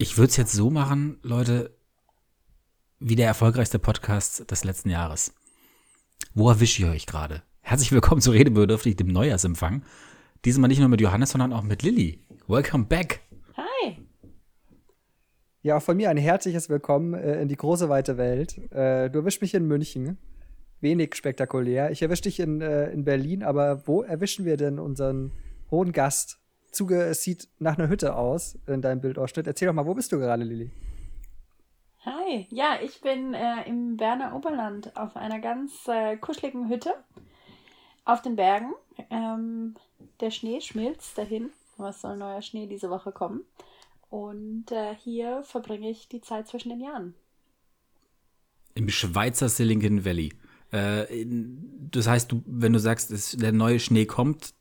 Ich würde es jetzt so machen, Leute, wie der erfolgreichste Podcast des letzten Jahres. Wo erwische ich euch gerade? Herzlich willkommen zu Redebedürftig, dem Neujahrsempfang. Diesmal nicht nur mit Johannes, sondern auch mit Lilly. Welcome back. Hi. Ja, auch von mir ein herzliches Willkommen äh, in die große weite Welt. Äh, du erwischst mich in München. Wenig spektakulär. Ich erwische dich in, äh, in Berlin, aber wo erwischen wir denn unseren hohen Gast? Zuge, es sieht nach einer Hütte aus in deinem Bildausschnitt. Erzähl doch mal, wo bist du gerade, Lilly? Hi. Ja, ich bin äh, im Berner Oberland auf einer ganz äh, kuscheligen Hütte auf den Bergen. Ähm, der Schnee schmilzt dahin. Was soll neuer Schnee diese Woche kommen? Und äh, hier verbringe ich die Zeit zwischen den Jahren. Im Schweizer Silicon Valley. Äh, in, das heißt, du, wenn du sagst, es, der neue Schnee kommt,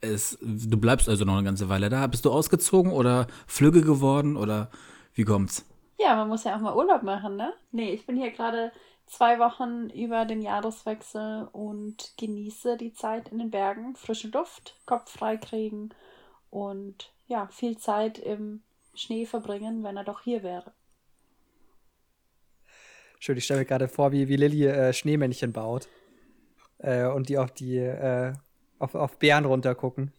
es, du bleibst also noch eine ganze Weile da. Bist du ausgezogen oder flügge geworden oder wie kommt's? Ja, man muss ja auch mal Urlaub machen, ne? Nee, ich bin hier gerade zwei Wochen über den Jahreswechsel und genieße die Zeit in den Bergen. Frische Luft, Kopf frei kriegen und ja, viel Zeit im Schnee verbringen, wenn er doch hier wäre. Schön, ich stelle mir gerade vor, wie, wie Lilly äh, Schneemännchen baut. Äh, und die auf die äh, auf, auf Bären runtergucken.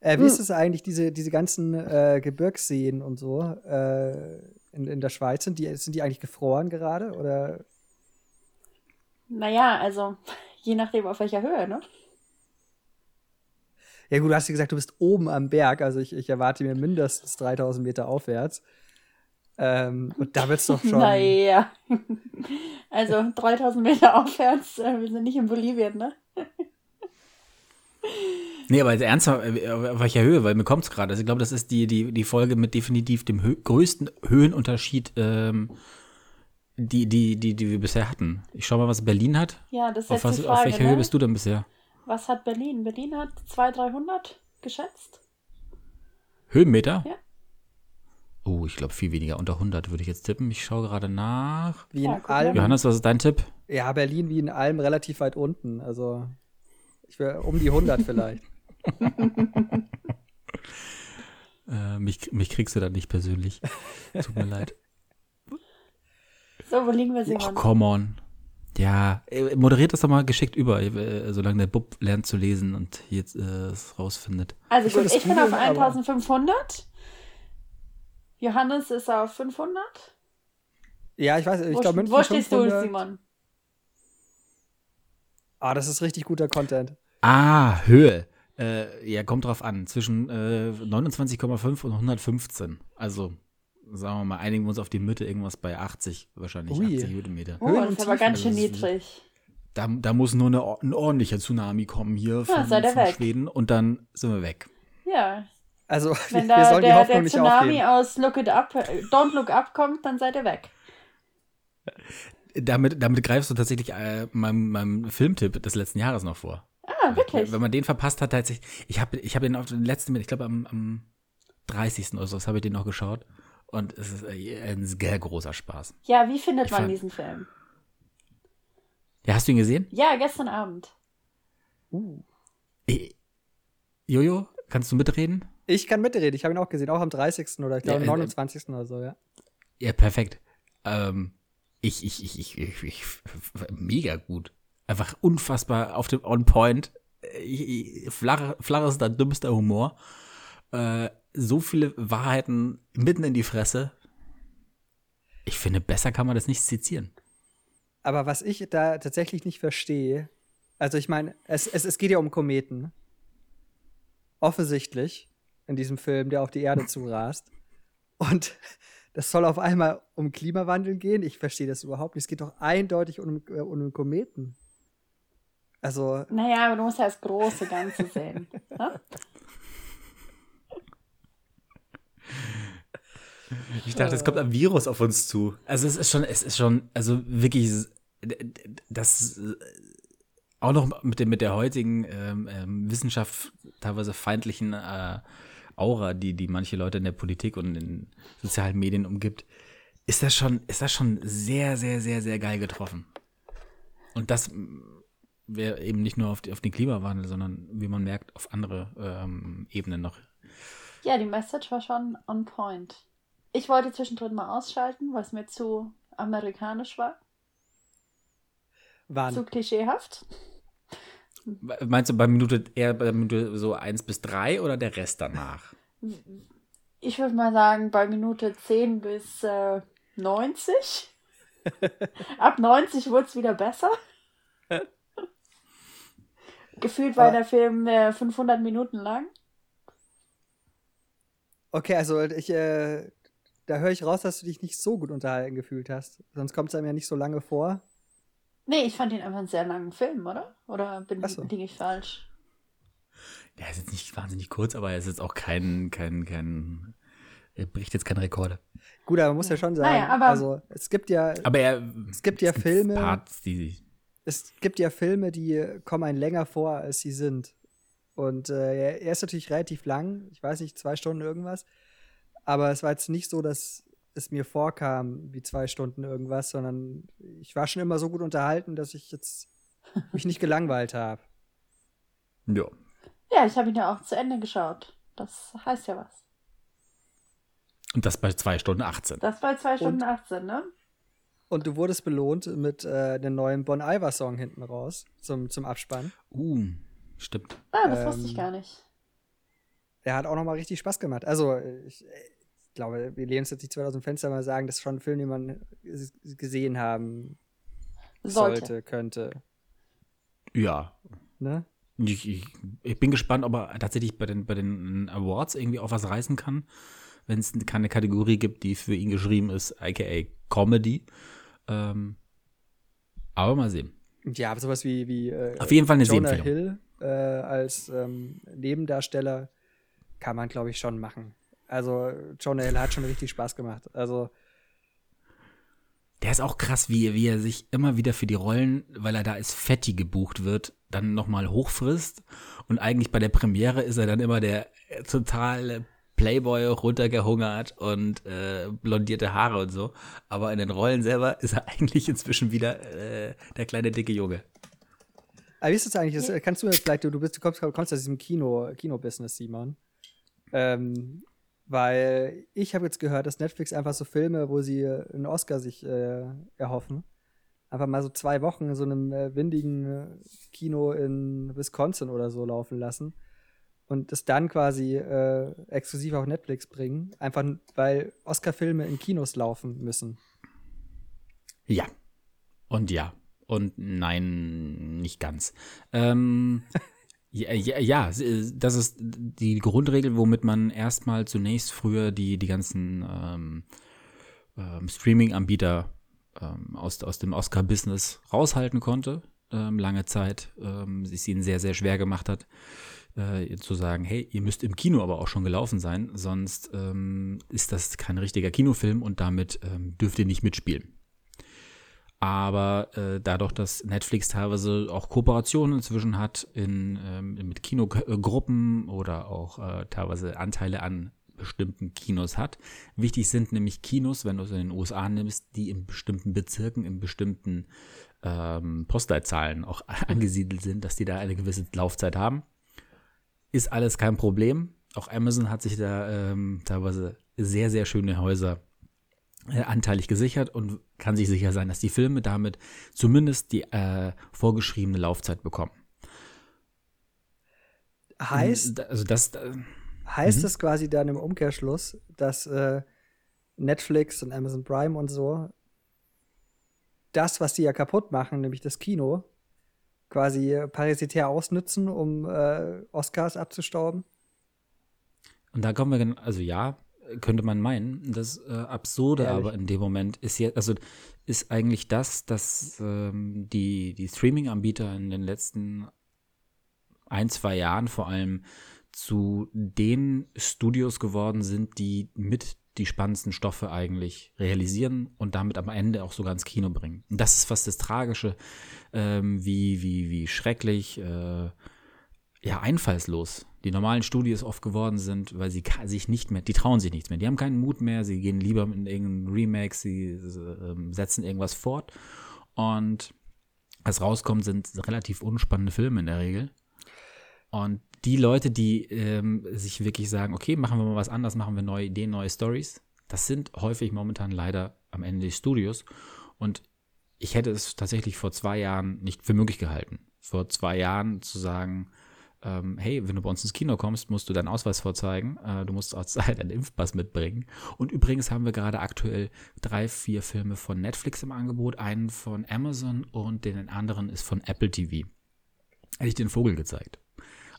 Äh, wie hm. ist es eigentlich, diese, diese ganzen äh, Gebirgsseen und so äh, in, in der Schweiz? Sind die, sind die eigentlich gefroren gerade? Oder? Naja, also je nachdem auf welcher Höhe, ne? Ja, gut, du hast ja gesagt, du bist oben am Berg. Also ich, ich erwarte mir mindestens 3000 Meter aufwärts. Ähm, und da wird es doch schon. Naja. Also 3000 Meter aufwärts. Äh, wir sind nicht in Bolivien, ne? Nee, aber ernsthaft, äh, auf welcher Höhe? Weil mir kommt es gerade. Also ich glaube, das ist die, die, die Folge mit definitiv dem hö größten Höhenunterschied, ähm, die, die, die, die wir bisher hatten. Ich schau mal, was Berlin hat. Ja, das ist auf, jetzt was, die Frage, auf welcher ne? Höhe bist du denn bisher? Was hat Berlin? Berlin hat 200, 300 geschätzt. Höhenmeter? Ja. Oh, ich glaube viel weniger. Unter 100 würde ich jetzt tippen. Ich schaue gerade nach. Wie Ja, in mal. Alm. Johannes, was ist dein Tipp? Ja, Berlin wie in Alm relativ weit unten. Also ich will um die 100 vielleicht. Äh, mich, mich kriegst du da nicht persönlich. Tut mir leid. So, wo liegen wir, Oh, Simon? come on. Ja, äh, moderiert das doch mal geschickt über, äh, solange der Bub lernt zu lesen und jetzt äh, es rausfindet. also Ich gut, es ich bin auf googeln, aber- 1500. Johannes ist auf 500. Ja, ich weiß, ich wo, glaube München wo stehst du, 500. Simon? Ah, das ist richtig guter Content. Ah, Höhe. Äh, ja, kommt drauf an. Zwischen äh, 29,5 und 115. Also, sagen wir mal, einigen wir uns auf die Mitte, irgendwas bei 80, wahrscheinlich Ui. 80 Höhenmeter. Oh, das ist aber ganz schön ist- niedrig. Da, da muss nur eine, ein ordentlicher Tsunami kommen hier von, ihr von weg. Schweden und dann sind wir weg. Ja, Also, wenn wir da sollen die der, Hoffnung der nicht Tsunami aufgeben. aus Look It Up, äh, Don't Look Up kommt, dann seid ihr weg. Damit, damit greifst du tatsächlich äh, meinem, meinem Filmtipp des letzten Jahres noch vor. Wirklich? Wenn man den verpasst hat, tatsächlich. Ich habe ich hab den auf den letzten, ich glaube am, am 30. oder so, habe ich den noch geschaut. Und es ist äh, ein sehr großer Spaß. Ja, wie findet Ich man fand- diesen Film? Ja, hast du ihn gesehen? Ja, gestern Abend. Eh, Jojo, kannst du mitreden? Ich kann mitreden, ich habe ihn auch gesehen, auch am 30. oder ich glaube Ja, äh, 29. oder so, ja. Ja, perfekt. Ähm, ich, ich, ich, ich, ich, ich, mega gut. Einfach unfassbar auf dem On Point. Ich, ich, flach, flachester, dümmster Humor. Äh, so viele Wahrheiten mitten in die Fresse. Ich finde, besser kann man das nicht skizzieren. Aber was ich da tatsächlich nicht verstehe, also ich meine, es, es, es geht ja um Kometen. Offensichtlich in diesem Film, der auf die Erde zurast. Und das soll auf einmal um Klimawandel gehen. Ich verstehe das überhaupt nicht. Es geht doch eindeutig um, äh, um einen Kometen. Also, Naja, aber du musst ja das große Ganze sehen. ne? Ich dachte, es kommt ein Virus auf uns zu. Also es ist schon, es ist schon, also wirklich, das äh, auch noch mit, dem, mit der heutigen ähm, ähm, Wissenschaft teilweise feindlichen äh, Aura, die, die manche Leute in der Politik und in sozialen Medien umgibt, ist das schon, ist das schon sehr, sehr, sehr, sehr geil getroffen. Und das wäre eben nicht nur auf, die, auf den Klimawandel, sondern wie man merkt, auf andere ähm, Ebenen noch. Ja, die Message war schon on point. Ich wollte zwischendrin mal ausschalten, was mir zu amerikanisch war. Wann? Zu klischeehaft. Meinst du bei Minute eher bei Minute so 1 bis 3 oder der Rest danach? Ich würde mal sagen, bei Minute 10 bis äh, 90. Ab 90 wurde es wieder besser. Gefühlt war der Film äh, 500 Minuten lang. Okay, also ich, äh, da höre ich raus, dass du dich nicht so gut unterhalten gefühlt hast. Sonst kommt es einem ja nicht so lange vor. Nee, ich fand ihn einfach einen sehr langen Film, oder? Oder bin so. liege ich falsch? Der ist jetzt nicht wahnsinnig kurz, aber er ist jetzt auch kein, kein, kein, er bricht jetzt keine Rekorde. Gut, aber man muss ja schon sagen, Naja, aber- also es gibt ja, Aber er, Es gibt ja Filme- Parts, die, es gibt ja Filme, die kommen einen länger vor, als sie sind. Und äh, er- ist natürlich relativ lang, ich weiß nicht, zwei Stunden irgendwas. Aber es war jetzt nicht so, dass es mir vorkam wie zwei Stunden irgendwas, sondern ich war schon immer so gut unterhalten, dass ich jetzt mich nicht gelangweilt habe. ja. Ja, ich habe ihn ja auch zu Ende geschaut. Das heißt ja was. Und das bei 2 Stunden 18. Das war 2 Stunden 18, ne? Und du wurdest belohnt mit äh, einem neuen Bon Iver Song hinten raus zum, zum Abspann. Uh, stimmt. Ah, das wusste ich Ähm, gar nicht. Der hat auch noch mal richtig Spaß gemacht. Also ich, ich glaube, wir lehnen uns jetzt nicht 2000 Fenster mal sagen, das ist schon ein Film, den man gesehen haben Sollte. sollte, könnte. Ja. Ne? Ich, ich, ich bin gespannt, ob er tatsächlich bei den, bei den Awards irgendwie auch was reißen kann. Wenn es keine Kategorie gibt, die für ihn geschrieben ist, aka Comedy. Ähm, aber mal sehen. Ja, aber sowas wie, wie äh, Auf jeden Fall eine Jonah. Hill äh, als ähm, Nebendarsteller kann man, glaube ich, schon machen. Also Jonah Hill hat schon richtig Spaß gemacht. Also Der ist auch krass, wie, wie er sich immer wieder für die Rollen, weil er da als Fetti gebucht wird, dann nochmal hochfrisst. Und eigentlich bei der Premiere ist er dann immer der äh, totale Playboy, runtergehungert und äh, blondierte Haare und so. Aber in den Rollen selber ist er eigentlich inzwischen wieder äh, der kleine dicke Junge. Aber wie ist das eigentlich? Das, kannst du mir vielleicht, du, du, bist, du kommst, kommst aus diesem Kino, Kino-Business, Simon. Ähm, weil ich habe jetzt gehört, dass Netflix einfach so Filme, wo sie einen Oscar sich äh, erhoffen, einfach mal so zwei Wochen in so einem äh, windigen äh, Kino in Wisconsin oder so laufen lassen und es dann quasi äh, exklusiv auf Netflix bringen, einfach weil Oscar-Filme in Kinos laufen müssen. Ja. Und ja. Und nein, nicht ganz. Ähm, ja, ja, ja, das ist die Grundregel, womit man erstmal zunächst früher die, die ganzen ähm, ähm, Streaming-Anbieter ähm, aus, aus dem Oscar-Business raushalten konnte, ähm, lange Zeit. Ähm, es ihnen sehr, sehr schwer gemacht hat, äh, zu sagen, hey, ihr müsst im Kino aber auch schon gelaufen sein, sonst ähm, ist das kein richtiger Kinofilm und damit ähm, dürft ihr nicht mitspielen. Aber äh, dadurch, dass Netflix teilweise auch Kooperationen inzwischen hat in, ähm, mit Kinogruppen oder auch äh, teilweise Anteile an bestimmten Kinos hat. Wichtig sind nämlich Kinos, wenn du es in den USA nimmst, die in bestimmten Bezirken, in bestimmten ähm, Postleitzahlen auch angesiedelt sind, dass die da eine gewisse Laufzeit haben. Ist alles kein Problem. Auch Amazon hat sich da ähm, teilweise sehr, sehr schöne Häuser äh, anteilig gesichert und kann sich sicher sein, dass die Filme damit zumindest die äh, vorgeschriebene Laufzeit bekommen. Heißt, Also das, äh, Heißt Mhm. das quasi dann im Umkehrschluss, dass äh, Netflix und Amazon Prime und so das, was die ja kaputt machen, nämlich das Kino, quasi parasitär ausnützen, um äh, Oscars abzustauben? Und da kommen wir, also ja, könnte man meinen. Das äh, Absurde Ehrlich? aber in dem Moment ist jetzt, also ist eigentlich das, dass ähm, die, die Streaming-Anbieter in den letzten ein, zwei Jahren vor allem zu den Studios geworden sind, die mit die spannendsten Stoffe eigentlich realisieren und damit am Ende auch sogar ins Kino bringen. Und das ist fast das Tragische, ähm, wie, wie, wie schrecklich äh, ja, einfallslos die normalen Studios oft geworden sind, weil sie sich nicht mehr, die trauen sich nichts mehr. Die haben keinen Mut mehr, sie gehen lieber in irgendeinen Remake, sie ähm, setzen irgendwas fort. Und was rauskommt, sind relativ unspannende Filme in der Regel. Und die Leute, die ähm, sich wirklich sagen, okay, machen wir mal was anderes, machen wir neue Ideen, neue Stories, Das sind häufig momentan leider am Ende die Studios. Und ich hätte es tatsächlich vor zwei Jahren nicht für möglich gehalten. Vor zwei Jahren zu sagen, ähm, hey, wenn du bei uns ins Kino kommst, musst du deinen Ausweis vorzeigen, äh, du musst outside deinen Impfpass mitbringen. Und übrigens haben wir gerade aktuell drei, vier Filme von Netflix im Angebot, einen von Amazon und den anderen ist von Apple TV. Hätte ich den Vogel gezeigt.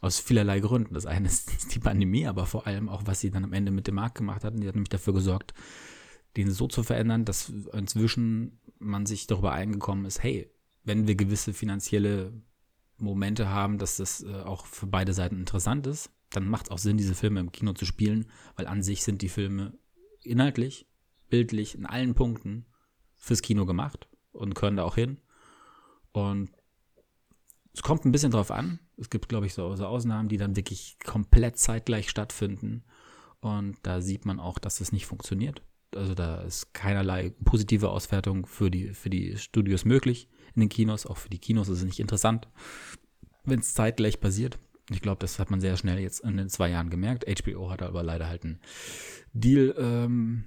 Aus vielerlei Gründen. Das eine ist die Pandemie, aber vor allem auch, was sie dann am Ende mit dem Markt gemacht hatten. Die hat nämlich dafür gesorgt, den so zu verändern, dass inzwischen man sich darüber eingekommen ist, hey, wenn wir gewisse finanzielle Momente haben, dass das äh, auch für beide Seiten interessant ist, dann macht es auch Sinn, diese Filme im Kino zu spielen, weil an sich sind die Filme inhaltlich, bildlich, in allen Punkten fürs Kino gemacht und können da auch hin. Und es kommt ein bisschen drauf an. Es gibt, glaube ich, so, so Ausnahmen, die dann wirklich komplett zeitgleich stattfinden. Und da sieht man auch, dass das nicht funktioniert. Also da ist keinerlei positive Auswertung für die, für die Studios möglich in den Kinos. Auch für die Kinos ist es nicht interessant, wenn es zeitgleich passiert. Ich glaube, das hat man sehr schnell jetzt in den zwei Jahren gemerkt. HBO hat aber leider halt einen Deal ähm,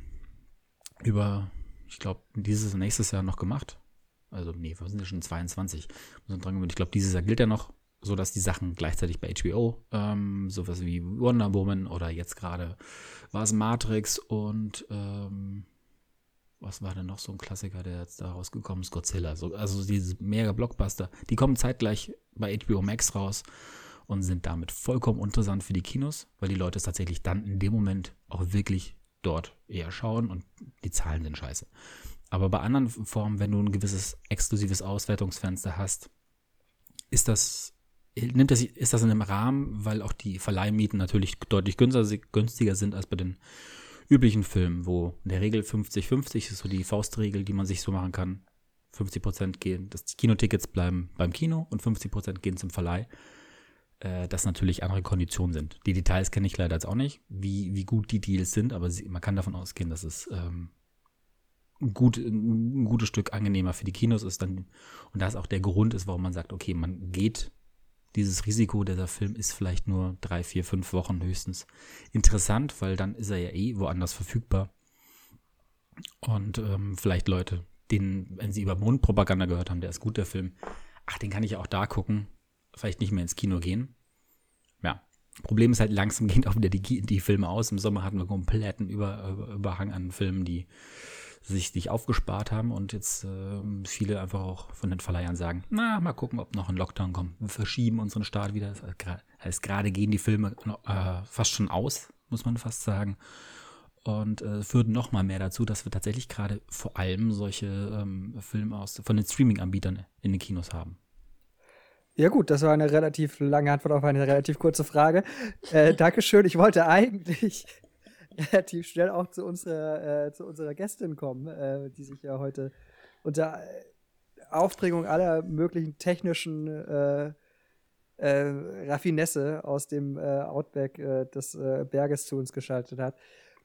über, ich glaube, dieses und nächstes Jahr noch gemacht. Also, nee, wir sind ja schon 22. Ich glaube, dieses Jahr gilt ja noch, so dass die Sachen gleichzeitig bei HBO, ähm, sowas wie Wonder Woman oder jetzt gerade war es Matrix und ähm, was war denn noch so ein Klassiker, der jetzt da rausgekommen ist? Godzilla. So, also diese mega Blockbuster, die kommen zeitgleich bei HBO Max raus und sind damit vollkommen interessant für die Kinos, weil die Leute es tatsächlich dann in dem Moment auch wirklich dort eher schauen und die Zahlen sind scheiße. Aber bei anderen Formen, wenn du ein gewisses exklusives Auswertungsfenster hast, ist das, nimmt das, ist das in einem Rahmen, weil auch die Verleihmieten natürlich deutlich günstiger sind als bei den üblichen Filmen, wo in der Regel 50-50 ist so die Faustregel, die man sich so machen kann. 50% gehen, dass die Kinotickets bleiben beim Kino und 50% gehen zum Verleih. Äh, das natürlich andere Konditionen sind. Die Details kenne ich leider jetzt auch nicht, wie, wie gut die Deals sind, aber sie, man kann davon ausgehen, dass es ähm, gut, ein gutes Stück angenehmer für die Kinos ist dann und das auch der Grund ist, warum man sagt, okay, man geht dieses Risiko, dieser Film ist vielleicht nur drei, vier, fünf Wochen höchstens interessant, weil dann ist er ja eh woanders verfügbar. Und ähm, vielleicht Leute, denen, wenn sie über Mundpropaganda gehört haben, der ist gut, der Film, ach, den kann ich auch da gucken, vielleicht nicht mehr ins Kino gehen. Ja. Problem ist halt, langsam gehen auch wieder die, die Filme aus. Im Sommer hatten wir kompletten Über, Überhang an Filmen, die sich nicht aufgespart haben und jetzt äh, viele einfach auch von den Verleihern sagen, na, mal gucken, ob noch ein Lockdown kommt. Wir verschieben unseren Start wieder. Das heißt, gerade gehen die Filme äh, fast schon aus, muss man fast sagen. Und äh, führt noch mal mehr dazu, dass wir tatsächlich gerade vor allem solche ähm, Filme aus, von den Streaming-Anbietern in den Kinos haben. Ja gut, das war eine relativ lange Antwort auf eine relativ kurze Frage. Äh, Dankeschön. Ich wollte eigentlich relativ schnell auch zu unserer, äh, zu unserer Gästin kommen, äh, die sich ja heute unter äh, Aufbringung aller möglichen technischen äh, äh, Raffinesse aus dem äh, Outback des Berges zu uns geschaltet hat.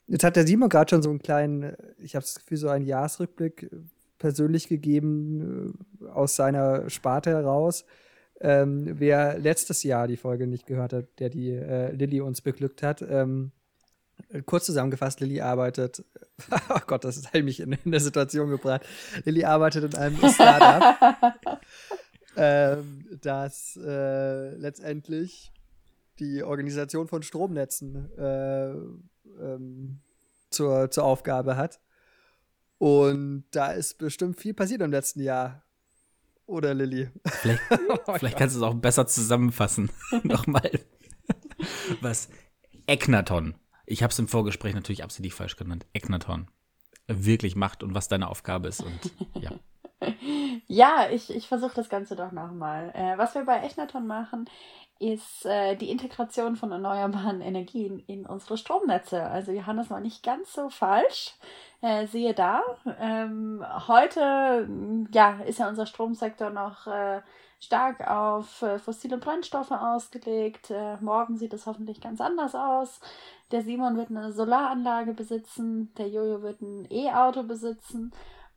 Jetzt hat der Simon gerade schon so einen kleinen, ich habe das Gefühl, so einen Jahresrückblick persönlich gegeben aus seiner Sparte heraus. Ähm, wer letztes Jahr die Folge nicht gehört hat, der die äh, Lilly uns beglückt hat, ähm, Kurz zusammengefasst, Lilly arbeitet, oh Gott, das hat mich in, in eine Situation gebracht. Lilly arbeitet in einem Startup, ähm, das äh, letztendlich die Organisation von Stromnetzen äh, ähm, zur, zur Aufgabe hat. Und da ist bestimmt viel passiert im letzten Jahr. Oder Lilly? Vielleicht, vielleicht kannst du es auch besser zusammenfassen. Nochmal. Was Eknaton ich habe es im Vorgespräch natürlich absichtlich falsch genannt, Eknaton, wirklich macht und was deine Aufgabe ist und ja. ja, ich, ich versuche das Ganze doch nochmal. Äh, was wir bei Echnaton machen, ist äh, die Integration von erneuerbaren Energien in unsere Stromnetze. Also Johannes war nicht ganz so falsch. Äh, siehe da. Ähm, heute ja, ist ja unser Stromsektor noch äh, stark auf äh, fossile Brennstoffe ausgelegt. Äh, morgen sieht es hoffentlich ganz anders aus. Der Simon wird eine Solaranlage besitzen, der Jojo wird ein E-Auto besitzen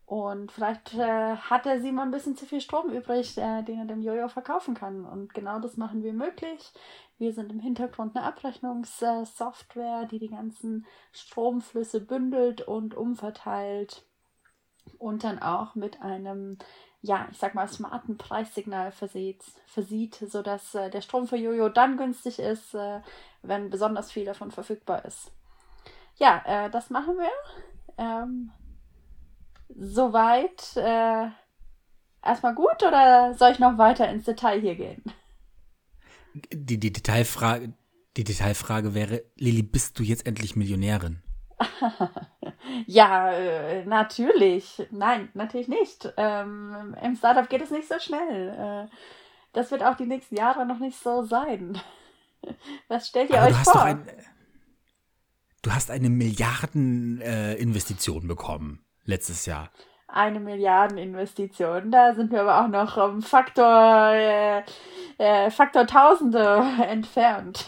und vielleicht äh, hat der Simon ein bisschen zu viel Strom übrig, äh, den er dem Jojo verkaufen kann. Und genau das machen wir möglich. Wir sind im Hintergrund eine Abrechnungssoftware, die die ganzen Stromflüsse bündelt und umverteilt und dann auch mit einem, ja, ich sag mal, smarten Preissignal versieht, versieht sodass äh, der Strom für Jojo dann günstig ist, äh, wenn besonders viel davon verfügbar ist. Ja, äh, das machen wir. Ähm, soweit äh, erstmal gut oder soll ich noch weiter ins Detail hier gehen? Die, die, Detailfrage, die Detailfrage wäre, Lilly, bist du jetzt endlich Millionärin? ja, äh, natürlich. Nein, natürlich nicht. Ähm, Im Startup geht es nicht so schnell. Äh, das wird auch die nächsten Jahre noch nicht so sein. Was stellt ihr Aber euch vor? Ein, du hast eine Milliardeninvestition äh, bekommen letztes Jahr eine Milliardeninvestition. Da sind wir aber auch noch um Faktor, äh, äh, Faktor Tausende entfernt.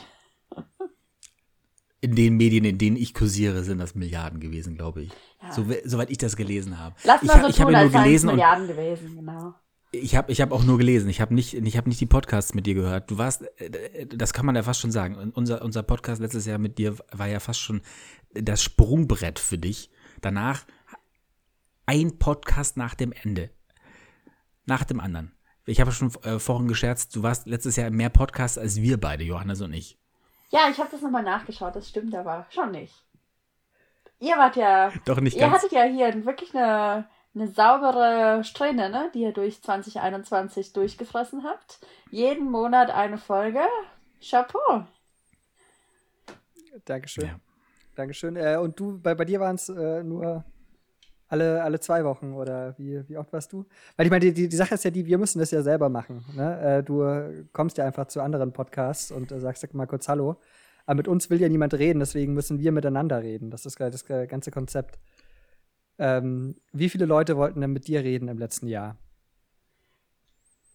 In den Medien, in denen ich kursiere, sind das Milliarden gewesen, glaube ich. Ja. So, soweit ich das gelesen habe. Lass mal so ich tun, als nur gelesen Milliarden gewesen, genau. Ich habe ich hab auch nur gelesen. Ich habe nicht, hab nicht die Podcasts mit dir gehört. Du warst, äh, das kann man ja fast schon sagen. Unser, unser Podcast letztes Jahr mit dir war ja fast schon das Sprungbrett für dich. Danach ein Podcast nach dem Ende. Nach dem anderen. Ich habe schon äh, vorhin gescherzt, du warst letztes Jahr mehr Podcasts als wir beide, Johannes und ich. Ja, ich habe das nochmal nachgeschaut, das stimmt aber schon nicht. Ihr wart ja. Doch nicht ihr ganz. Ihr hattet ja hier wirklich eine, eine saubere Strähne, ne, die ihr durch 2021 durchgefressen habt. Jeden Monat eine Folge. Chapeau. Dankeschön. Ja. Dankeschön. Äh, und du, bei, bei dir waren es äh, nur alle, alle zwei Wochen oder wie, wie oft warst du? Weil ich meine, die, die, Sache ist ja die, wir müssen das ja selber machen. Ne? Äh, du kommst ja einfach zu anderen Podcasts und äh, sagst sag mal kurz Hallo. Aber mit uns will ja niemand reden, deswegen müssen wir miteinander reden. Das ist das ganze Konzept. Ähm, wie viele Leute wollten denn mit dir reden im letzten Jahr?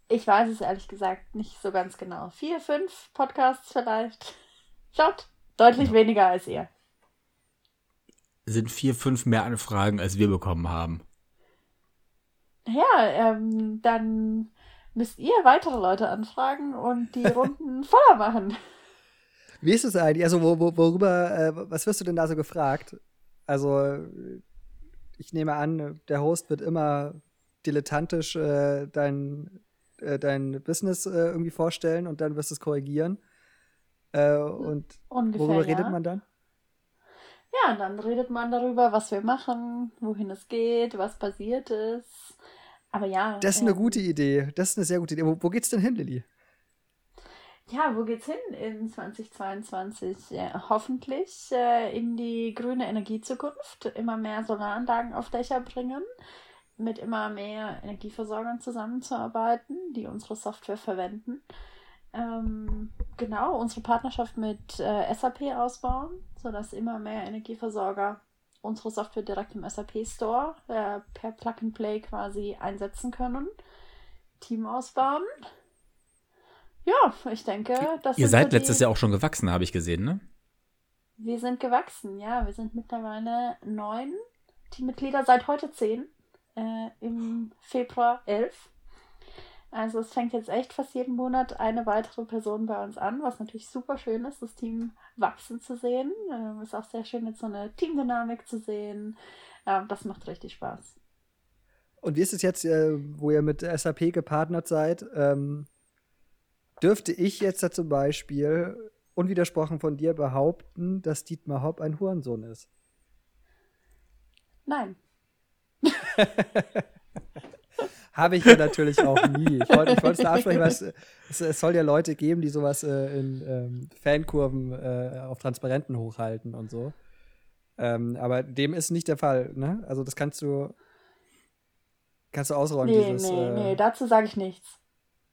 Ich weiß es ehrlich gesagt nicht so ganz genau. Vier, fünf Podcasts vielleicht. Schaut, deutlich ja. weniger als ihr sind vier, fünf mehr Anfragen, als wir bekommen haben. Ja, ähm, dann müsst ihr weitere Leute anfragen und die Runden voller machen. Wie ist es eigentlich? Also, wo, wo, worüber, äh, was wirst du denn da so gefragt? Also, ich nehme an, der Host wird immer dilettantisch äh, dein, äh, dein Business äh, irgendwie vorstellen und dann wirst du es korrigieren. Äh, und Ungefähr, worüber redet ja. man dann? Ja, und dann redet man darüber, was wir machen, wohin es geht, was passiert ist. Aber ja. Das ist eine ähm, gute Idee. Das ist eine sehr gute Idee. Wo, wo geht's denn hin, Lilly? Ja, wo geht's hin in 2022? Ja, hoffentlich äh, in die grüne Energiezukunft. Immer mehr Solaranlagen auf Dächer bringen, mit immer mehr Energieversorgern zusammenzuarbeiten, die unsere Software verwenden. Ähm, genau, unsere Partnerschaft mit äh, SAP ausbauen, sodass immer mehr Energieversorger unsere Software direkt im SAP Store äh, per Plug and Play quasi einsetzen können. Team ausbauen. Ja, ich denke, das Ihr seid so letztes Jahr auch schon gewachsen, habe ich gesehen, ne? Wir sind gewachsen, ja. Wir sind mittlerweile neun Teammitglieder, seit heute zehn. Äh, Im Februar elf. Also es fängt jetzt echt fast jeden Monat eine weitere Person bei uns an, was natürlich super schön ist, das Team wachsen zu sehen. Ähm, ist auch sehr schön, jetzt so eine Teamdynamik zu sehen. Ähm, das macht richtig Spaß. Und wie ist es jetzt, äh, wo ihr mit SAP gepartnert seid? Ähm, dürfte ich jetzt da zum Beispiel unwidersprochen von dir behaupten, dass Dietmar Hopp ein Hurensohn ist? Nein. Habe ich ja natürlich auch nie. Ich wollte es da ansprechen, weil es, es, soll ja Leute geben, die sowas äh, in ähm, Fankurven äh, auf Transparenten hochhalten und so. Ähm, aber dem ist nicht der Fall, ne? Also das kannst du kannst du ausräumen. Nee, dieses, nee, äh, nee, dazu sage ich nichts.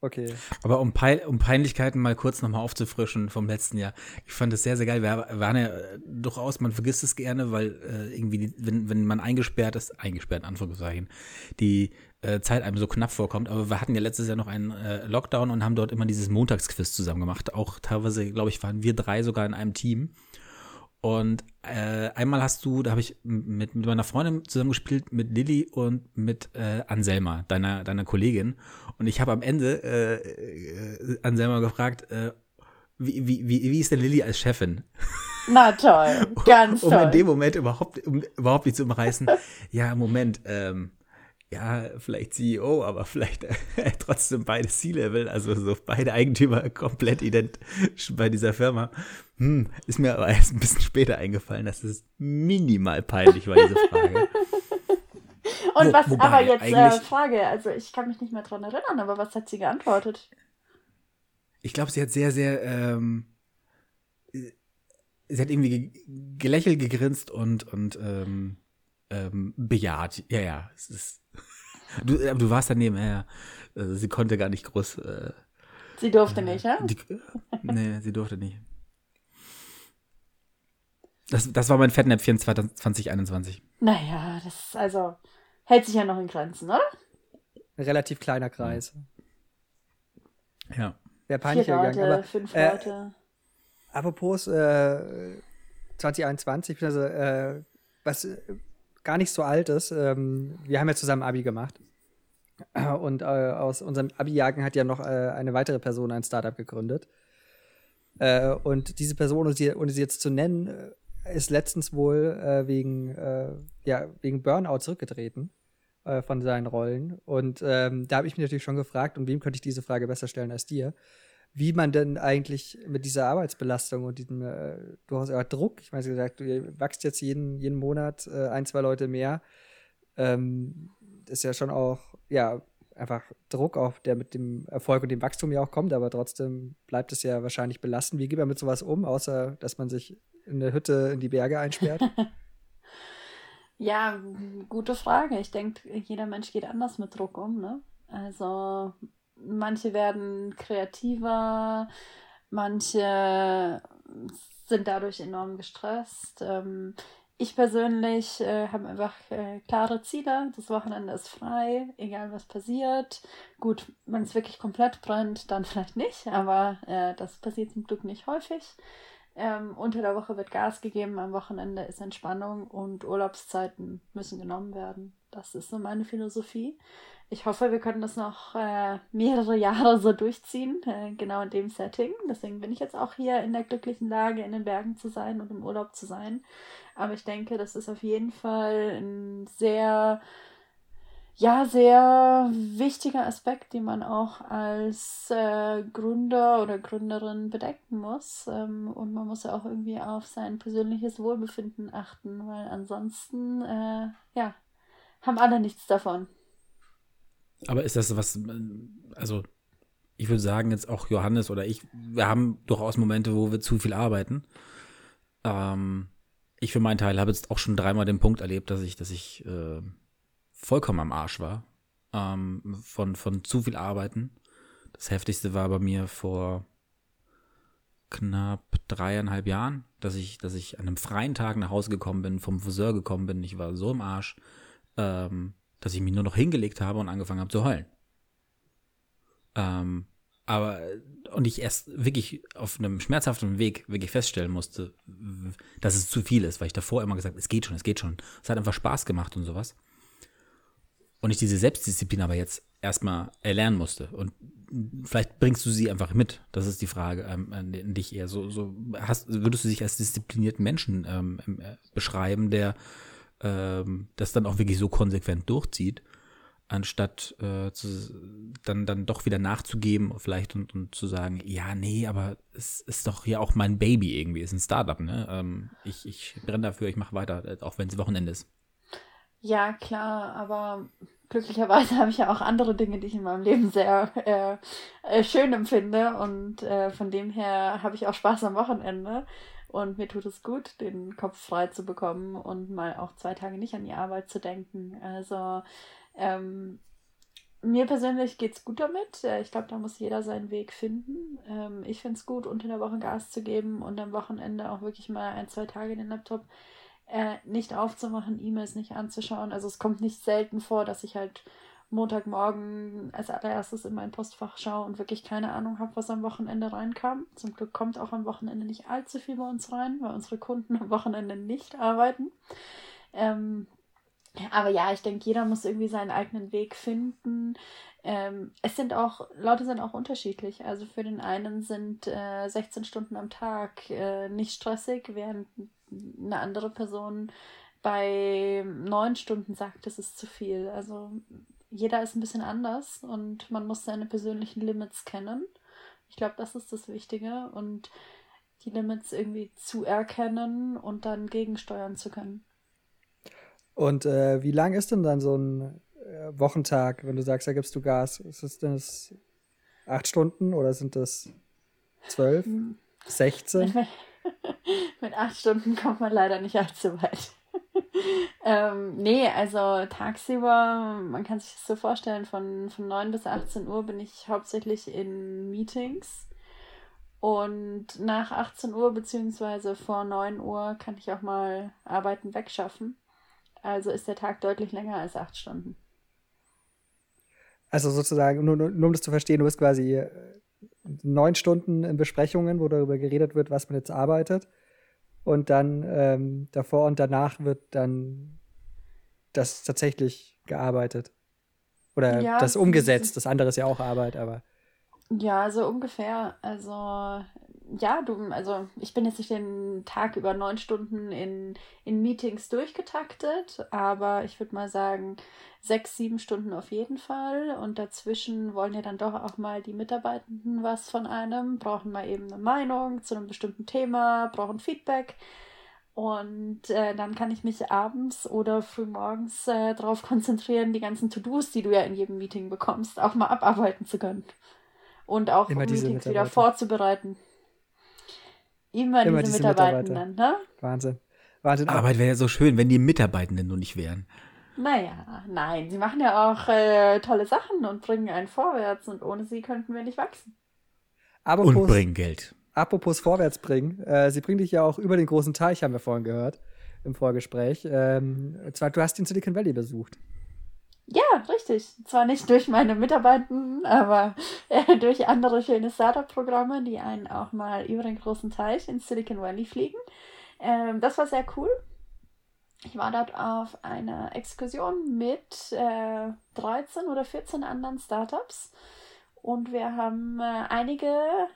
Okay. Aber um, Peil, um Peinlichkeiten mal kurz nochmal aufzufrischen vom letzten Jahr. Ich fand es sehr, sehr geil. Wir waren ja äh, durchaus, man vergisst es gerne, weil äh, irgendwie, die, wenn, wenn man eingesperrt ist, eingesperrt in Anführungszeichen, die äh, Zeit einem so knapp vorkommt. Aber wir hatten ja letztes Jahr noch einen äh, Lockdown und haben dort immer dieses Montagsquiz zusammen gemacht. Auch teilweise, glaube ich, waren wir drei sogar in einem Team. Und äh, einmal hast du, da habe ich mit, mit meiner Freundin zusammengespielt, mit Lilly und mit äh, Anselma, deiner, deiner Kollegin. Und ich habe am Ende äh, äh, Anselma gefragt, äh, wie, wie, wie, wie ist denn Lilly als Chefin? Na toll, ganz um, toll. Um in dem Moment überhaupt, um überhaupt nicht zu umreißen, ja, Moment, ähm, ja, vielleicht CEO, aber vielleicht äh, trotzdem beide C-Level, also so beide Eigentümer komplett identisch bei dieser Firma. Hm, ist mir aber erst ein bisschen später eingefallen, dass es minimal peinlich war, diese Frage. Und Wo- was, aber jetzt äh, Frage, also ich kann mich nicht mehr dran erinnern, aber was hat sie geantwortet? Ich glaube, sie hat sehr, sehr, ähm, äh, sie hat irgendwie ge gelächelt, gegrinst und, und ähm, ähm, bejaht. Ja, ja, es ist. Du, aber du warst daneben, ja, ja. Also sie konnte gar nicht groß. Äh, Sie durfte nicht, ja? die, nee, sie durfte nicht. Das, das war mein Fettnäpfchen 2021. Naja, das also hält sich ja noch in Grenzen, oder? Ein relativ kleiner Kreis. Ja. Wäre peinlich Vier gegangen. Leute, Aber fünf äh, Leute. apropos äh, 2021, also äh, was äh, gar nicht so alt ist, ähm, wir haben ja zusammen Abi gemacht. Und äh, aus unserem Abi-Jahrgang hat ja noch äh, eine weitere Person ein Startup gegründet. Äh, und diese Person, ohne sie, jetzt zu nennen, äh, ist letztens wohl äh, wegen, äh, ja, wegen Burnout zurückgetreten von seinen Rollen. Und ähm, da habe ich mich natürlich schon gefragt, und wem könnte ich diese Frage besser stellen als dir, wie man denn eigentlich mit dieser Arbeitsbelastung und diesem äh, durchaus auch Druck, ich meine, gesagt, du wachst jetzt jeden, jeden Monat äh, ein, zwei Leute mehr, ähm, ist ja schon auch, ja, einfach Druck auch, der mit dem Erfolg und dem Wachstum ja auch kommt, aber trotzdem bleibt es ja wahrscheinlich belastend. Wie geht man mit sowas um, außer dass man sich in eine Hütte in die Berge einsperrt? Ja, gute Frage. Ich denke, jeder Mensch geht anders mit Druck um, ne? Also manche werden kreativer, manche sind dadurch enorm gestresst. Ähm, ich persönlich äh, habe einfach äh, klare Ziele. Das Wochenende ist frei, egal was passiert. Gut, wenn es wirklich komplett brennt, dann vielleicht nicht, aber äh, das passiert zum Glück nicht häufig. Ähm, unter der Woche wird Gas gegeben, am Wochenende ist Entspannung und Urlaubszeiten müssen genommen werden. Das ist so meine Philosophie. Ich hoffe, wir können das noch äh, mehrere Jahre so durchziehen, äh, genau in dem Setting. Deswegen bin ich jetzt auch hier in der glücklichen Lage, in den Bergen zu sein und im Urlaub zu sein. Aber ich denke, das ist auf jeden Fall ein sehr, ja, sehr wichtiger Aspekt, den man auch als äh, Gründer oder Gründerin bedenken muss. Ähm, und man muss ja auch irgendwie auf sein persönliches Wohlbefinden achten, weil ansonsten, äh, ja, haben alle nichts davon. Aber ist das was, also ich würde sagen, jetzt auch Johannes oder ich, wir haben durchaus Momente, wo wir zu viel arbeiten. Ähm, ich für meinen Teil habe jetzt auch schon dreimal den Punkt erlebt, dass ich, dass ich äh, vollkommen am Arsch war. Ähm, von, von zu viel Arbeiten. Das heftigste war bei mir vor knapp dreieinhalb Jahren, dass ich, dass ich an einem freien Tag nach Hause gekommen bin, vom Friseur gekommen bin. Ich war so im Arsch, ähm, dass ich mich nur noch hingelegt habe und angefangen habe zu heulen. Ähm, aber, und ich erst wirklich auf einem schmerzhaften Weg wirklich feststellen musste, dass es zu viel ist, weil ich davor immer gesagt habe, es geht schon, es geht schon. Es hat einfach Spaß gemacht und sowas. Und ich diese Selbstdisziplin aber jetzt erstmal erlernen musste. Und vielleicht bringst du sie einfach mit. Das ist die Frage ähm, an dich eher. So, so hast, würdest du dich als disziplinierten Menschen ähm, äh, beschreiben, der ähm, das dann auch wirklich so konsequent durchzieht, anstatt äh, zu, dann, dann doch wieder nachzugeben vielleicht und, und zu sagen, ja, nee, aber es ist doch hier auch mein Baby irgendwie, ist ein Startup, ne? Ähm, ich, ich brenne dafür, ich mache weiter, äh, auch wenn es Wochenende ist. Ja, klar, aber glücklicherweise habe ich ja auch andere Dinge, die ich in meinem Leben sehr äh, äh, schön empfinde und äh, von dem her habe ich auch Spaß am Wochenende und mir tut es gut, den Kopf frei zu bekommen und mal auch zwei Tage nicht an die Arbeit zu denken. Also ähm, mir persönlich geht es gut damit. Äh, Ich glaube, da muss jeder seinen Weg finden. Ähm, ich finde es gut, unter der Woche Gas zu geben und am Wochenende auch wirklich mal ein, zwei Tage den Laptop äh, nicht aufzumachen, E-Mails nicht anzuschauen. Also es kommt nicht selten vor, dass ich halt Montagmorgen als allererstes in mein Postfach schaue und wirklich keine Ahnung habe, was am Wochenende reinkam. Zum Glück kommt auch am Wochenende nicht allzu viel bei uns rein, weil unsere Kunden am Wochenende nicht arbeiten. Ähm, Aber ja, ich denke, jeder muss irgendwie seinen eigenen Weg finden. Ähm, es sind auch, Leute sind auch unterschiedlich. Also für den einen sind äh, 16 Stunden am Tag äh, nicht stressig, während eine andere Person bei neun Stunden sagt, das ist zu viel. Also jeder ist ein bisschen anders und man muss seine persönlichen Limits kennen. Ich glaube, das ist das Wichtige und die Limits irgendwie zu erkennen und dann gegensteuern zu können. Und äh, wie lang ist denn dann so ein äh, Wochentag, wenn du sagst, da gibst du Gas? Ist es denn das acht Stunden oder sind das zwölf? Hm. Sechzehn? Mit acht Stunden kommt man leider nicht allzu weit. Ähm, nee, also tagsüber, man kann sich das so vorstellen, von, von 9 bis 18 Uhr bin ich hauptsächlich in Meetings. Und nach 18 Uhr beziehungsweise vor 9 Uhr kann ich auch mal Arbeiten wegschaffen. Also ist der Tag deutlich länger als acht Stunden. Also sozusagen, nur, nur um das zu verstehen, du bist quasi äh, neun Stunden in Besprechungen, wo darüber geredet wird, was man jetzt arbeitet. Und dann ähm, davor und danach wird dann das tatsächlich gearbeitet. Oder ja, das umgesetzt. Das andere ist ja auch Arbeit, aber. Ja, so ungefähr. Also ja, du, also ich bin jetzt nicht den Tag über neun Stunden in, in Meetings durchgetaktet, aber ich würde mal sagen, sechs, sieben Stunden auf jeden Fall. Und dazwischen wollen ja dann doch auch mal die Mitarbeitenden was von einem, brauchen mal eben eine Meinung zu einem bestimmten Thema, brauchen Feedback. Und äh, dann kann ich mich abends oder frühmorgens äh, darauf konzentrieren, die ganzen To-Dos, die du ja in jedem Meeting bekommst, auch mal abarbeiten zu können. Und auch um Meetings wieder vorzubereiten. Immer, Immer diese, diese Mitarbeitenden, ne? Wahnsinn. Wahnsinn. Arbeit wäre ja so schön, wenn die Mitarbeitenden nur nicht wären. Naja, nein, sie machen ja auch äh, tolle Sachen und bringen einen vorwärts und ohne sie könnten wir nicht wachsen. Apropos, und bringen Geld. Apropos vorwärts bringen, äh, sie bringen dich ja auch über den großen Teich, haben wir vorhin gehört im Vorgespräch. Ähm, zwar, du hast den Silicon Valley besucht. Ja, richtig. Zwar nicht durch meine Mitarbeitenden, aber äh, durch andere schöne Startup-Programme, die einen auch mal über den großen Teich in Silicon Valley fliegen. Ähm, das war sehr cool. Ich war dort auf einer Exkursion mit äh, 13 oder 14 anderen Startups und wir haben äh, einige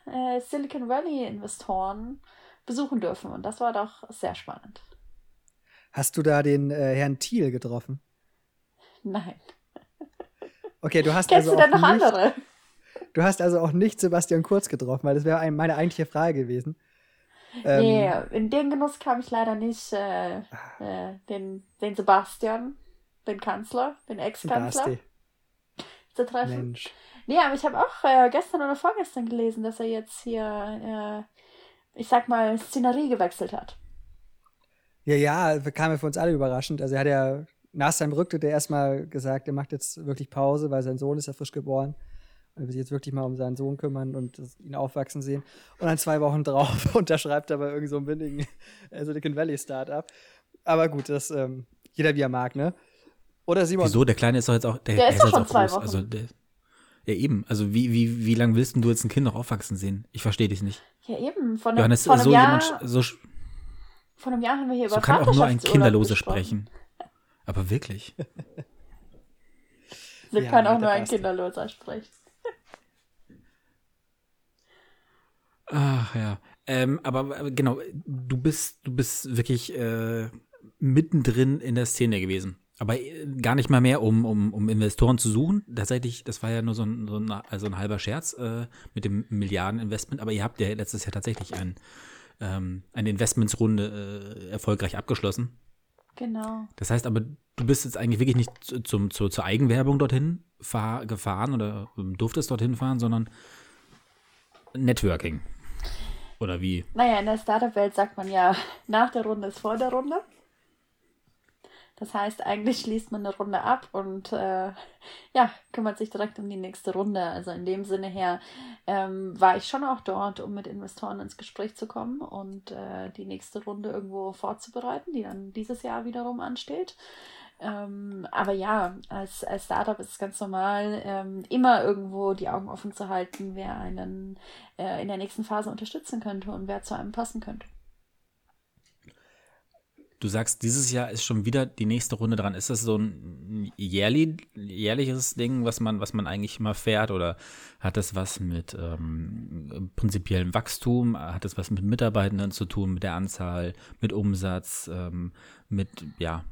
äh, Silicon Valley-Investoren besuchen dürfen und das war doch sehr spannend. Hast du da den äh, Herrn Thiel getroffen? Nein. Okay, du hast Kennst also du denn noch nicht, andere? Du hast also auch nicht Sebastian Kurz getroffen, weil das wäre meine eigentliche Frage gewesen. Ähm, nee, in den Genuss kam ich leider nicht. Äh, äh, den, den Sebastian, den Kanzler, den Ex-Kanzler zu treffen. Mensch. Nee, aber ich habe auch äh, gestern oder vorgestern gelesen, dass er jetzt hier, äh, ich sag mal, Szenerie gewechselt hat. Ja, ja, kam ja für uns alle überraschend. Also er hat ja nach seinem Rücktritt erstmal gesagt, er macht jetzt wirklich Pause, weil sein Sohn ist ja frisch geboren. Er will sich jetzt wirklich mal um seinen Sohn kümmern und ihn aufwachsen sehen. Und dann zwei Wochen drauf unterschreibt er bei irgendeinem so windigen Silicon Valley Startup. Aber gut, das ähm, jeder wie er mag, ne? Oder Simon. Wieso? Der Kleine ist doch jetzt auch. Der, der ist, doch schon zwei groß. Wochen. Also, der, ja, eben. Also, wie, wie, wie lange willst du jetzt ein Kind noch aufwachsen sehen? Ich verstehe dich nicht. Ja, eben. Von einem, Johannes, von einem so Jahr. Jemand, so, von einem Jahr haben wir hier so über kann auch nur ein Kinderlose sprechen. Aber wirklich. so ja, kann auch nur ein Kinderloser sprechen. Ach ja. Ähm, aber genau, du bist, du bist wirklich äh, mittendrin in der Szene gewesen. Aber äh, gar nicht mal mehr, um, um, um Investoren zu suchen. Tatsächlich, das war ja nur so ein, so ein, also ein halber Scherz äh, mit dem Milliardeninvestment. Aber ihr habt ja letztes Jahr tatsächlich ein, ähm, eine Investmentsrunde äh, erfolgreich abgeschlossen. Genau. Das heißt aber, du bist jetzt eigentlich wirklich nicht zum, zu, zur Eigenwerbung dorthin gefahren oder durftest dorthin fahren, sondern Networking. Oder wie? Naja, in der Startup-Welt sagt man ja, nach der Runde ist vor der Runde. Das heißt, eigentlich schließt man eine Runde ab und äh, ja, kümmert sich direkt um die nächste Runde. Also in dem Sinne her ähm, war ich schon auch dort, um mit Investoren ins Gespräch zu kommen und äh, die nächste Runde irgendwo vorzubereiten, die dann dieses Jahr wiederum ansteht. Ähm, aber ja, als, als Startup ist es ganz normal, ähm, immer irgendwo die Augen offen zu halten, wer einen äh, in der nächsten Phase unterstützen könnte und wer zu einem passen könnte. du sagst, dieses Jahr ist schon wieder die nächste Runde dran. Ist das so ein jährlich, jährliches Ding, was man, was man eigentlich immer fährt? Oder hat das was mit ähm, prinzipiellem Wachstum? Hat das was mit Mitarbeitenden zu tun, mit der Anzahl, mit Umsatz, ähm, mit, ja,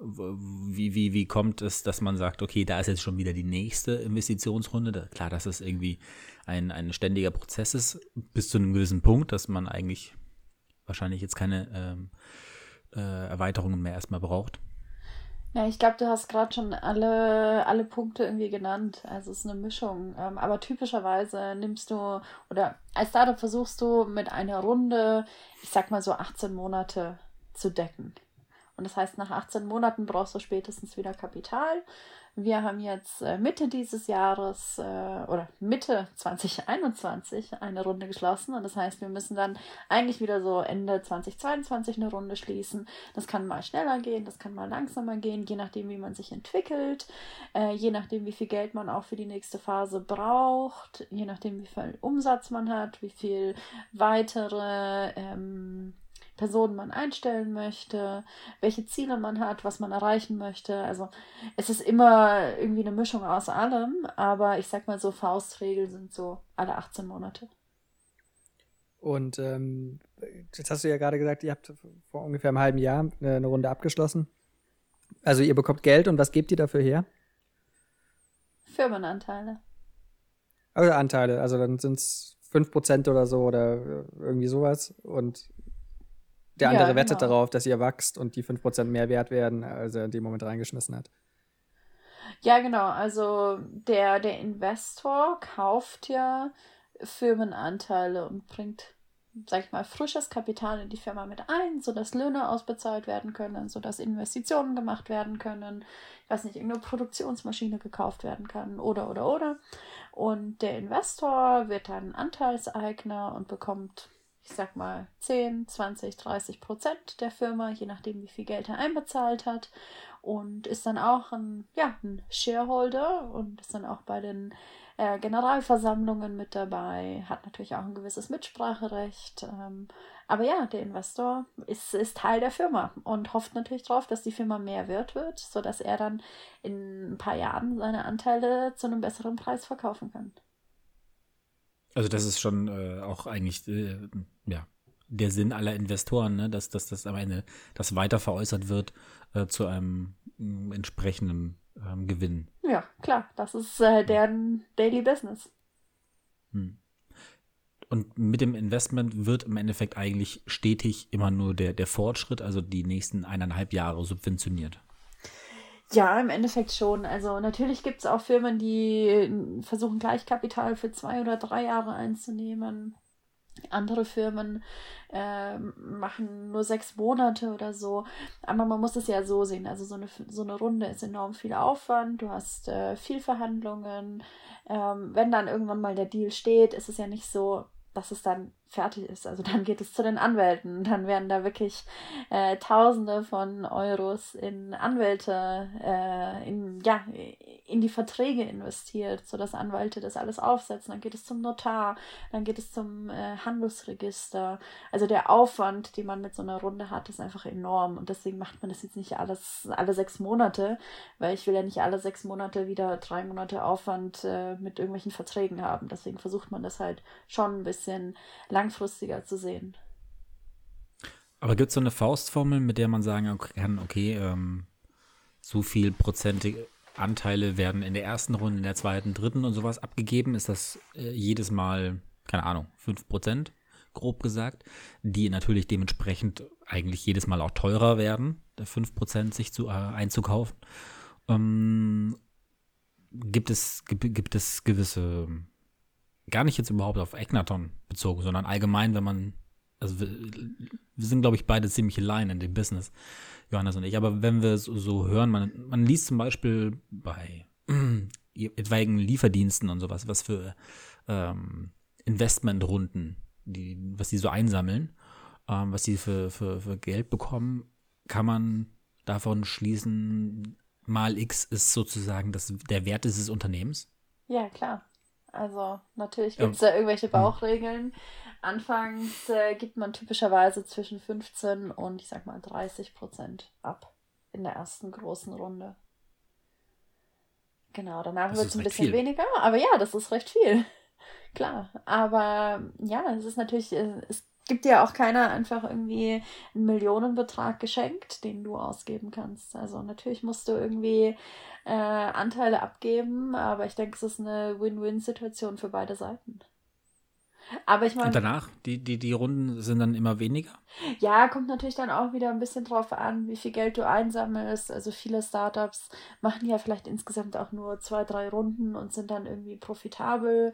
wie, wie, wie kommt es, dass man sagt, okay, da ist jetzt schon wieder die nächste Investitionsrunde? Klar, dass es irgendwie ein, ein ständiger Prozess ist, bis zu einem gewissen Punkt, dass man eigentlich wahrscheinlich jetzt keine ähm, äh, Erweiterungen mehr erstmal braucht. Ja, ich glaube, du hast gerade schon alle, alle Punkte irgendwie genannt. Also es ist eine Mischung. Ähm, aber typischerweise nimmst du oder als Startup versuchst du mit einer Runde, ich sag mal so 18 Monate zu decken. Und das heißt, nach 18 Monaten brauchst du spätestens wieder Kapital. Wir haben jetzt äh, Mitte dieses Jahres äh, oder Mitte 2021 eine Runde geschlossen. Und das heißt, wir müssen dann eigentlich wieder so Ende 2022 eine Runde schließen. Das kann mal schneller gehen, das kann mal langsamer gehen, je nachdem, wie man sich entwickelt, äh, je nachdem, wie viel Geld man auch für die nächste Phase braucht, je nachdem, wie viel Umsatz man hat, wie viel weitere ähm, Personen man einstellen möchte, welche Ziele man hat, was man erreichen möchte. Also es ist immer irgendwie eine Mischung aus allem, aber ich sag mal so, Faustregel sind so alle 18 Monate. Und ähm, jetzt hast du ja gerade gesagt, ihr habt vor ungefähr einem halben Jahr eine Runde abgeschlossen. Also ihr bekommt Geld und was gebt ihr dafür her? Firmenanteile. Also Anteile, also dann sind es 5% oder so oder irgendwie sowas. Und der andere ja, wettet genau. darauf, dass ihr wächst und die 5% mehr wert werden, als er in dem Moment reingeschmissen hat. Ja, genau. Also der, der Investor kauft ja Firmenanteile und bringt, sag ich mal, frisches Kapital in die Firma mit ein, sodass Löhne ausbezahlt werden können, sodass Investitionen gemacht werden können, ich weiß nicht, irgendeine Produktionsmaschine gekauft werden kann oder oder oder. Und der Investor wird dann Anteilseigner und bekommt ich sag mal, 10, 20, 30 Prozent der Firma, je nachdem, wie viel Geld er einbezahlt hat. Und ist dann auch ein, ja, ein Shareholder und ist dann auch bei den äh, Generalversammlungen mit dabei, hat natürlich auch ein gewisses Mitspracherecht. Ähm, aber ja, der Investor ist, ist Teil der Firma und hofft natürlich darauf, dass die Firma mehr wert wird, sodass er dann in ein paar Jahren seine Anteile zu einem besseren Preis verkaufen kann. Also das ist schon äh, auch eigentlich äh, ja der Sinn aller Investoren, ne? dass, dass das am Ende das weiter veräußert wird äh, zu einem äh, entsprechenden ähm, Gewinn. Ja, klar, das ist äh, deren Daily Business. Hm. Und mit dem Investment wird im Endeffekt eigentlich stetig immer nur der, der Fortschritt, also die nächsten eineinhalb Jahre subventioniert. Ja, im Endeffekt schon. Also natürlich gibt es auch Firmen, die versuchen Gleichkapital für zwei oder drei Jahre einzunehmen. Andere Firmen äh, machen nur sechs Monate oder so. Aber man muss es ja so sehen. Also so eine, so eine Runde ist enorm viel Aufwand. Du hast äh, viel Verhandlungen. Ähm, wenn dann irgendwann mal der Deal steht, ist es ja nicht so, dass es dann fertig ist. Also dann geht es zu den Anwälten. Dann werden da wirklich äh, Tausende von Euros in Anwälte, äh, in, ja, in die Verträge investiert, sodass Anwälte das alles aufsetzen. Dann geht es zum Notar, dann geht es zum äh, Handelsregister. Also der Aufwand, den man mit so einer Runde hat, ist einfach enorm. Und deswegen macht man das jetzt nicht alles alle sechs Monate, weil ich will ja nicht alle sechs Monate wieder drei Monate Aufwand äh, mit irgendwelchen Verträgen haben. Deswegen versucht man das halt schon ein bisschen lang langfristiger zu sehen. Aber gibt es so eine Faustformel, mit der man sagen kann, okay, ähm, so viel prozentige Anteile werden in der ersten Runde, in der zweiten, dritten und sowas abgegeben? Ist das äh, jedes Mal, keine Ahnung, 5%, grob gesagt, die natürlich dementsprechend eigentlich jedes Mal auch teurer werden, 5% sich zu, äh, einzukaufen? Ähm, gibt es, gibt, gibt es gewisse gar nicht jetzt überhaupt auf Egnaton bezogen, sondern allgemein, wenn man, also wir, wir sind, glaube ich, beide ziemlich allein in dem Business, Johannes und ich, aber wenn wir so, so hören, man, man liest zum Beispiel bei etwaigen Lieferdiensten und sowas, was für ähm, Investmentrunden, die, was die so einsammeln, ähm, was die für, für, für Geld bekommen, kann man davon schließen, mal X ist sozusagen das, der Wert dieses Unternehmens? Ja, klar. Also natürlich gibt es ja. da irgendwelche hm. Bauchregeln. Anfangs äh, gibt man typischerweise zwischen 15 und ich sag mal 30 Prozent ab in der ersten großen Runde. Genau, danach wird es ein bisschen viel. weniger, aber ja, das ist recht viel. Klar, aber ja, es ist natürlich, äh, es gibt dir auch keiner einfach irgendwie einen Millionenbetrag geschenkt, den du ausgeben kannst. Also natürlich musst du irgendwie äh, Anteile abgeben, aber ich denke, es ist eine Win-Win-Situation für beide Seiten. Aber ich meine. Und danach, die, die, die Runden sind dann immer weniger? Ja, kommt natürlich dann auch wieder ein bisschen drauf an, wie viel Geld du einsammelst. Also viele Startups machen ja vielleicht insgesamt auch nur zwei, drei Runden und sind dann irgendwie profitabel.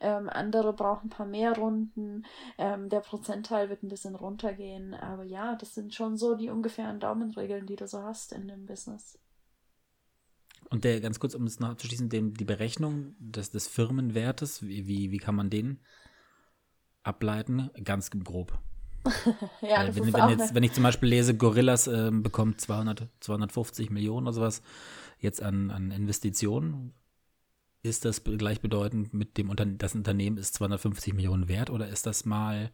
Ähm, andere brauchen ein paar mehr Runden. Ähm, der Prozentteil wird ein bisschen runtergehen. Aber ja, das sind schon so die ungefähren Daumenregeln, die du so hast in dem Business. Und der, ganz kurz, um es noch abzuschließen, den, die Berechnung des, des Firmenwertes, wie, wie, wie kann man den ableiten, ganz grob. ja, das wenn, wenn, jetzt, wenn ich zum Beispiel lese, Gorillas äh, bekommt 200, 250 Millionen oder sowas jetzt an, an Investitionen, ist das gleichbedeutend mit dem Unternehmen, das Unternehmen ist 250 Millionen wert oder ist das mal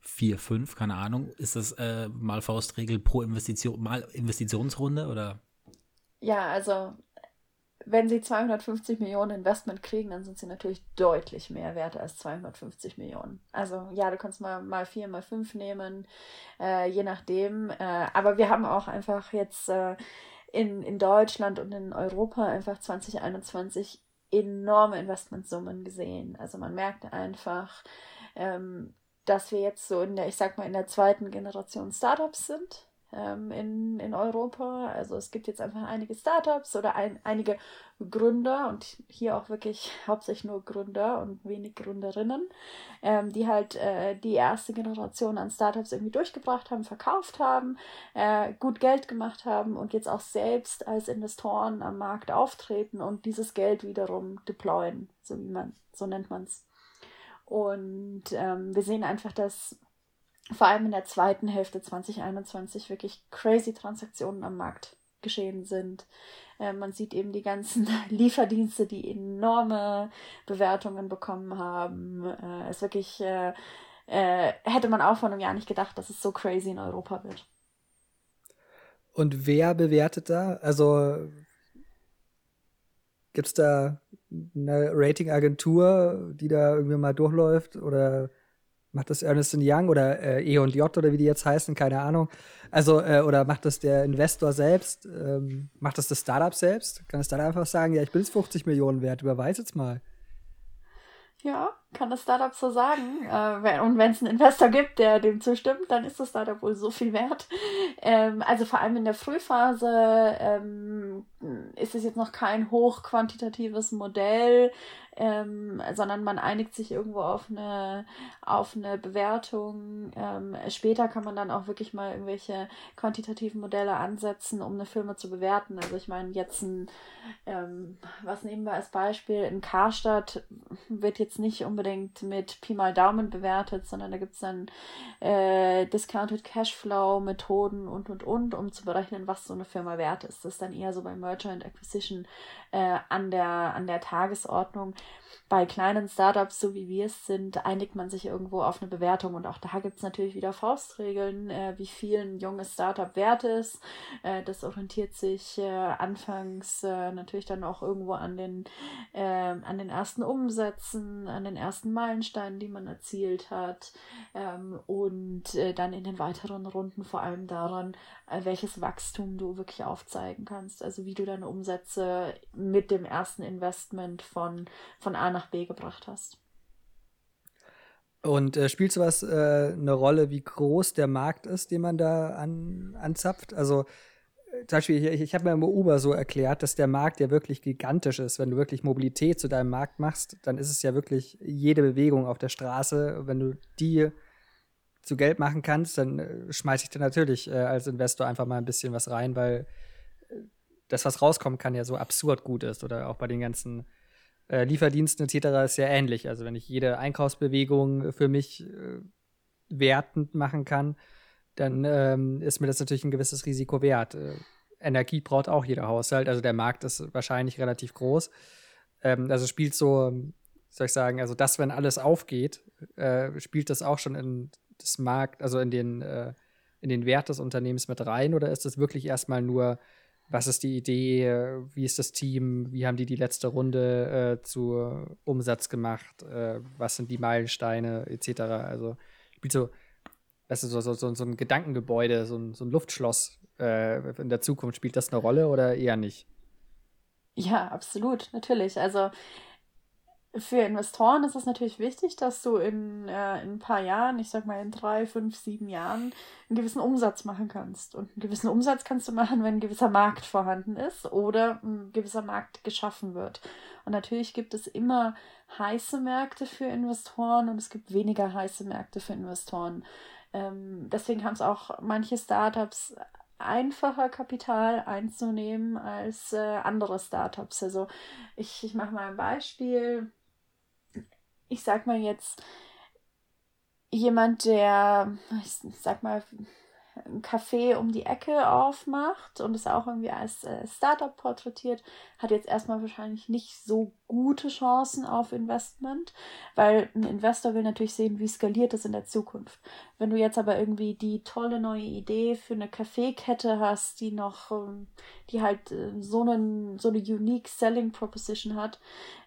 4, 5, keine Ahnung, ist das äh, mal Faustregel pro Investition, mal Investitionsrunde oder? Ja, also wenn sie 250 Millionen Investment kriegen, dann sind sie natürlich deutlich mehr wert als 250 Millionen. Also ja, du kannst mal, mal vier, mal fünf nehmen, äh, je nachdem. Äh, aber wir haben auch einfach jetzt äh, in, in Deutschland und in Europa einfach 2021 enorme Investmentsummen gesehen. Also man merkt einfach, ähm, dass wir jetzt so in der, ich sag mal, in der zweiten Generation Startups sind in, in Europa. Also es gibt jetzt einfach einige Startups oder ein, einige Gründer und hier auch wirklich hauptsächlich nur Gründer und wenig Gründerinnen, ähm, die halt äh, die erste Generation an Startups irgendwie durchgebracht haben, verkauft haben, äh, gut Geld gemacht haben und jetzt auch selbst als Investoren am Markt auftreten und dieses Geld wiederum deployen, so wie man, so nennt man es. Und ähm, wir sehen einfach, dass vor allem in der zweiten Hälfte 2021 wirklich crazy Transaktionen am Markt geschehen sind. Äh, man sieht eben die ganzen Lieferdienste, die enorme Bewertungen bekommen haben. Äh, es wirklich äh, äh, hätte man auch vor einem Jahr nicht gedacht, dass es so crazy in Europa wird. Und wer bewertet da? Also gibt es da eine Ratingagentur, die da irgendwie mal durchläuft? Oder Macht das Ernest Young oder äh, E&J oder wie die jetzt heißen, keine Ahnung. Also, äh, oder macht das der Investor selbst? Ähm, macht das das Startup selbst? Kann das dann einfach sagen, ja, ich bin es 50 Millionen wert, überweis jetzt mal. Ja, kann das Startup so sagen. Äh, und wenn es einen Investor gibt, der dem zustimmt, dann ist das Startup wohl so viel wert. Ähm, also vor allem in der Frühphase ähm, ist es jetzt noch kein hochquantitatives Modell ähm, sondern man einigt sich irgendwo auf eine, auf eine Bewertung. Ähm, später kann man dann auch wirklich mal irgendwelche quantitativen Modelle ansetzen, um eine Firma zu bewerten. Also ich meine, jetzt ein, ähm, was nehmen wir als Beispiel, in Karstadt wird jetzt nicht unbedingt mit Pi mal Daumen bewertet, sondern da gibt es dann äh, Discounted Cashflow Methoden und und und, um zu berechnen, was so eine Firma wert ist. Das ist dann eher so bei Merger and Acquisition äh, an, der, an der Tagesordnung. Bei kleinen Startups, so wie wir es sind, einigt man sich irgendwo auf eine Bewertung und auch da gibt es natürlich wieder Faustregeln, äh, wie viel ein junges Startup wert ist. Äh, das orientiert sich äh, anfangs äh, natürlich dann auch irgendwo an den, ähm, an den ersten Umsätzen, an den ersten Meilensteinen, die man erzielt hat ähm, und äh, dann in den weiteren Runden vor allem daran, äh, welches Wachstum du wirklich aufzeigen kannst. Also wie du deine Umsätze mit dem ersten Investment von, von A nach B gebracht hast. Und äh, spielt sowas äh, eine Rolle, wie groß der Markt ist, den man da an, anzapft? Also äh, zum Beispiel, ich, ich habe mir im Uber so erklärt, dass der Markt ja wirklich gigantisch ist. Wenn du wirklich Mobilität zu deinem Markt machst, dann ist es ja wirklich jede Bewegung auf der Straße. Wenn du die zu Geld machen kannst, dann äh, schmeiße ich dir natürlich äh, als Investor einfach mal ein bisschen was rein, weil äh, das, was rauskommen kann, ja so absurd gut ist. Oder auch bei den ganzen äh, Lieferdiensten etc. ist ja ähnlich. Also wenn ich jede Einkaufsbewegung für mich äh, wertend machen kann, dann ähm, ist mir das natürlich ein gewisses Risiko wert. Äh, Energie braucht auch jeder Haushalt, also der Markt ist wahrscheinlich relativ groß. Ähm, also spielt so soll ich sagen, also das, wenn alles aufgeht, äh, spielt das auch schon in das Markt, also in den, äh, in den Wert des Unternehmens mit rein oder ist das wirklich erstmal nur, was ist die Idee, wie ist das Team, wie haben die die letzte Runde äh, zu Umsatz gemacht, äh, was sind die Meilensteine etc. Also spielt so, weißt du, so, so, so ein Gedankengebäude, so ein, so ein Luftschloss äh, in der Zukunft, spielt das eine Rolle oder eher nicht? Ja, absolut, natürlich. Also für Investoren ist es natürlich wichtig, dass du in, äh, in ein paar Jahren, ich sag mal in drei, fünf, sieben Jahren, einen gewissen Umsatz machen kannst. Und einen gewissen Umsatz kannst du machen, wenn ein gewisser Markt vorhanden ist oder ein gewisser Markt geschaffen wird. Und natürlich gibt es immer heiße Märkte für Investoren und es gibt weniger heiße Märkte für Investoren. Ähm, deswegen haben es auch manche Startups einfacher Kapital einzunehmen als äh, andere Startups. Also ich, ich mache mal ein Beispiel ich sag mal jetzt, jemand, der, ich sag mal, ein Café um die Ecke aufmacht und es auch irgendwie als äh, Startup porträtiert, hat jetzt erstmal wahrscheinlich nicht so gute Chancen auf Investment, weil ein Investor will natürlich sehen, wie skaliert es in der Zukunft. Wenn du jetzt aber irgendwie die tolle neue Idee für eine Kaffeekette hast, die noch, ähm, die halt äh, so, einen, so eine unique Selling Proposition hat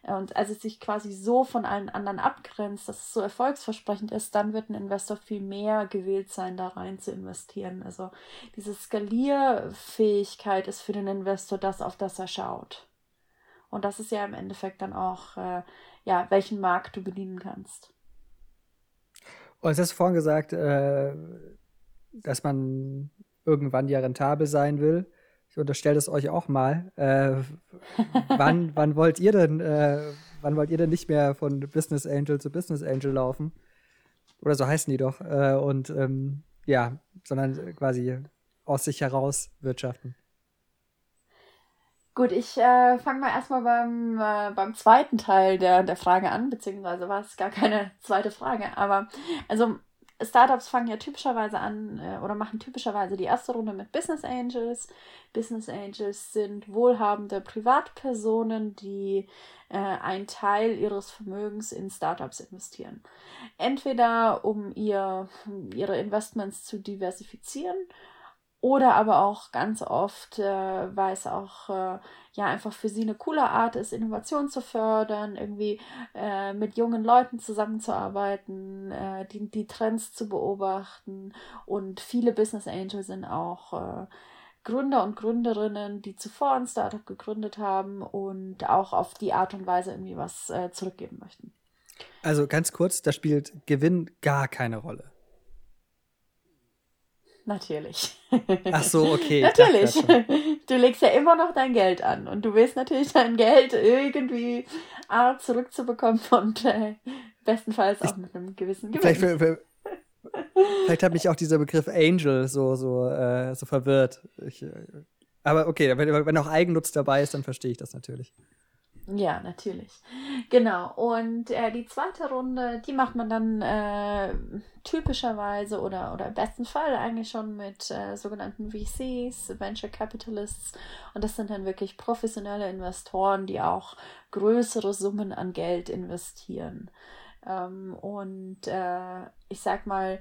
und also sich quasi so von allen anderen abgrenzt, dass es so erfolgsversprechend ist, dann wird ein Investor viel mehr gewillt sein, da rein zu investieren. Also diese Skalierfähigkeit ist für den Investor das, auf das er schaut. Und das ist ja im Endeffekt dann auch, äh, ja, welchen Markt du bedienen kannst. Und es hast vorhin gesagt, äh, dass man irgendwann ja rentabel sein will. Ich unterstelle es euch auch mal. Äh, wann, wann wollt ihr denn, äh, wann wollt ihr denn nicht mehr von Business Angel zu Business Angel laufen? Oder so heißen die doch. Äh, und ähm, ja, sondern quasi aus sich heraus wirtschaften. Gut, ich äh, fange mal erstmal beim, äh, beim zweiten Teil der, der Frage an, beziehungsweise war es gar keine zweite Frage. Aber also Startups fangen ja typischerweise an äh, oder machen typischerweise die erste Runde mit Business Angels. Business Angels sind wohlhabende Privatpersonen, die äh, einen Teil ihres Vermögens in Startups investieren. Entweder um ihr, ihre Investments zu diversifizieren oder aber auch ganz oft, äh, weil es auch äh, ja einfach für sie eine coole Art ist, Innovation zu fördern, irgendwie äh, mit jungen Leuten zusammenzuarbeiten, äh, die, die Trends zu beobachten. Und viele Business Angels sind auch äh, Gründer und Gründerinnen, die zuvor ein Startup gegründet haben und auch auf die Art und Weise irgendwie was äh, zurückgeben möchten. Also ganz kurz, da spielt Gewinn gar keine Rolle. Natürlich. Ach so, okay. natürlich. Du legst ja immer noch dein Geld an und du willst natürlich dein Geld irgendwie Art zurückzubekommen und äh, bestenfalls auch mit einem gewissen Gewinn. Vielleicht, für, vielleicht hat mich auch dieser Begriff Angel so, so, äh, so verwirrt. Ich, äh, aber okay, wenn, wenn auch Eigennutz dabei ist, dann verstehe ich das natürlich. Ja, natürlich. Genau. Und äh, die zweite Runde, die macht man dann äh, typischerweise oder, oder im besten Fall eigentlich schon mit äh, sogenannten VCs, Venture Capitalists. Und das sind dann wirklich professionelle Investoren, die auch größere Summen an Geld investieren. Ähm, und äh, ich sag mal,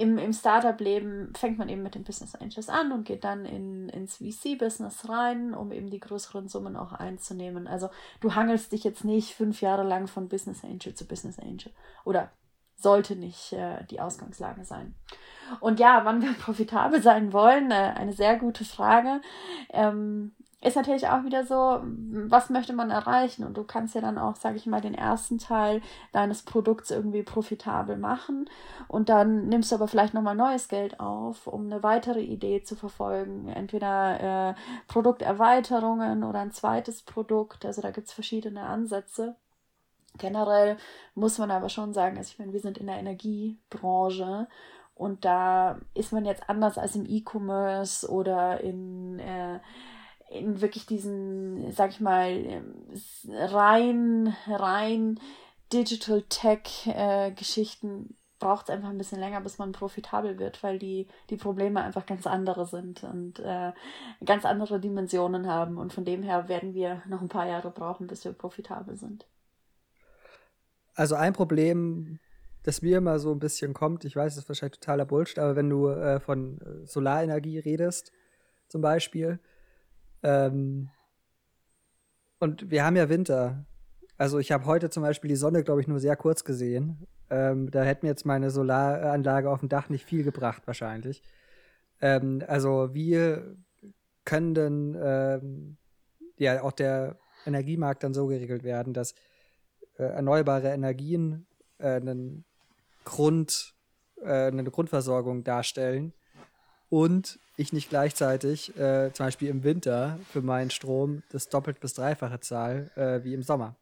im, im Startup-Leben fängt man eben mit den Business Angels an und geht dann in, ins VC-Business rein, um eben die größeren Summen auch einzunehmen. Also du hangelst dich jetzt nicht fünf Jahre lang von Business Angel zu Business Angel. Oder sollte nicht äh, die Ausgangslage sein. Und ja, wann wir profitabel sein wollen, äh, eine sehr gute Frage. Ähm, ist natürlich auch wieder so, was möchte man erreichen? Und du kannst ja dann auch, sage ich mal, den ersten Teil deines Produkts irgendwie profitabel machen. Und dann nimmst du aber vielleicht nochmal neues Geld auf, um eine weitere Idee zu verfolgen. Entweder äh, Produkterweiterungen oder ein zweites Produkt. Also da gibt es verschiedene Ansätze. Generell muss man aber schon sagen, also ich meine, wir sind in der Energiebranche und da ist man jetzt anders als im E-Commerce oder in äh, in wirklich diesen, sag ich mal, ähm, rein, rein Digital Tech äh, Geschichten braucht es einfach ein bisschen länger, bis man profitabel wird, weil die, die Probleme einfach ganz andere sind und äh, ganz andere Dimensionen haben. Und von dem her werden wir noch ein paar Jahre brauchen, bis wir profitabel sind. Also ein Problem, das mir immer so ein bisschen kommt, ich weiß, es ist wahrscheinlich totaler Bullshit, aber wenn du äh, von äh, Solarenergie redest, zum Beispiel, ähm, und wir haben ja Winter. Also ich habe heute zum Beispiel die Sonne, glaube ich, nur sehr kurz gesehen. Ähm, da hätte mir jetzt meine Solaranlage auf dem Dach nicht viel gebracht, wahrscheinlich. Ähm, also wie können denn ähm, ja auch der Energiemarkt dann so geregelt werden, dass äh, erneuerbare Energien äh, einen Grund, äh, eine Grundversorgung darstellen und ich nicht gleichzeitig äh, zum Beispiel im Winter für meinen Strom das doppelt bis dreifache zahle äh, wie im Sommer.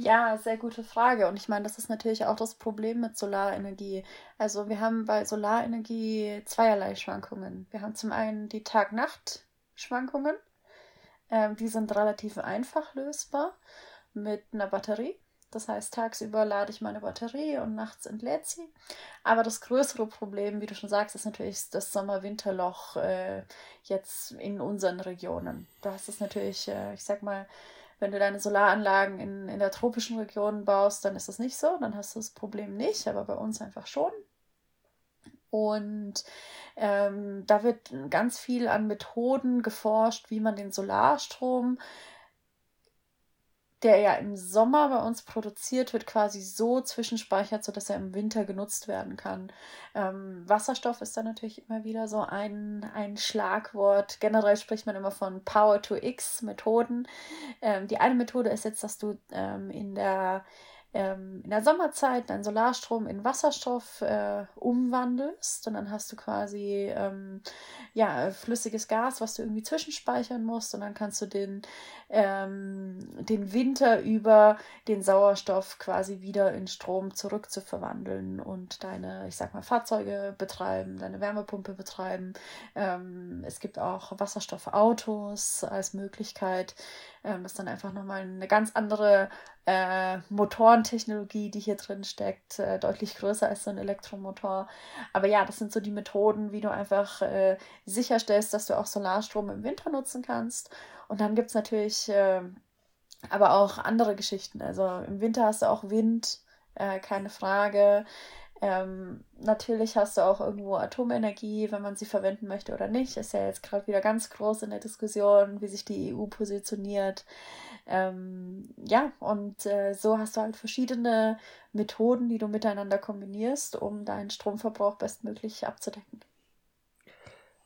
Ja, sehr gute Frage. Und ich meine, das ist natürlich auch das Problem mit Solarenergie. Also wir haben bei Solarenergie zweierlei Schwankungen. Wir haben zum einen die Tag-Nacht-Schwankungen. Ähm, die sind relativ einfach lösbar mit einer Batterie. Das heißt, tagsüber lade ich meine Batterie und nachts entlädt sie. Aber das größere Problem, wie du schon sagst, ist natürlich das Sommer-Winterloch äh, jetzt in unseren Regionen. Da hast es natürlich, äh, ich sag mal, wenn du deine Solaranlagen in, in der tropischen Region baust, dann ist das nicht so, dann hast du das Problem nicht, aber bei uns einfach schon. Und ähm, da wird ganz viel an Methoden geforscht, wie man den Solarstrom der ja im Sommer bei uns produziert wird, quasi so zwischenspeichert, sodass er im Winter genutzt werden kann. Ähm, Wasserstoff ist dann natürlich immer wieder so ein, ein Schlagwort. Generell spricht man immer von Power-to-X-Methoden. Ähm, die eine Methode ist jetzt, dass du ähm, in der ähm, in der Sommerzeit deinen Solarstrom in Wasserstoff äh, umwandelst und dann hast du quasi ähm, ja, flüssiges Gas, was du irgendwie zwischenspeichern musst und dann kannst du den, ähm, den Winter über den Sauerstoff quasi wieder in Strom zurückzuverwandeln und deine, ich sag mal, Fahrzeuge betreiben, deine Wärmepumpe betreiben. Ähm, es gibt auch Wasserstoffautos als Möglichkeit. Ähm, das ist dann einfach nochmal eine ganz andere äh, Motorentechnologie, die hier drin steckt, äh, deutlich größer als so ein Elektromotor. Aber ja, das sind so die Methoden, wie du einfach äh, sicherstellst, dass du auch Solarstrom im Winter nutzen kannst. Und dann gibt es natürlich äh, aber auch andere Geschichten. Also im Winter hast du auch Wind, äh, keine Frage. Ähm, natürlich hast du auch irgendwo Atomenergie, wenn man sie verwenden möchte oder nicht. Ist ja jetzt gerade wieder ganz groß in der Diskussion, wie sich die EU positioniert. Ähm, ja, und äh, so hast du halt verschiedene Methoden, die du miteinander kombinierst, um deinen Stromverbrauch bestmöglich abzudecken.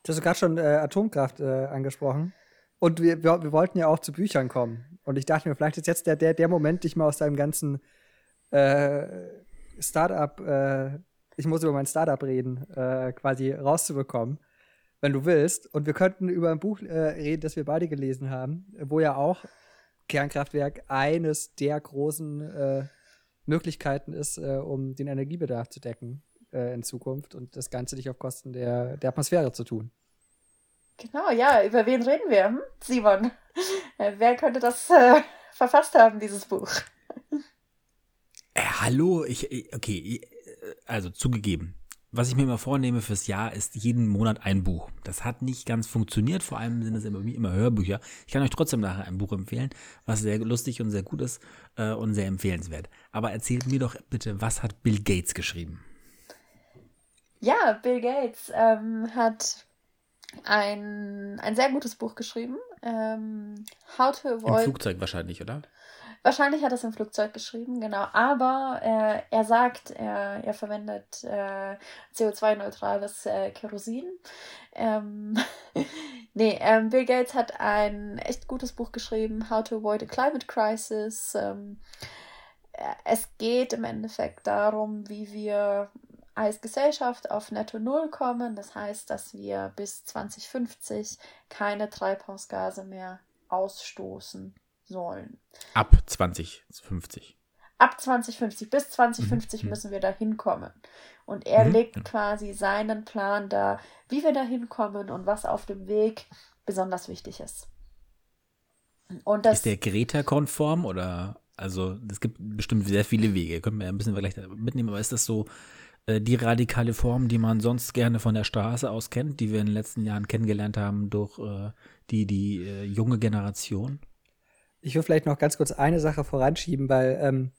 Du hast gerade schon äh, Atomkraft äh, angesprochen. Und wir, wir, wir, wollten ja auch zu Büchern kommen. Und ich dachte mir, vielleicht ist jetzt der, der, der Moment, dich mal aus deinem ganzen äh, Startup, äh, ich muss über mein Startup reden, äh, quasi rauszubekommen, wenn du willst. Und wir könnten über ein Buch äh, reden, das wir beide gelesen haben, wo ja auch Kernkraftwerk eines der großen äh, Möglichkeiten ist, äh, um den Energiebedarf zu decken äh, in Zukunft und das Ganze nicht auf Kosten der, der Atmosphäre zu tun. Genau, ja, über wen reden wir, hm? Simon? wer könnte das verfasst haben, dieses Buch? Äh, hallo, ich, okay, äh, also zugegeben. Was ich mir immer vornehme fürs Jahr ist jeden Monat ein Buch. Das hat nicht ganz funktioniert, vor allem sind es immer, immer Hörbücher. Ich kann euch trotzdem nachher ein Buch empfehlen, was sehr lustig und sehr gut ist äh, und sehr empfehlenswert. Aber erzählt mir doch bitte, was hat Bill Gates geschrieben? Ja, Bill Gates ähm, hat ein, ein sehr gutes Buch geschrieben. Ähm, How to Avoid. Im Flugzeug wahrscheinlich, oder? Wahrscheinlich hat er es im Flugzeug geschrieben, genau. Aber äh, er sagt, er, er verwendet äh, CO2-neutrales äh, Kerosin. Ähm, nee, ähm, Bill Gates hat ein echt gutes Buch geschrieben, How to Avoid a Climate Crisis. Ähm, äh, es geht im Endeffekt darum, wie wir als Gesellschaft auf Netto Null kommen. Das heißt, dass wir bis 2050 keine Treibhausgase mehr ausstoßen sollen. Ab 2050. Ab 2050, bis 2050 mhm. müssen wir da hinkommen. Und er mhm. legt quasi seinen Plan da, wie wir da hinkommen und was auf dem Weg besonders wichtig ist. Und das, ist der Greta-konform oder Also es gibt bestimmt sehr viele Wege, können wir ein bisschen vielleicht mitnehmen, aber ist das so äh, die radikale Form, die man sonst gerne von der Straße aus kennt, die wir in den letzten Jahren kennengelernt haben durch äh, die, die äh, junge Generation? Ich will vielleicht noch ganz kurz eine Sache voranschieben, weil ähm,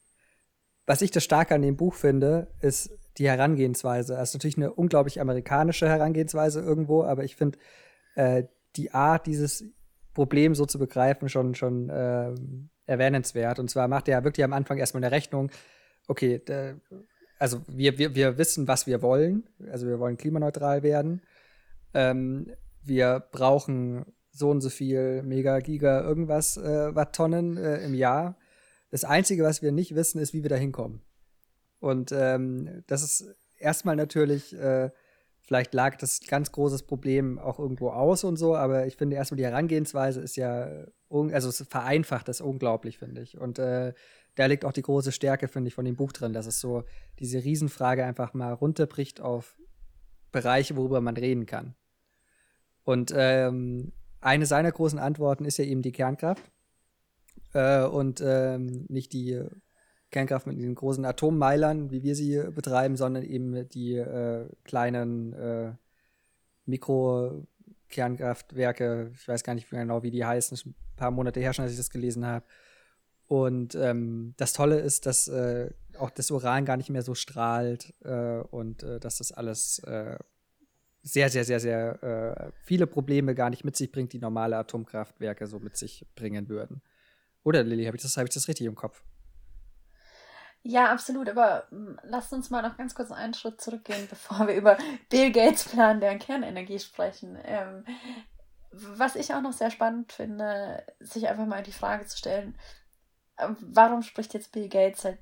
was ich das Starke an dem Buch finde, ist die Herangehensweise. Es ist natürlich eine unglaublich amerikanische Herangehensweise irgendwo, aber ich finde äh, die Art, dieses Problem so zu begreifen, schon, schon äh, erwähnenswert. Und zwar macht er wirklich am Anfang erstmal eine Rechnung, okay, da, also wir, wir, wir wissen, was wir wollen. Also wir wollen klimaneutral werden. Ähm, wir brauchen so und so viel Mega, Giga, irgendwas äh, Watttonnen äh, im Jahr. Das Einzige, was wir nicht wissen, ist, wie wir da hinkommen. Und ähm, das ist erstmal natürlich, äh, vielleicht lag das ganz großes Problem auch irgendwo aus und so, aber ich finde erstmal die Herangehensweise ist ja, also es vereinfacht das unglaublich, finde ich. Und äh, da liegt auch die große Stärke, finde ich, von dem Buch drin, dass es so diese Riesenfrage einfach mal runterbricht auf Bereiche, worüber man reden kann. Und ähm, eine seiner großen Antworten ist ja eben die Kernkraft. Äh, und ähm, nicht die Kernkraft mit den großen Atommeilern, wie wir sie betreiben, sondern eben die äh, kleinen äh, Mikro-Kernkraftwerke. Ich weiß gar nicht genau, wie die heißen. Ist ein paar Monate her schon, als ich das gelesen habe. Und ähm, das Tolle ist, dass äh, auch das Uran gar nicht mehr so strahlt äh, und äh, dass das alles äh, sehr, sehr, sehr, sehr äh, viele Probleme gar nicht mit sich bringt, die normale Atomkraftwerke so mit sich bringen würden. Oder Lilly, habe ich, das, hab ich das richtig im Kopf? Ja, absolut. Aber hm, lasst uns mal noch ganz kurz einen Schritt zurückgehen, bevor wir über Bill Gates Plan der Kernenergie sprechen. Ähm, was ich auch noch sehr spannend finde, sich einfach mal die Frage zu stellen, warum spricht jetzt Bill Gates seit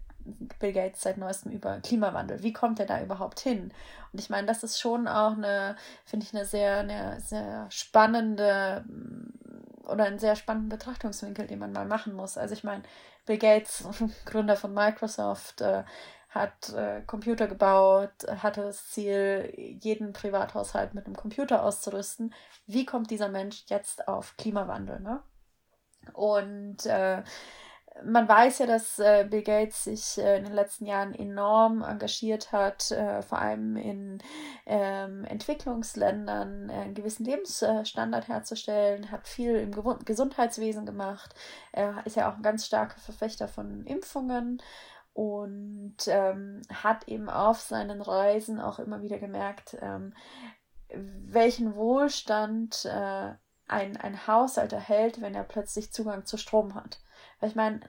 Bill Gates seit neuestem über Klimawandel. Wie kommt er da überhaupt hin? Und ich meine, das ist schon auch eine, finde ich, eine sehr, eine sehr spannende oder ein sehr spannenden Betrachtungswinkel, den man mal machen muss. Also ich meine, Bill Gates, Gründer von Microsoft, äh, hat äh, Computer gebaut, hatte das Ziel, jeden Privathaushalt mit einem Computer auszurüsten. Wie kommt dieser Mensch jetzt auf Klimawandel? Ne? Und äh, man weiß ja, dass äh, Bill Gates sich äh, in den letzten Jahren enorm engagiert hat, äh, vor allem in ähm, Entwicklungsländern äh, einen gewissen Lebensstandard herzustellen, hat viel im Ge Gesundheitswesen gemacht, er ist ja auch ein ganz starker Verfechter von Impfungen und ähm, hat eben auf seinen Reisen auch immer wieder gemerkt, ähm, welchen Wohlstand äh, ein, ein Haushalt erhält, wenn er plötzlich Zugang zu Strom hat. Weil ich meine,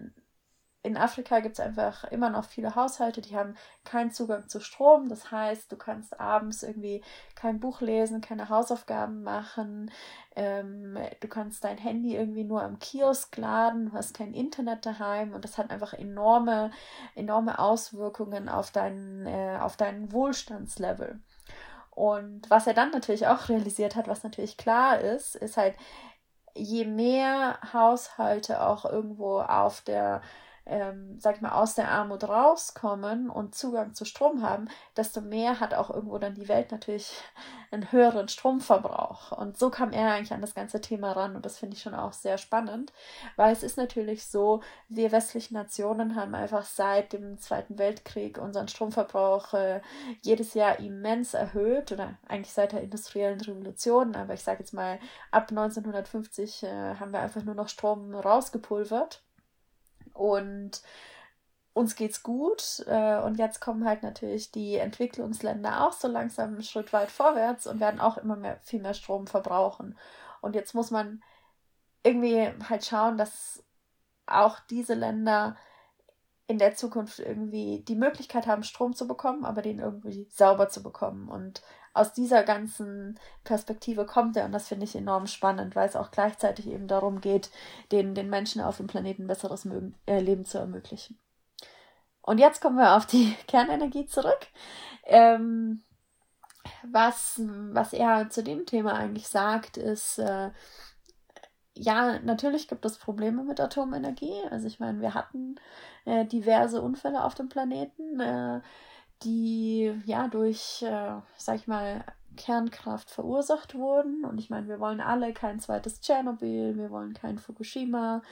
in Afrika gibt es einfach immer noch viele Haushalte, die haben keinen Zugang zu Strom. Das heißt, du kannst abends irgendwie kein Buch lesen, keine Hausaufgaben machen. Ähm, du kannst dein Handy irgendwie nur am Kiosk laden, du hast kein Internet daheim und das hat einfach enorme, enorme Auswirkungen auf deinen, äh, auf deinen Wohlstandslevel. Und was er dann natürlich auch realisiert hat, was natürlich klar ist, ist halt, je mehr Haushalte auch irgendwo auf der ähm, sag ich mal, aus der Armut rauskommen und Zugang zu Strom haben, desto mehr hat auch irgendwo dann die Welt natürlich einen höheren Stromverbrauch. Und so kam er eigentlich an das ganze Thema ran und das finde ich schon auch sehr spannend, weil es ist natürlich so, wir westlichen Nationen haben einfach seit dem Zweiten Weltkrieg unseren Stromverbrauch äh, jedes Jahr immens erhöht oder eigentlich seit der industriellen Revolution, aber ich sage jetzt mal, ab 1950 äh, haben wir einfach nur noch Strom rausgepulvert. Und uns geht's gut äh, und jetzt kommen halt natürlich die Entwicklungsländer auch so langsam einen Schritt weit vorwärts und werden auch immer mehr viel mehr Strom verbrauchen. Und jetzt muss man irgendwie halt schauen, dass auch diese Länder in der Zukunft irgendwie die Möglichkeit haben, Strom zu bekommen, aber den irgendwie sauber zu bekommen. Und aus dieser ganzen Perspektive kommt er und das finde ich enorm spannend, weil es auch gleichzeitig eben darum geht, den, den Menschen auf dem Planeten besseres Mögen, äh, Leben zu ermöglichen. Und jetzt kommen wir auf die Kernenergie zurück. Ähm, was, was er zu dem Thema eigentlich sagt, ist, äh, ja, natürlich gibt es Probleme mit Atomenergie. Also ich meine, wir hatten äh, diverse Unfälle auf dem Planeten. Äh, die ja durch, äh, sag ich mal, Kernkraft verursacht wurden. Und ich meine, wir wollen alle kein zweites Tschernobyl, wir wollen kein Fukushima.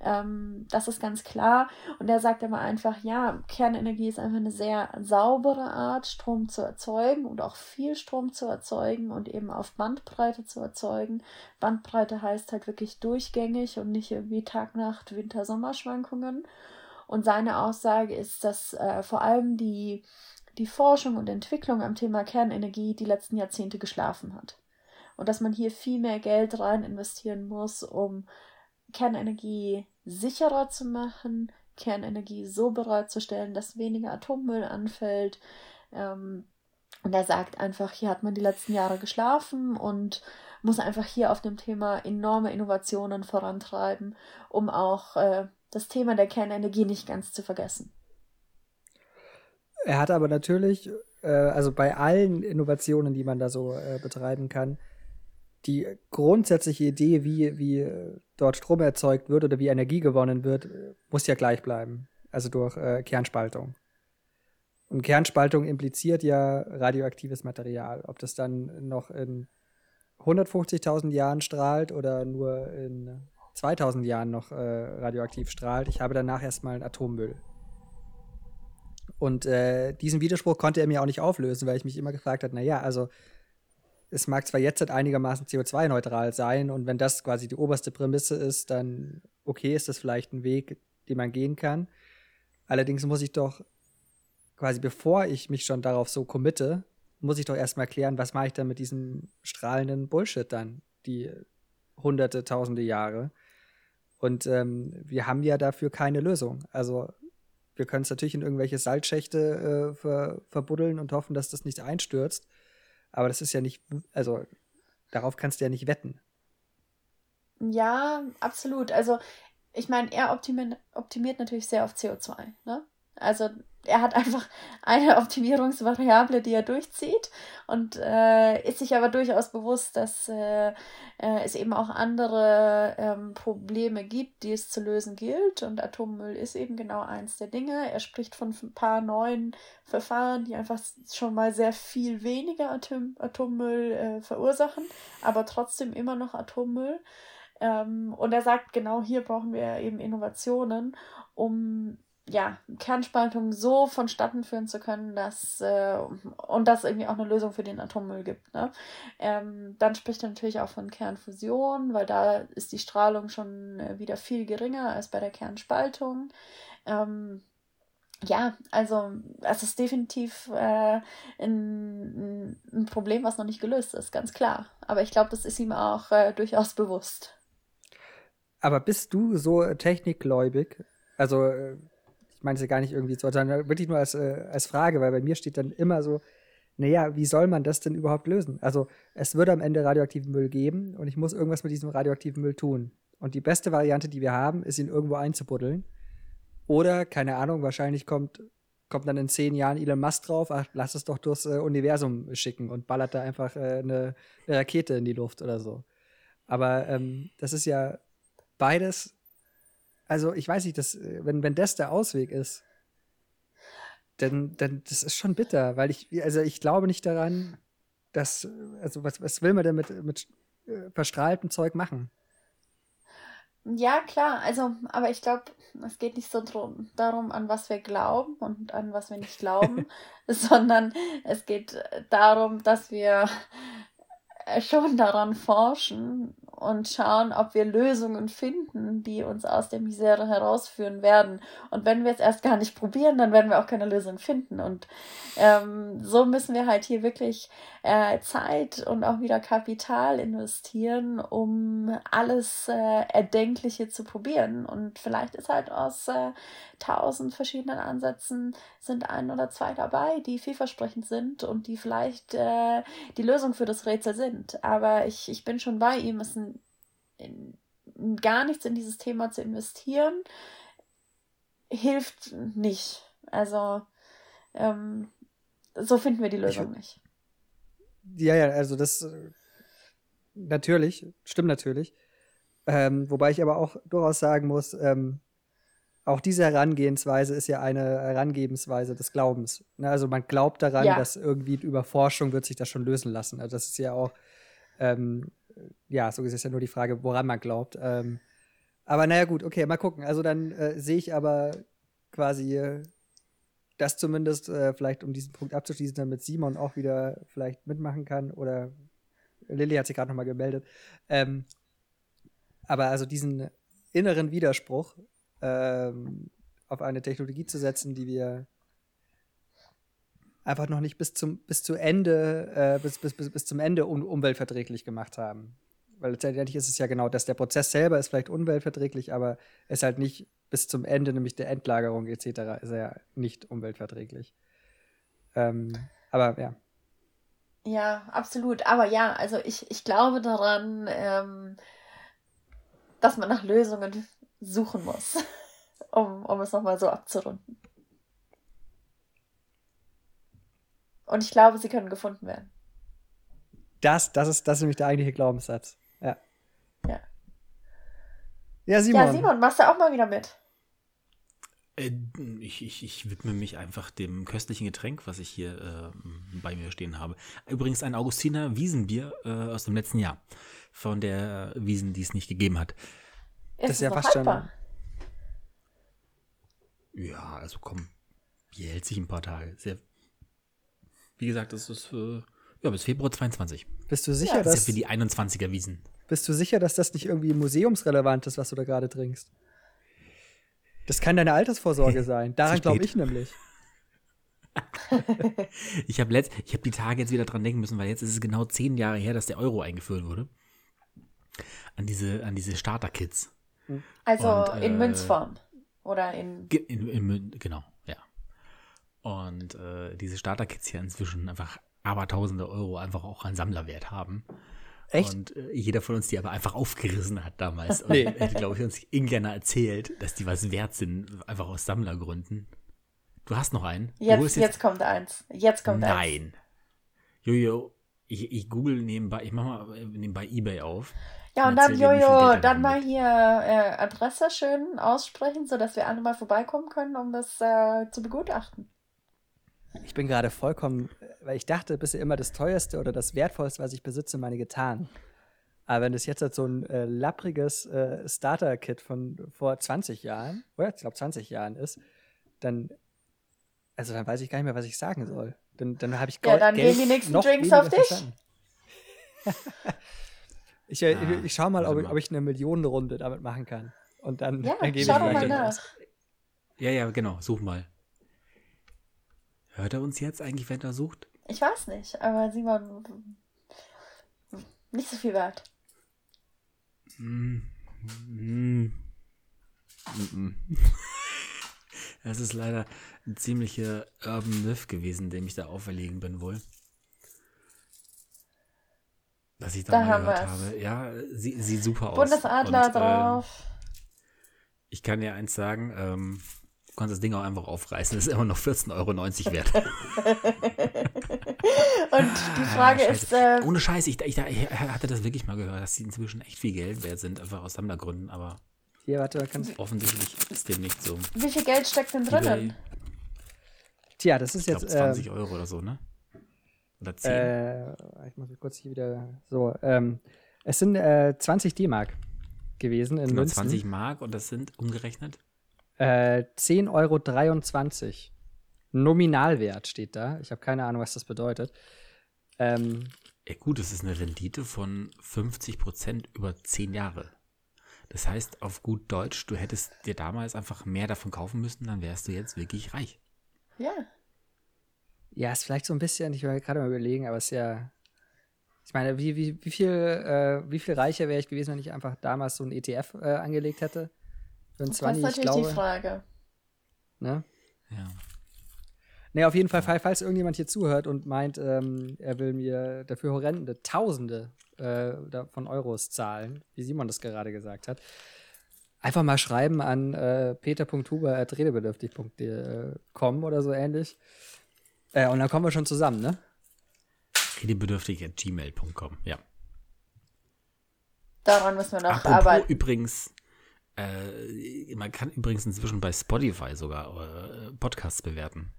Ähm, das ist ganz klar. Und er sagt immer einfach, ja, Kernenergie ist einfach eine sehr saubere Art, Strom zu erzeugen und auch viel Strom zu erzeugen und eben auf Bandbreite zu erzeugen. Bandbreite heißt halt wirklich durchgängig und nicht irgendwie Tag-Nacht, Winter-Sommer-Schwankungen. Und seine Aussage ist, dass äh, vor allem die die Forschung und Entwicklung am Thema Kernenergie die letzten Jahrzehnte geschlafen hat. Und dass man hier viel mehr Geld rein investieren muss, um Kernenergie sicherer zu machen, Kernenergie so bereitzustellen, dass weniger Atommüll anfällt. Ähm, und er sagt einfach, hier hat man die letzten Jahre geschlafen und muss einfach hier auf dem Thema enorme Innovationen vorantreiben, um auch äh, das Thema der Kernenergie nicht ganz zu vergessen. Er hat aber natürlich, äh, also bei allen Innovationen, die man da so äh, betreiben kann, die grundsätzliche Idee, wie, wie dort Strom erzeugt wird oder wie Energie gewonnen wird, muss ja gleich bleiben. Also durch äh, Kernspaltung. Und Kernspaltung impliziert ja radioaktives Material. Ob das dann noch in 150.000 Jahren strahlt oder nur in 2000 Jahren noch äh, radioaktiv strahlt. Ich habe danach erstmal einen Atommüll. Und äh, diesen Widerspruch konnte er mir auch nicht auflösen, weil ich mich immer gefragt habe, naja, also es mag zwar jetzt halt einigermaßen CO2-neutral sein und wenn das quasi die oberste Prämisse ist, dann okay, ist das vielleicht ein Weg, den man gehen kann. Allerdings muss ich doch quasi bevor ich mich schon darauf so committe, muss ich doch erstmal klären, was mache ich dann mit diesem strahlenden Bullshit dann, die hunderte, tausende Jahre. Und ähm, wir haben ja dafür keine Lösung. Also wir können es natürlich in irgendwelche Salzschächte äh, ver verbuddeln und hoffen, dass das nicht einstürzt. Aber das ist ja nicht, also darauf kannst du ja nicht wetten. Ja, absolut. Also ich meine, er optimiert, optimiert natürlich sehr auf CO2. Ne? Also er hat einfach eine Optimierungsvariable, die er durchzieht und äh, ist sich aber durchaus bewusst, dass äh, äh, es eben auch andere ähm, Probleme gibt, die es zu lösen gilt. Und Atommüll ist eben genau eins der Dinge. Er spricht von ein paar neuen Verfahren, die einfach schon mal sehr viel weniger Atom Atommüll äh, verursachen, aber trotzdem immer noch Atommüll. Ähm, und er sagt, genau hier brauchen wir eben Innovationen, um ja, Kernspaltung so vonstatten führen zu können, dass äh, und das irgendwie auch eine Lösung für den Atommüll gibt. Ne? Ähm, dann spricht er natürlich auch von Kernfusion, weil da ist die Strahlung schon äh, wieder viel geringer als bei der Kernspaltung. Ähm, ja, also es ist definitiv äh, ein, ein, Problem, was noch nicht gelöst ist, ganz klar. Aber ich glaube, das ist ihm auch äh, durchaus bewusst. Aber bist du so technikgläubig? Also äh, ich meine es ja gar nicht irgendwie so, sondern wirklich nur als, äh, als Frage, weil bei mir steht dann immer so, naja, wie soll man das denn überhaupt lösen? Also es wird am Ende radioaktiven Müll geben und ich muss irgendwas mit diesem radioaktiven Müll tun. Und die beste Variante, die wir haben, ist ihn irgendwo einzubuddeln. Oder, keine Ahnung, wahrscheinlich kommt, kommt dann in zehn Jahren Elon Musk drauf, ach, lass es doch durchs äh, Universum schicken und ballert da einfach äh, eine, eine, Rakete in die Luft oder so. Aber ähm, das ist ja beides also ich weiß nicht, das, äh, wenn, wenn das der Ausweg ist, dann, dann das ist schon bitter, weil ich, also ich glaube nicht daran, dass, also was, was will man denn mit, mit äh, verstrahltem Zeug machen? Ja, klar, also, aber ich glaube, es geht nicht so drum, darum, an was wir glauben und an was wir nicht glauben, sondern es geht darum, dass wir schon daran forschen und schauen, ob wir Lösungen finden, die uns aus der Misere herausführen werden. Und wenn wir es erst gar nicht probieren, dann werden wir auch keine Lösung finden. Und ähm, so müssen wir halt hier wirklich äh, Zeit und auch wieder Kapital investieren, um alles äh, Erdenkliche zu probieren. Und vielleicht ist halt aus äh, tausend verschiedenen Ansätzen sind ein oder zwei dabei, die vielversprechend sind und die vielleicht äh, die Lösung für das Rätsel sind. Aber ich, ich bin schon bei ihm, es in, in gar nichts in dieses Thema zu investieren, hilft nicht. Also ähm, so finden wir die Lösung ich, nicht. Ja, ja, also das äh, natürlich, stimmt natürlich. Ähm, wobei ich aber auch durchaus sagen muss, ähm, auch diese Herangehensweise ist ja eine Herangehensweise des Glaubens. Ne? Also man glaubt daran, ja. dass irgendwie über Forschung wird sich das schon lösen lassen. Also das ist ja auch, ähm, ja, so ist es ja nur die Frage, woran man glaubt. Ähm, aber naja, gut, okay, mal gucken. Also dann äh, sehe ich aber quasi äh, das zumindest, äh, vielleicht um diesen Punkt abzuschließen, damit Simon auch wieder vielleicht mitmachen kann. Oder Lilly hat sich gerade nochmal gemeldet. Ähm, aber also diesen inneren Widerspruch ähm, auf eine Technologie zu setzen, die wir einfach noch nicht bis zum, bis zu Ende, äh, bis, bis, bis, bis zum Ende un umweltverträglich gemacht haben weil letztendlich ist es ja genau das. Der Prozess selber ist vielleicht umweltverträglich, aber ist halt nicht bis zum Ende, nämlich der Endlagerung etc., ist er ja nicht umweltverträglich. Ähm, aber ja. Ja, absolut. Aber ja, also ich, ich glaube daran, ähm, dass man nach Lösungen suchen muss, um, um es nochmal so abzurunden. Und ich glaube, sie können gefunden werden. Das, das, ist, das ist nämlich der eigentliche Glaubenssatz. Ja. Ja. Ja, Simon. Ja, Simon, machst du auch mal wieder mit? Äh, ich, ich, ich widme mich einfach dem köstlichen Getränk, was ich hier äh, bei mir stehen habe. Übrigens ein Augustiner Wiesenbier äh, aus dem letzten Jahr. Von der Wiesen, die es nicht gegeben hat. Ist das ist ja fast haltbar? schon. Ja, also komm. Bier hält sich ein paar Tage. Sehr, wie gesagt, das ist äh, ja, bis Februar 22. Bist du sicher, ja, das dass. Das ist ja für die 21er Wiesen. Bist du sicher, dass das nicht irgendwie museumsrelevant ist, was du da gerade trinkst? Das kann deine Altersvorsorge sein. Daran glaube ich nämlich. ich habe hab die Tage jetzt wieder dran denken müssen, weil jetzt ist es genau zehn Jahre her, dass der Euro eingeführt wurde. An diese, an diese Starter-Kits. Also Und, in äh, Münzform. Oder in. in, in genau. Und äh, diese Starter-Kits hier inzwischen einfach abertausende Euro einfach auch an Sammlerwert haben. Echt? Und äh, jeder von uns die aber einfach aufgerissen hat damals. Und nee. hätte, glaube ich, uns irgendeiner erzählt, dass die was wert sind, einfach aus Sammlergründen. Du hast noch einen? Jetzt, jetzt, jetzt, kommt eins. Jetzt kommt Nein. eins. Nein. Jojo, ich, ich google nebenbei, ich mache mal nebenbei Ebay auf. Ja, und dann, Jojo, dann mal hier äh, Adresse schön aussprechen, sodass wir alle mal vorbeikommen können, um das äh, zu begutachten. Ich bin gerade vollkommen, weil ich dachte bisher immer das teuerste oder das wertvollste, was ich besitze, meine Gitarren. Aber wenn das jetzt halt so ein äh, lappriges äh, Starter-Kit von vor 20 Jahren, oder ich glaube 20 Jahren ist, dann, also dann weiß ich gar nicht mehr, was ich sagen soll. Dann, dann habe ich Ja, dann Geld gehen die nächsten Drinks auf dich. ich, äh, ich, ich schaue mal, ob ich, ob ich eine Millionenrunde damit machen kann. Und dann, ja, dann gebe ich mal nach. Ja, ja, genau, such mal. Hört er uns jetzt eigentlich, wenn er sucht? Ich weiß nicht, aber Simon, nicht so viel wert. Mm, mm, mm, das ist leider ein ziemlicher Urban Myth gewesen, dem ich da auferlegen bin wohl. Dass ich da, da mal gehört habe. Ja, sie, sieht super aus. Bundesadler Und, drauf. Äh, ich kann dir eins sagen, ähm, kannst das Ding auch einfach aufreißen. Das ist immer noch 14,90 Euro wert. Und die Frage ah, ist. Äh, Ohne Scheiß, ich, ich, ich, hatte das wirklich mal gehört, dass sie inzwischen echt viel Geld wert sind, einfach aus Sammlergründen, aber. Hier, warte, kannst Offensichtlich ist dem nicht so. Wie viel Geld steckt denn drinnen? Tja, das ist jetzt. Ich glaub, 20 äh, Euro oder so, ne? Oder 10. Äh, ich muss kurz hier wieder. So, ähm, es sind äh, 20 D-Mark gewesen in genau, Münzen. 20 Mark und das sind umgerechnet? Äh, 10,23 Euro. Nominalwert steht da. Ich habe keine Ahnung, was das bedeutet. Ähm, ja, gut, es ist eine Rendite von 50 Prozent über 10 Jahre. Das heißt, auf gut Deutsch, du hättest dir damals einfach mehr davon kaufen müssen, dann wärst du jetzt wirklich reich. Ja. Ja, ist vielleicht so ein bisschen, ich will gerade mal überlegen, aber es ist ja. Ich meine, wie, wie, wie, viel, äh, wie viel reicher wäre ich gewesen, wenn ich einfach damals so ein ETF äh, angelegt hätte? 20, das ist natürlich glaube, die Frage. Ne? Ja. Ne, auf jeden Fall, falls irgendjemand hier zuhört und meint, ähm, er will mir dafür horrende Tausende äh, von Euros zahlen, wie Simon das gerade gesagt hat, einfach mal schreiben an äh, peter.huber.redebedürftig.com oder so ähnlich. Äh, und dann kommen wir schon zusammen, ne? Redebedürftig.gmail.com, ja. Daran müssen wir noch Apropos arbeiten. Übrigens, Äh, man kann übrigens inzwischen bei Spotify sogar äh, Podcasts bewerten.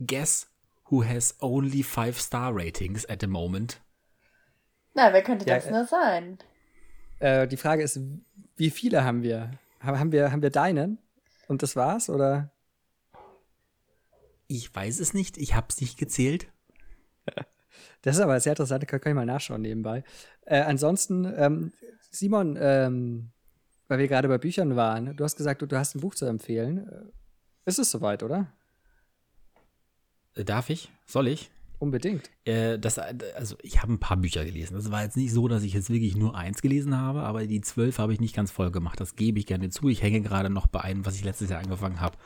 Guess who has only five star ratings at the moment? Na, wer könnte ja, das nur sein? Äh, die Frage ist, wie viele haben wir? Haben wir, haben wir deinen? Und das war's, oder? Ich weiß es nicht. Ich habe es nicht gezählt. Das ist aber sehr interessant. Kann, kann ich mal nachschauen nebenbei. Äh, ansonsten, ähm, Simon, ähm, weil wir gerade bei Büchern waren, du hast gesagt, du, du hast ein Buch zu empfehlen. Äh, ist es soweit, oder? Äh, darf ich? Soll ich? Unbedingt. Äh, das, also ich habe ein paar Bücher gelesen. Das war jetzt nicht so, dass ich jetzt wirklich nur eins gelesen habe, aber die zwölf habe ich nicht ganz voll gemacht. Das gebe ich gerne zu. Ich hänge gerade noch bei einem, was ich letztes Jahr angefangen habe.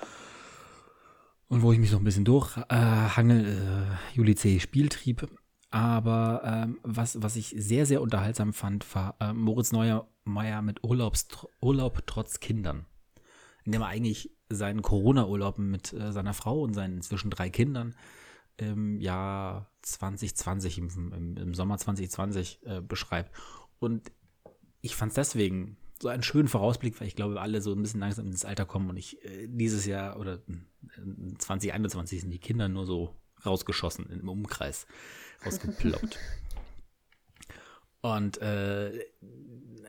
Und wo ich mich so ein bisschen durchhangel, äh, äh, Juli C. Spieltrieb. Aber ähm, was, was ich sehr, sehr unterhaltsam fand, war äh, Moritz Neuermeier mit Urlaubs, Urlaub trotz Kindern. In dem er eigentlich seinen Corona-Urlaub mit äh, seiner Frau und seinen inzwischen drei Kindern im Jahr 2020, im, im, im Sommer 2020 äh, beschreibt. Und ich fand es deswegen so einen schönen Vorausblick, weil ich glaube, alle so ein bisschen langsam ins Alter kommen und ich äh, dieses Jahr oder 2021 sind die Kinder nur so rausgeschossen im Umkreis rausgeploppt. Und äh,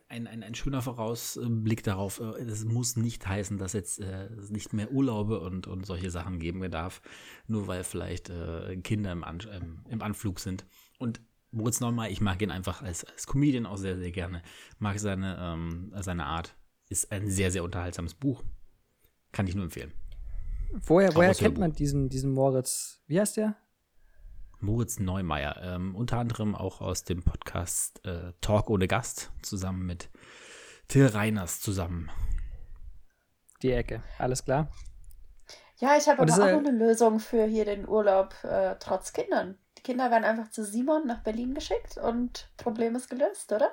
ein, ein, ein schöner Vorausblick darauf, äh, es muss nicht heißen, dass jetzt äh, nicht mehr Urlaube und, und solche Sachen geben darf, nur weil vielleicht äh, Kinder im, An ähm, im Anflug sind. Und Moritz Neumann, ich mag ihn einfach als, als Comedian auch sehr, sehr gerne. Mag seine, ähm, seine Art. Ist ein sehr, sehr unterhaltsames Buch. Kann ich nur empfehlen. Woher, woher kennt man diesen, diesen Moritz? Wie heißt der? Moritz Neumeier, ähm, unter anderem auch aus dem Podcast äh, Talk ohne Gast, zusammen mit Till Reiners zusammen. Die Ecke, alles klar. Ja, ich habe aber auch noch eine Lösung für hier den Urlaub äh, trotz Kindern. Die Kinder werden einfach zu Simon nach Berlin geschickt und Problem ist gelöst, oder?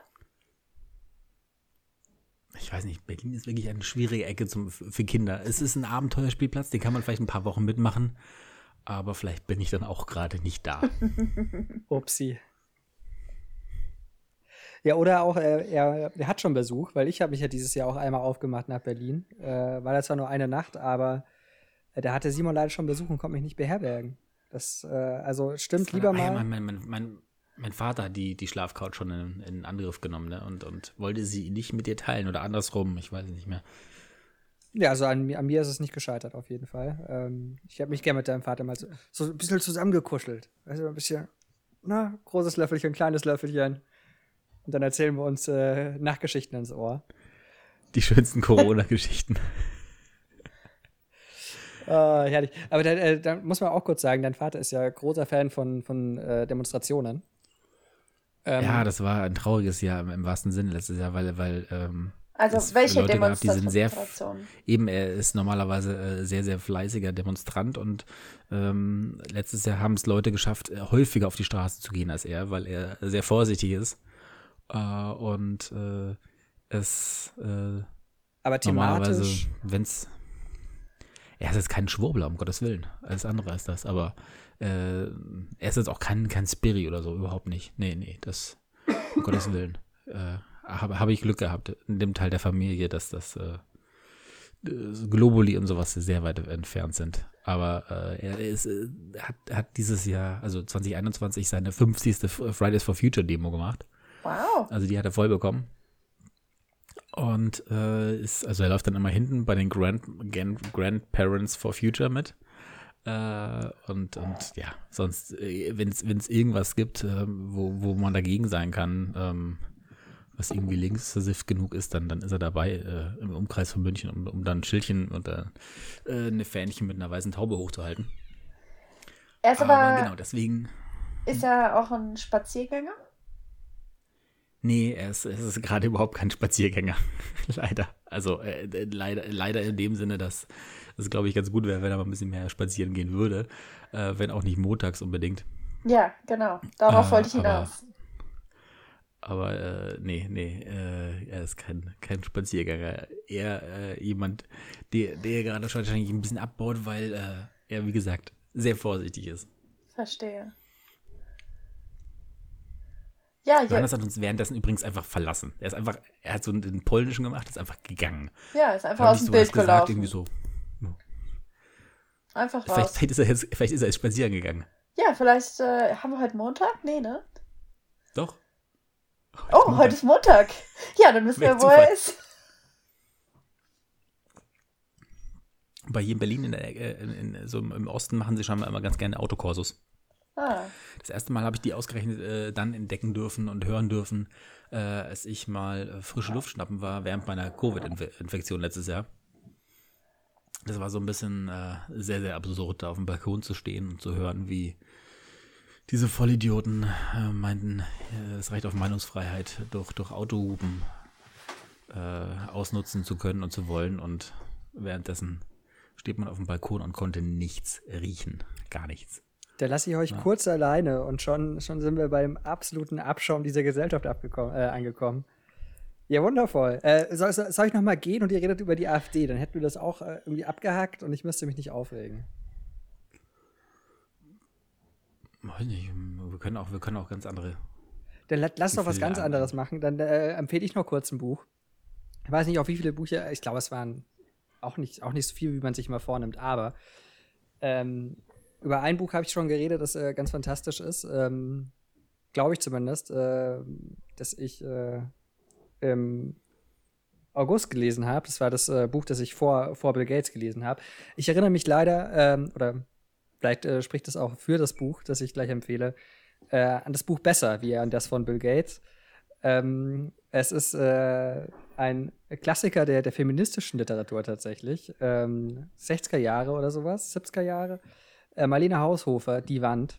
Ich weiß nicht, Berlin ist wirklich eine schwierige Ecke zum, für Kinder. Es ist ein Abenteuerspielplatz, den kann man vielleicht ein paar Wochen mitmachen aber vielleicht bin ich dann auch gerade nicht da. Upsi. Ja, oder auch, äh, er, er hat schon Besuch, weil ich habe mich ja dieses Jahr auch einmal aufgemacht nach Berlin. Äh, war das zwar nur eine Nacht, aber äh, da hatte Simon leider schon Besuch und konnte mich nicht beherbergen. Das, äh, also stimmt, lieber mal. Ja, mein, mein, mein, mein, Vater hat die, die Schlafcouch schon in, in Angriff genommen ne? und, und wollte sie nicht mit dir teilen oder andersrum, ich weiß es nicht mehr. Ja, also an, an, mir ist es nicht gescheitert, auf jeden Fall. Ähm, ich habe mich gerne mit deinem Vater mal so, so, ein bisschen zusammengekuschelt. Also ein bisschen, na, großes Löffelchen, kleines Löffelchen. Und dann erzählen wir uns äh, Nachgeschichten ins Ohr. Die schönsten Corona-Geschichten. äh, herrlich. Aber da, äh, da, muss man auch kurz sagen, dein Vater ist ja großer Fan von, von äh, Demonstrationen. Ähm, ja, das war ein trauriges Jahr im, im wahrsten Sinne letztes Jahr, weil, weil ähm, also welche Leute Demonstrationen? Die sind sehr, eben, er ist normalerweise äh, sehr, sehr fleißiger Demonstrant und ähm, letztes Jahr haben es Leute geschafft, äh, häufiger auf die Straße zu gehen als er, weil er sehr vorsichtig ist. Äh, und äh, es äh, Aber thematisch. wenn es er ist jetzt kein Schwurbler, um Gottes Willen. Alles andere ist das. Aber äh, er ist jetzt auch kein, kein Spiri oder so, überhaupt nicht. Nee, nee, das, um Gottes Willen. Äh, habe hab ich Glück gehabt in dem Teil der Familie, dass das äh, Globuli und sowas sehr weit entfernt sind. Aber äh, er ist, äh, hat, hat dieses Jahr, also 2021, seine 50. Fridays for Future Demo gemacht. Wow. Also die hat er voll bekommen. Und äh, ist, also er läuft dann immer hinten bei den Grand, Grandparents for Future mit. Äh, und, und ja, sonst, äh, wenn es irgendwas gibt, äh, wo, wo man dagegen sein kann, ähm, was irgendwie linksversifft genug ist, dann, dann ist er dabei äh, im Umkreis von München, um, um dann ein Schildchen und äh, eine Fähnchen mit einer weißen Taube hochzuhalten. Er ist aber, aber genau, deswegen. Ist er auch ein Spaziergänger? Nee, er ist, er ist gerade überhaupt kein Spaziergänger. leider. Also äh, leider, leider in dem Sinne, dass es, glaube ich, ganz gut wäre, wenn er mal ein bisschen mehr spazieren gehen würde. Äh, wenn auch nicht montags unbedingt. Ja, genau. Darauf äh, wollte ich hinaus. Aber äh, nee, nee, äh, er ist kein, kein Spaziergänger. Eher äh, jemand, der, der gerade wahrscheinlich ein bisschen abbaut, weil äh, er, wie gesagt, sehr vorsichtig ist. Verstehe. Ja, Johannes hat uns währenddessen übrigens einfach verlassen. Er ist einfach, er hat so einen polnischen gemacht, ist einfach gegangen. Ja, ist einfach aus dem Bild gesagt, gelaufen. Irgendwie so. Einfach raus. Vielleicht, vielleicht, ist er jetzt, vielleicht ist er jetzt spazieren gegangen. Ja, vielleicht äh, haben wir heute Montag? Nee, ne? Doch. Oh, Montag. heute ist Montag. Ja, dann wissen wir, wo er ist. Bei hier in Berlin, in der, in, in, so im Osten, machen sie schon mal immer ganz gerne Autokorsos. Ah. Das erste Mal habe ich die ausgerechnet äh, dann entdecken dürfen und hören dürfen, äh, als ich mal äh, frische Luft schnappen war während meiner Covid-Infektion letztes Jahr. Das war so ein bisschen äh, sehr, sehr absurd, da auf dem Balkon zu stehen und zu hören, wie diese Vollidioten äh, meinten, äh, es reicht auf Meinungsfreiheit durch, durch Autohupen äh, ausnutzen zu können und zu wollen. Und währenddessen steht man auf dem Balkon und konnte nichts riechen. Gar nichts. Da lasse ich euch ja. kurz alleine und schon, schon sind wir beim absoluten Abschaum dieser Gesellschaft äh, angekommen. Ja, wundervoll. Äh, soll, soll ich noch mal gehen und ihr redet über die AfD? Dann hätten wir das auch äh, irgendwie abgehackt und ich müsste mich nicht aufregen. Weiß nicht, wir können auch, wir können auch ganz andere. Dann lass doch was ganz anderes machen. Dann äh, empfehle ich noch kurz ein Buch. Ich weiß nicht, auf wie viele Bücher, ich glaube, es waren auch nicht, auch nicht so viel, wie man sich mal vornimmt, aber ähm, über ein Buch habe ich schon geredet, das äh, ganz fantastisch ist. Ähm, Glaube ich zumindest, äh, dass ich äh, im August gelesen habe. Das war das äh, Buch, das ich vor, vor Bill Gates gelesen habe. Ich erinnere mich leider, ähm, oder vielleicht äh, spricht das auch für das Buch, das ich gleich empfehle, äh, an das Buch besser, wie an das von Bill Gates. Ähm, es ist ein Klassiker der, der feministischen Literatur tatsächlich. Ähm, 60er Jahre oder sowas, 70er Jahre. Äh, Marlene Haushofer, Die Wand.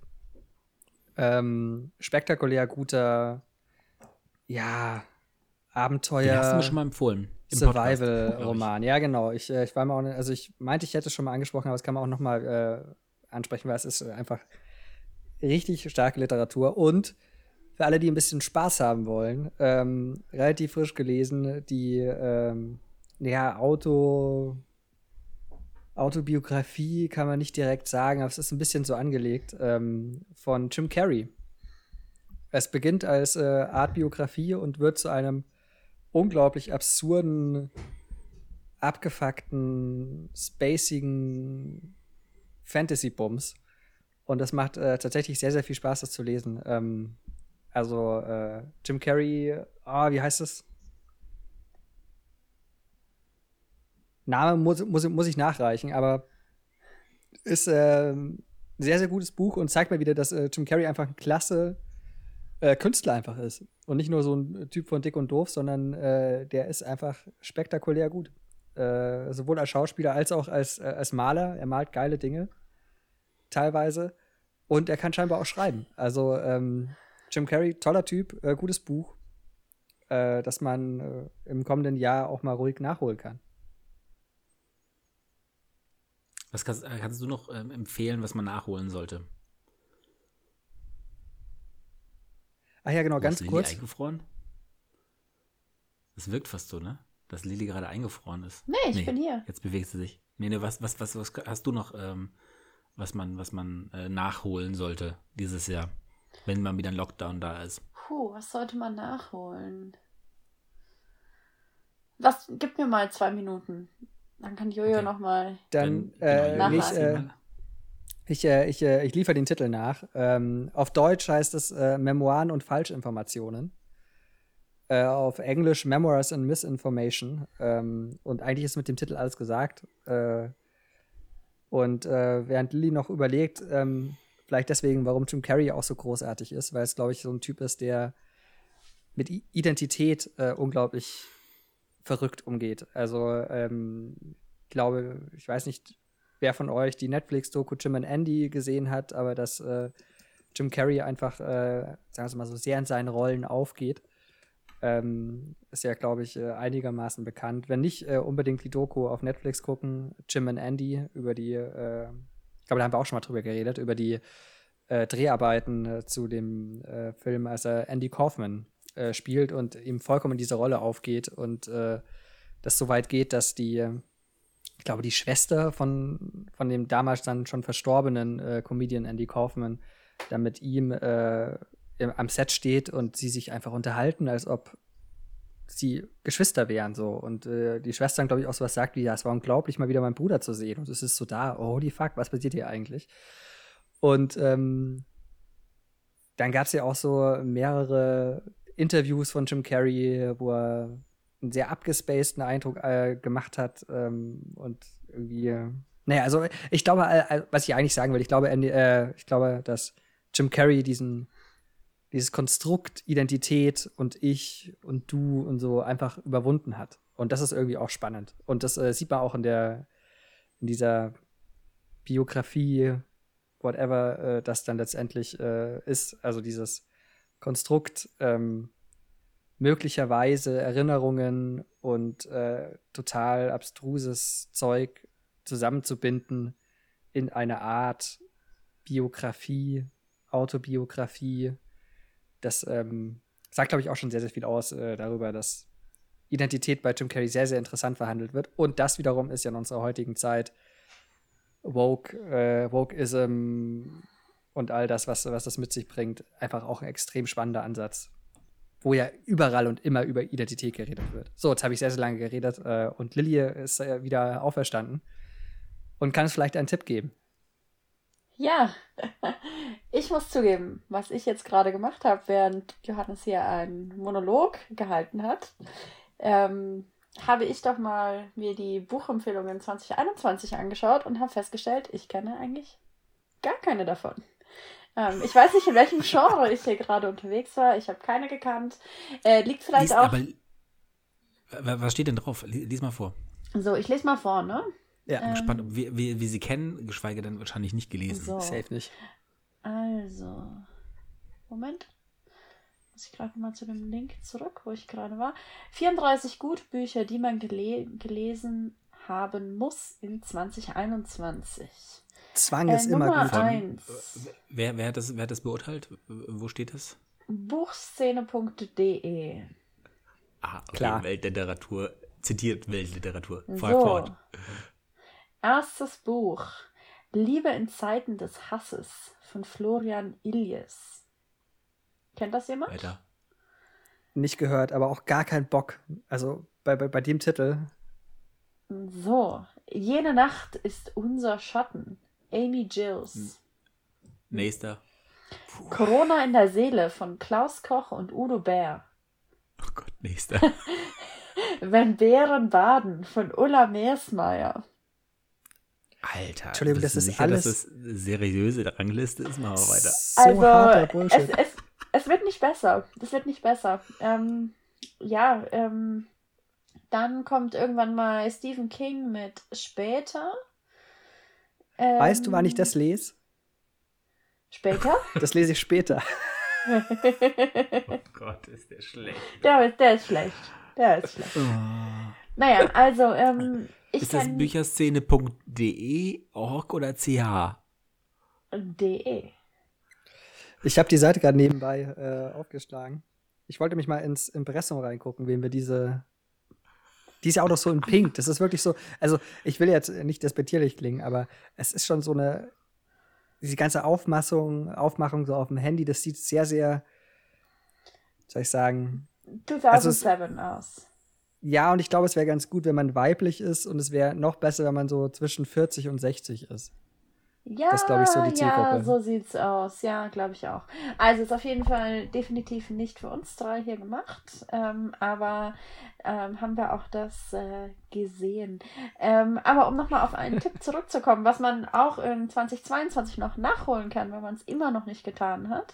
Ähm, spektakulär guter, ja, Abenteuer. Den hast du mir schon mal empfohlen. Survival-Roman. Ja, genau. Ich, äh, ich war mal auch, also ich meinte, ich hätte es schon mal angesprochen, aber das kann man auch noch mal äh, ansprechen, weil es ist einfach richtig starke Literatur und für alle, die ein bisschen Spaß haben wollen, ähm, relativ frisch gelesen, die ähm, ja, Auto, Autobiografie kann man nicht direkt sagen, aber es ist ein bisschen so angelegt, ähm, von Jim Carrey. Es beginnt als äh, Artbiografie und wird zu einem unglaublich absurden, abgefuckten, spacigen Fantasy-Bums. Und das macht äh, tatsächlich sehr, sehr viel Spaß, das zu lesen. Ähm, also äh, Jim Carrey, oh, wie heißt das? Name muss, muss, muss ich nachreichen, aber ist äh, ein sehr, sehr gutes Buch und zeigt mir wieder, dass äh, Jim Carrey einfach ein klasse äh, Künstler einfach ist. Und nicht nur so ein Typ von dick und doof, sondern äh, der ist einfach spektakulär gut. Äh, sowohl als Schauspieler als auch als, äh, als Maler. Er malt geile Dinge. Teilweise. Und er kann scheinbar auch schreiben. Also ähm, Jim Carrey, toller Typ, gutes Buch, das man im kommenden Jahr auch mal ruhig nachholen kann. Was kannst, äh, kannst du noch ähm, empfehlen, was man nachholen sollte? Ach ja, genau, Wo ganz kurz. Lili eingefroren? Das wirkt fast so, ne? Dass Lili gerade eingefroren ist. Nee, ich nee, bin hier. Jetzt bewegt sie sich. Nee, nee, was, was, was, was hast du noch, ähm, was man, was man äh, nachholen sollte dieses Jahr, wenn mal wieder ein Lockdown da ist? Puh, was sollte man nachholen? Was, gib mir mal zwei Minuten. Dann kann Jojo okay. nochmal. Dann, äh, ich, äh, ich, äh, ich, äh, ich liefere den Titel nach. Ähm, auf Deutsch heißt es äh, Memoiren und Falschinformationen. Äh, auf Englisch Memoirs and Misinformation. Ähm, und eigentlich ist mit dem Titel alles gesagt. Äh, und während Lilly noch überlegt, ähm, vielleicht deswegen, warum Jim Carrey auch so großartig ist, weil es, glaube ich, so ein Typ ist, der mit Identität unglaublich verrückt umgeht. Also ähm, ich glaube, ich weiß nicht, wer von euch die Netflix-Doku Jim and Andy gesehen hat, aber dass äh, Jim Carrey einfach, äh, sagen wir mal so, sehr in seinen Rollen aufgeht. Ähm, ist ja, glaube ich, äh, einigermaßen bekannt. Wenn nicht äh, unbedingt die Doku auf Netflix gucken, Jim and Andy über die, äh, ich glaube, da haben wir auch schon mal drüber geredet, über die äh, Dreharbeiten zu dem Film, als er Andy Kaufman äh, spielt und ihm vollkommen in diese Rolle aufgeht und äh, das so weit geht, dass die, ich glaube, die Schwester von, von dem damals dann schon verstorbenen äh, Comedian Andy Kaufman dann mit ihm äh, am Set steht und sie sich einfach unterhalten, als ob sie Geschwister wären so. Und äh, die Schwestern, glaube ich, auch sowas sagt wie, ja, es war unglaublich, mal wieder meinen Bruder zu sehen. Und es ist so da, holy fuck, was passiert hier eigentlich? Und ähm, dann gab es ja auch so mehrere Interviews von Jim Carrey, wo er einen sehr abgespaceden Eindruck äh, gemacht hat ähm, und irgendwie, äh, naja, also ich glaube, was ich eigentlich sagen will, ich glaube, äh, ich glaube, dass Jim Carrey diesen dieses Konstrukt Identität und ich und du und so einfach überwunden hat. Und das ist irgendwie auch spannend. Und das äh, sieht man auch in der, in dieser Biografie, whatever äh, das dann letztendlich äh, ist. Also dieses Konstrukt, ähm, möglicherweise Erinnerungen und äh, total abstruses Zeug zusammenzubinden in eine Art Biografie, Autobiografie, das ähm, sagt, glaube ich, auch schon sehr, sehr viel aus äh, darüber, dass Identität bei Jim Carrey sehr, sehr interessant verhandelt wird. Und das wiederum ist ja in unserer heutigen Zeit Woke, äh, Wokeism und all das, was, was das mit sich bringt, einfach auch ein extrem spannender Ansatz, wo ja überall und immer über Identität geredet wird. So, jetzt habe ich sehr, sehr lange geredet äh, und Lilie ist äh, wieder auferstanden und kann es vielleicht einen Tipp geben. Ja, ich muss zugeben, was ich jetzt gerade gemacht habe, während Johannes hier einen Monolog gehalten hat, ähm, habe ich doch mal mir die Buchempfehlungen 2021 angeschaut und habe festgestellt, ich kenne eigentlich gar keine davon. Ähm, ich weiß nicht, in welchem Genre ich hier gerade unterwegs war. Ich habe keine gekannt. Äh, liegt vielleicht Lies, auch. Aber, was steht denn drauf? Lies mal vor. So, ich lese mal vor, ne? Ja, ähm, gespannt, wie, wie, wie sie kennen, geschweige denn wahrscheinlich nicht gelesen. So. Safe nicht. Also, Moment. Muss ich gerade mal zu dem Link zurück, wo ich gerade war. 34 Gutbücher, die man gele gelesen haben muss in 2021. Zwang ist äh, immer Nummer gut. Eins. Wer, wer, hat das, wer hat das beurteilt? Wo steht das? Buchszene.de. Ah, okay. Klar. Weltliteratur, zitiert Weltliteratur. So. Fort. Erstes Buch Liebe in Zeiten des Hasses von Florian Iljes. Kennt das jemand? Weiter. Nicht gehört, aber auch gar keinen Bock. Also bei, bei, bei dem Titel. So, jene Nacht ist unser Schatten. Amy Gills. Hm. Nächster. Puh. Corona in der Seele von Klaus Koch und Udo Bär. Oh Gott, nächster. Wenn Bären baden von Ulla Meersmeier. Alter, Entschuldigung, das ist sicher, alles. Dass das seriöse Rangliste ist, machen wir weiter. So also, harter Bullshit. Es, es, es, wird nicht besser. Es wird nicht besser. Ähm, ja, ähm, dann kommt irgendwann mal Stephen King mit später. Ähm, weißt du, wann ich das lese? Später? Das lese ich später. oh Gott, ist der schlecht. Der, der ist schlecht. Der ist schlecht. Oh. Naja, also, ähm, ich ist das bücherszene.de, org oder ch? De. Ich habe die Seite gerade nebenbei äh, aufgeschlagen. Ich wollte mich mal ins Impressum reingucken, wem wir diese. Die ist ja auch noch so in Pink. Das ist wirklich so. Also, ich will jetzt nicht despektierlich klingen, aber es ist schon so eine. Diese ganze Aufmassung, Aufmachung so auf dem Handy, das sieht sehr, sehr. Soll ich sagen? 2007 also aus. Ja, und ich glaube, es wäre ganz gut, wenn man weiblich ist und es wäre noch besser, wenn man so zwischen 40 und 60 ist. Ja, das glaube ich so die Zielgruppe. Ja, so sieht's aus. Ja, glaube ich auch. Also ist auf jeden Fall definitiv nicht für uns drei hier gemacht, ähm, aber ähm, haben wir auch das äh, gesehen. Ähm, aber um nochmal auf einen Tipp zurückzukommen, was man auch in 2022 noch nachholen kann, wenn man es immer noch nicht getan hat.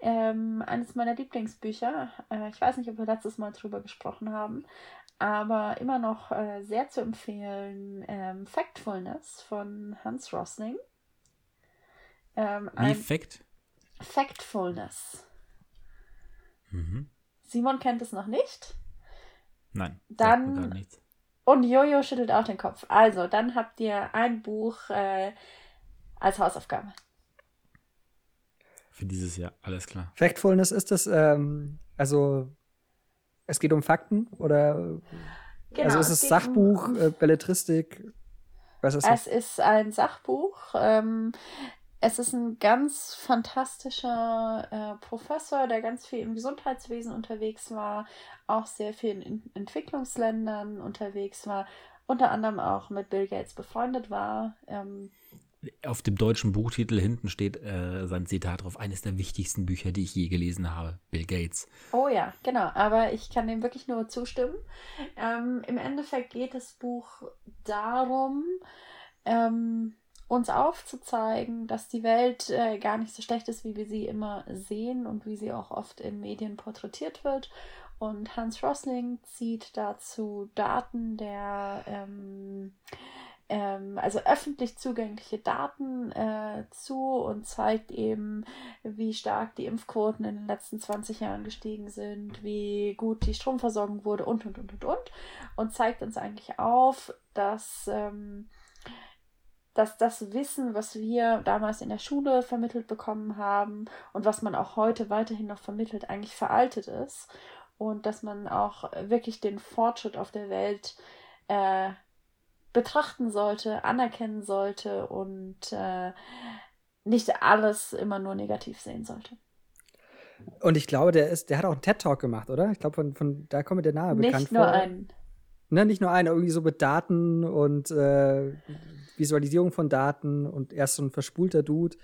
Ähm, eines meiner Lieblingsbücher. Äh, ich weiß nicht, ob wir letztes Mal drüber gesprochen haben, aber immer noch äh, sehr zu empfehlen. Ähm, Factfulness von Hans Rosling. Ähm, Wie Fact? Factfulness. Mhm. Simon kennt es noch nicht. Nein. Dann. Und Jojo schüttelt auch den Kopf. Also, dann habt ihr ein Buch äh, als Hausaufgabe. Für dieses Jahr, alles klar. Factfulness ist das, ähm, also es geht um Fakten oder genau, also ist es, es Sachbuch, um, äh, Belletristik? Was ist es? Es ist ein Sachbuch. Ähm, Es ist ein ganz fantastischer äh, Professor, der ganz viel im Gesundheitswesen unterwegs war, auch sehr viel in Entwicklungsländern unterwegs war, unter anderem auch mit Bill Gates befreundet war. Ähm, auf dem deutschen Buchtitel hinten steht äh, sein Zitat drauf, eines der wichtigsten Bücher, die ich je gelesen habe, Bill Gates. Oh ja, genau, aber ich kann dem wirklich nur zustimmen. Ähm, Im Endeffekt geht das Buch darum, ähm, uns aufzuzeigen, dass die Welt äh, gar nicht so schlecht ist, wie wir sie immer sehen und wie sie auch oft in Medien porträtiert wird. Und Hans Rosling zieht dazu Daten der ähm, ähm, also öffentlich zugängliche Daten äh, zu und zeigt eben, wie stark die Impfquoten in den letzten 20 Jahren gestiegen sind, wie gut die Stromversorgung wurde und und und und und. Und zeigt uns eigentlich auf, dass ähm, dass das Wissen, was wir damals in der Schule vermittelt bekommen haben und was man auch heute weiterhin noch vermittelt, eigentlich veraltet ist. Und dass man auch wirklich den Fortschritt auf der Welt äh, betrachten sollte, anerkennen sollte und äh, nicht alles immer nur negativ sehen sollte. Und ich glaube, der ist, der hat auch einen TED-Talk gemacht, oder? Ich glaube, von, von da kommt mir der Name nicht bekannt vor. Nicht nur einen. Ne, nicht nur einen, irgendwie so mit Daten und äh, Visualisierung von Daten und erst so ein verspulter Dude.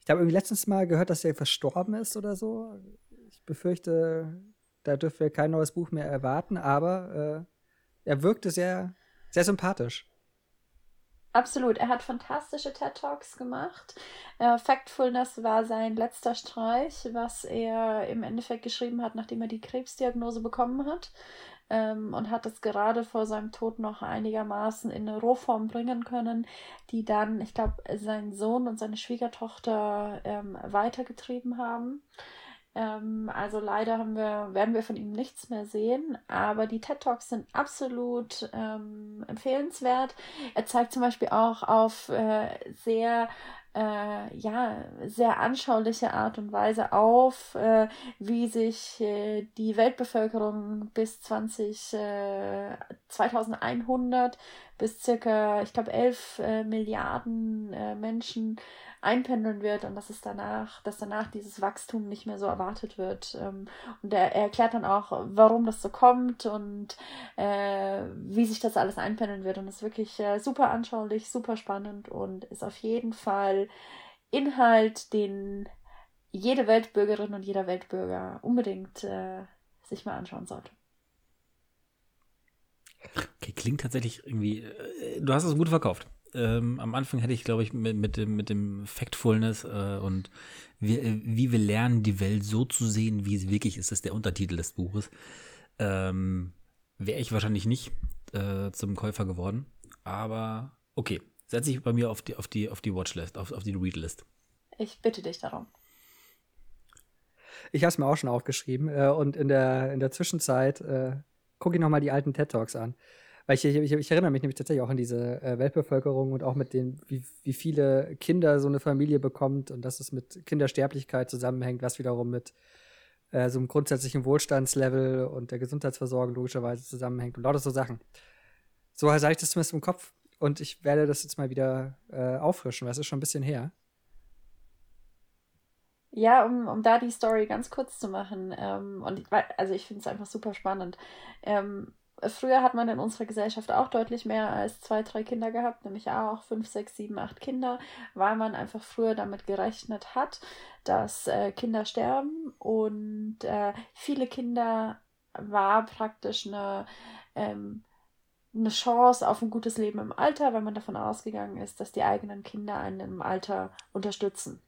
Ich habe irgendwie letztens mal gehört, dass er verstorben ist oder so. Ich befürchte, da dürfen wir kein neues Buch mehr erwarten, aber äh, er wirkte sehr sehr sympathisch. Absolut. Er hat fantastische TED Talks gemacht. Äh, Factfulness war sein letzter Streich, was er im Endeffekt geschrieben hat, nachdem er die Krebsdiagnose bekommen hat. Ähm, und hat es gerade vor seinem Tod noch einigermaßen in eine Rohform bringen können, die dann, ich glaube, sein Sohn und seine Schwiegertochter ähm, weitergetrieben haben. Ähm, also leider haben wir, werden wir von ihm nichts mehr sehen, aber die TED Talks sind absolut ähm, empfehlenswert. Er zeigt zum Beispiel auch auf äh, sehr äh, ja, sehr anschauliche Art und Weise auf, äh, wie sich äh, die Weltbevölkerung bis 20, 2100 äh, bis circa, ich glaube, 11 äh, Milliarden äh, Menschen einpendeln wird und dass es danach, dass danach dieses Wachstum nicht mehr so erwartet wird. Ähm, und er, er, erklärt dann auch, warum das so kommt und äh, wie sich das alles einpendeln wird. Und ist wirklich äh, super anschaulich, super spannend und ist auf jeden Fall Inhalt, den jede Weltbürgerin und jeder Weltbürger unbedingt äh, sich mal anschauen sollte. Okay, klingt tatsächlich irgendwie. Äh, du hast es gut verkauft ähm, am Anfang hätte ich, glaube ich, mit, mit, dem, mit dem Factfulness äh, und wie, äh, wie wir lernen, die Welt so zu sehen, wie sie wirklich ist, ist der Untertitel des Buches. Ähm, Wäre ich wahrscheinlich nicht äh, zum Käufer geworden. Aber okay, setze ich bei mir auf die, auf die, auf die Watchlist, auf, auf die Readlist. Ich bitte dich darum. Ich habe es mir auch schon aufgeschrieben äh, und in der, in der Zwischenzeit äh, gucke ich nochmal die alten TED Talks an. Weil ich, ich, ich, erinnere mich nämlich tatsächlich auch an diese äh, Weltbevölkerung und auch mit den, wie, wie viele Kinder so eine Familie bekommt und dass es mit Kindersterblichkeit zusammenhängt, was wiederum mit äh, so einem grundsätzlichen Wohlstandslevel und der Gesundheitsversorgung logischerweise zusammenhängt und lauter so Sachen. So sage ich das zumindest im Kopf und ich werde das jetzt mal wieder äh, auffrischen, weil es ist schon ein bisschen her. Ja, um, um da die Story ganz kurz zu machen, ähm, und ich, also ich finde es einfach super spannend. Ähm, Früher hat man in unserer Gesellschaft auch deutlich mehr als zwei, drei Kinder gehabt, nämlich auch fünf, sechs, sieben, acht Kinder, weil man einfach früher damit gerechnet hat, dass äh, Kinder sterben und äh, viele Kinder war praktisch eine, ähm, eine Chance auf ein gutes Leben im Alter, weil man davon ausgegangen ist, dass die eigenen Kinder einen im Alter unterstützen.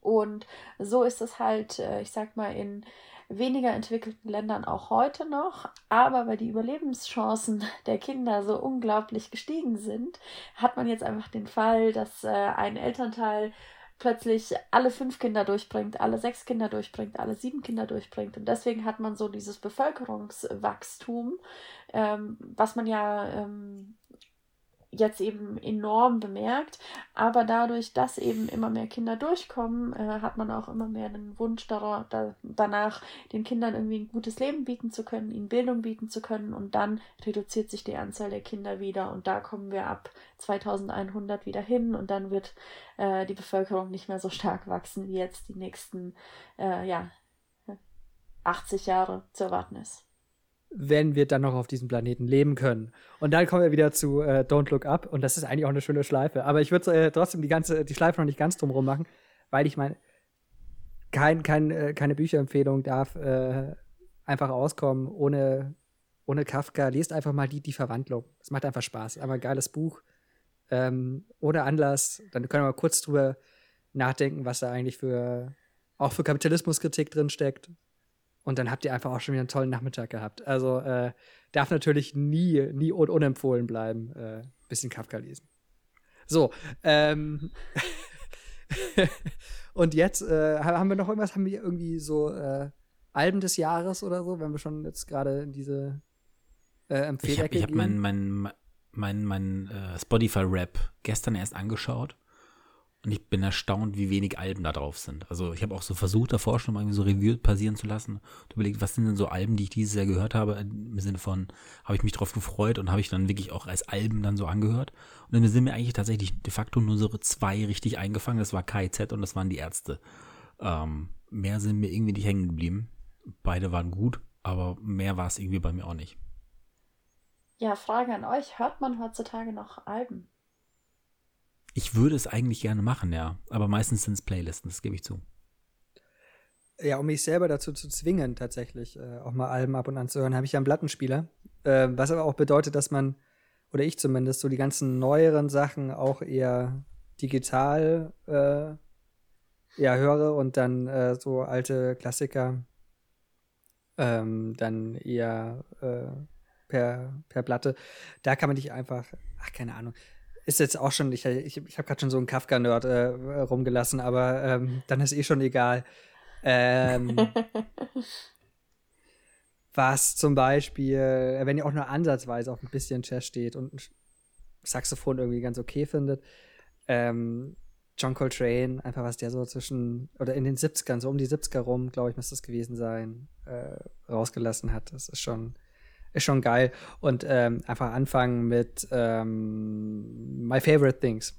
Und so ist es halt, äh, ich sag mal, in weniger entwickelten Ländern auch heute noch. Aber weil die Überlebenschancen der Kinder so unglaublich gestiegen sind, hat man jetzt einfach den Fall, dass äh, ein Elternteil plötzlich alle fünf Kinder durchbringt, alle sechs Kinder durchbringt, alle sieben Kinder durchbringt. Und deswegen hat man so dieses Bevölkerungswachstum, ähm, was man ja ähm, jetzt eben enorm bemerkt. Aber dadurch, dass eben immer mehr Kinder durchkommen, äh, hat man auch immer mehr den Wunsch da, da, danach, den Kindern irgendwie ein gutes Leben bieten zu können, ihnen Bildung bieten zu können. Und dann reduziert sich die Anzahl der Kinder wieder. Und da kommen wir ab 2100 wieder hin. Und dann wird äh, die Bevölkerung nicht mehr so stark wachsen, wie jetzt die nächsten äh, ja, 80 Jahre zu erwarten ist wenn wir dann noch auf diesem Planeten leben können. Und dann kommen wir wieder zu äh, Don't Look Up und das ist eigentlich auch eine schöne Schleife. Aber ich würde äh, trotzdem die ganze, die Schleife noch nicht ganz drumherum machen, weil ich meine, kein, kein, äh, keine Bücherempfehlung darf äh, einfach auskommen ohne, ohne Kafka. Lest einfach mal die, die Verwandlung. Es macht einfach Spaß. Einfach ein geiles Buch. Ähm, ohne Anlass. Dann können wir mal kurz drüber nachdenken, was da eigentlich für auch für Kapitalismuskritik drin steckt. Und dann habt ihr einfach auch schon wieder einen tollen Nachmittag gehabt. Also äh, darf natürlich nie, nie un unempfohlen bleiben. Äh, bisschen Kafka lesen. So, ähm, und jetzt äh, haben wir noch irgendwas, haben wir irgendwie so äh, Alben des Jahres oder so, wenn wir schon jetzt gerade in diese äh, Empfehlecke Ich habe hab mein, mein, mein, mein äh, Spotify-Rap gestern erst angeschaut und ich bin erstaunt, wie wenig Alben da drauf sind. Also ich habe auch so versucht, davor schon mal irgendwie so Review passieren zu lassen und überlegt, was sind denn so Alben, die ich dieses Jahr gehört habe, im Sinne von, habe ich mich drauf gefreut und habe ich dann wirklich auch als Alben dann so angehört. Und dann sind mir eigentlich tatsächlich de facto nur so zwei richtig eingefangen. Das war KIZ und das waren die Ärzte. Ähm, mehr sind mir irgendwie nicht hängen geblieben. Beide waren gut, aber mehr war es irgendwie bei mir auch nicht. Ja, Frage an euch, hört man heutzutage noch Alben? Ich würde es eigentlich gerne machen, ja. Aber meistens sind es Playlisten, das gebe ich zu. Ja, um mich selber dazu zu zwingen, tatsächlich äh, auch mal Alben ab und an zu hören, habe ich ja einen Plattenspieler. Äh, was aber auch bedeutet, dass man, oder ich zumindest, so die ganzen neueren Sachen auch eher digital äh, ja, höre und dann äh, so alte Klassiker ähm, dann eher äh, per, per Platte. Da kann man dich einfach, ach, keine Ahnung ist jetzt auch schon, ich, ich, ich habe gerade schon so einen Kafka-Nerd äh, rumgelassen, aber ähm, dann ist eh schon egal. Ähm, was zum Beispiel, wenn ihr auch nur ansatzweise auf ein bisschen Jazz steht und ein Saxophon irgendwie ganz okay findet, ähm, John Coltrane, einfach was der so zwischen, oder in den 70ern, so um die 70er rum, glaube ich, müsste das gewesen sein, äh, rausgelassen hat. Das ist schon, ist schon geil. Und ähm, einfach anfangen mit ähm, My Favorite Things.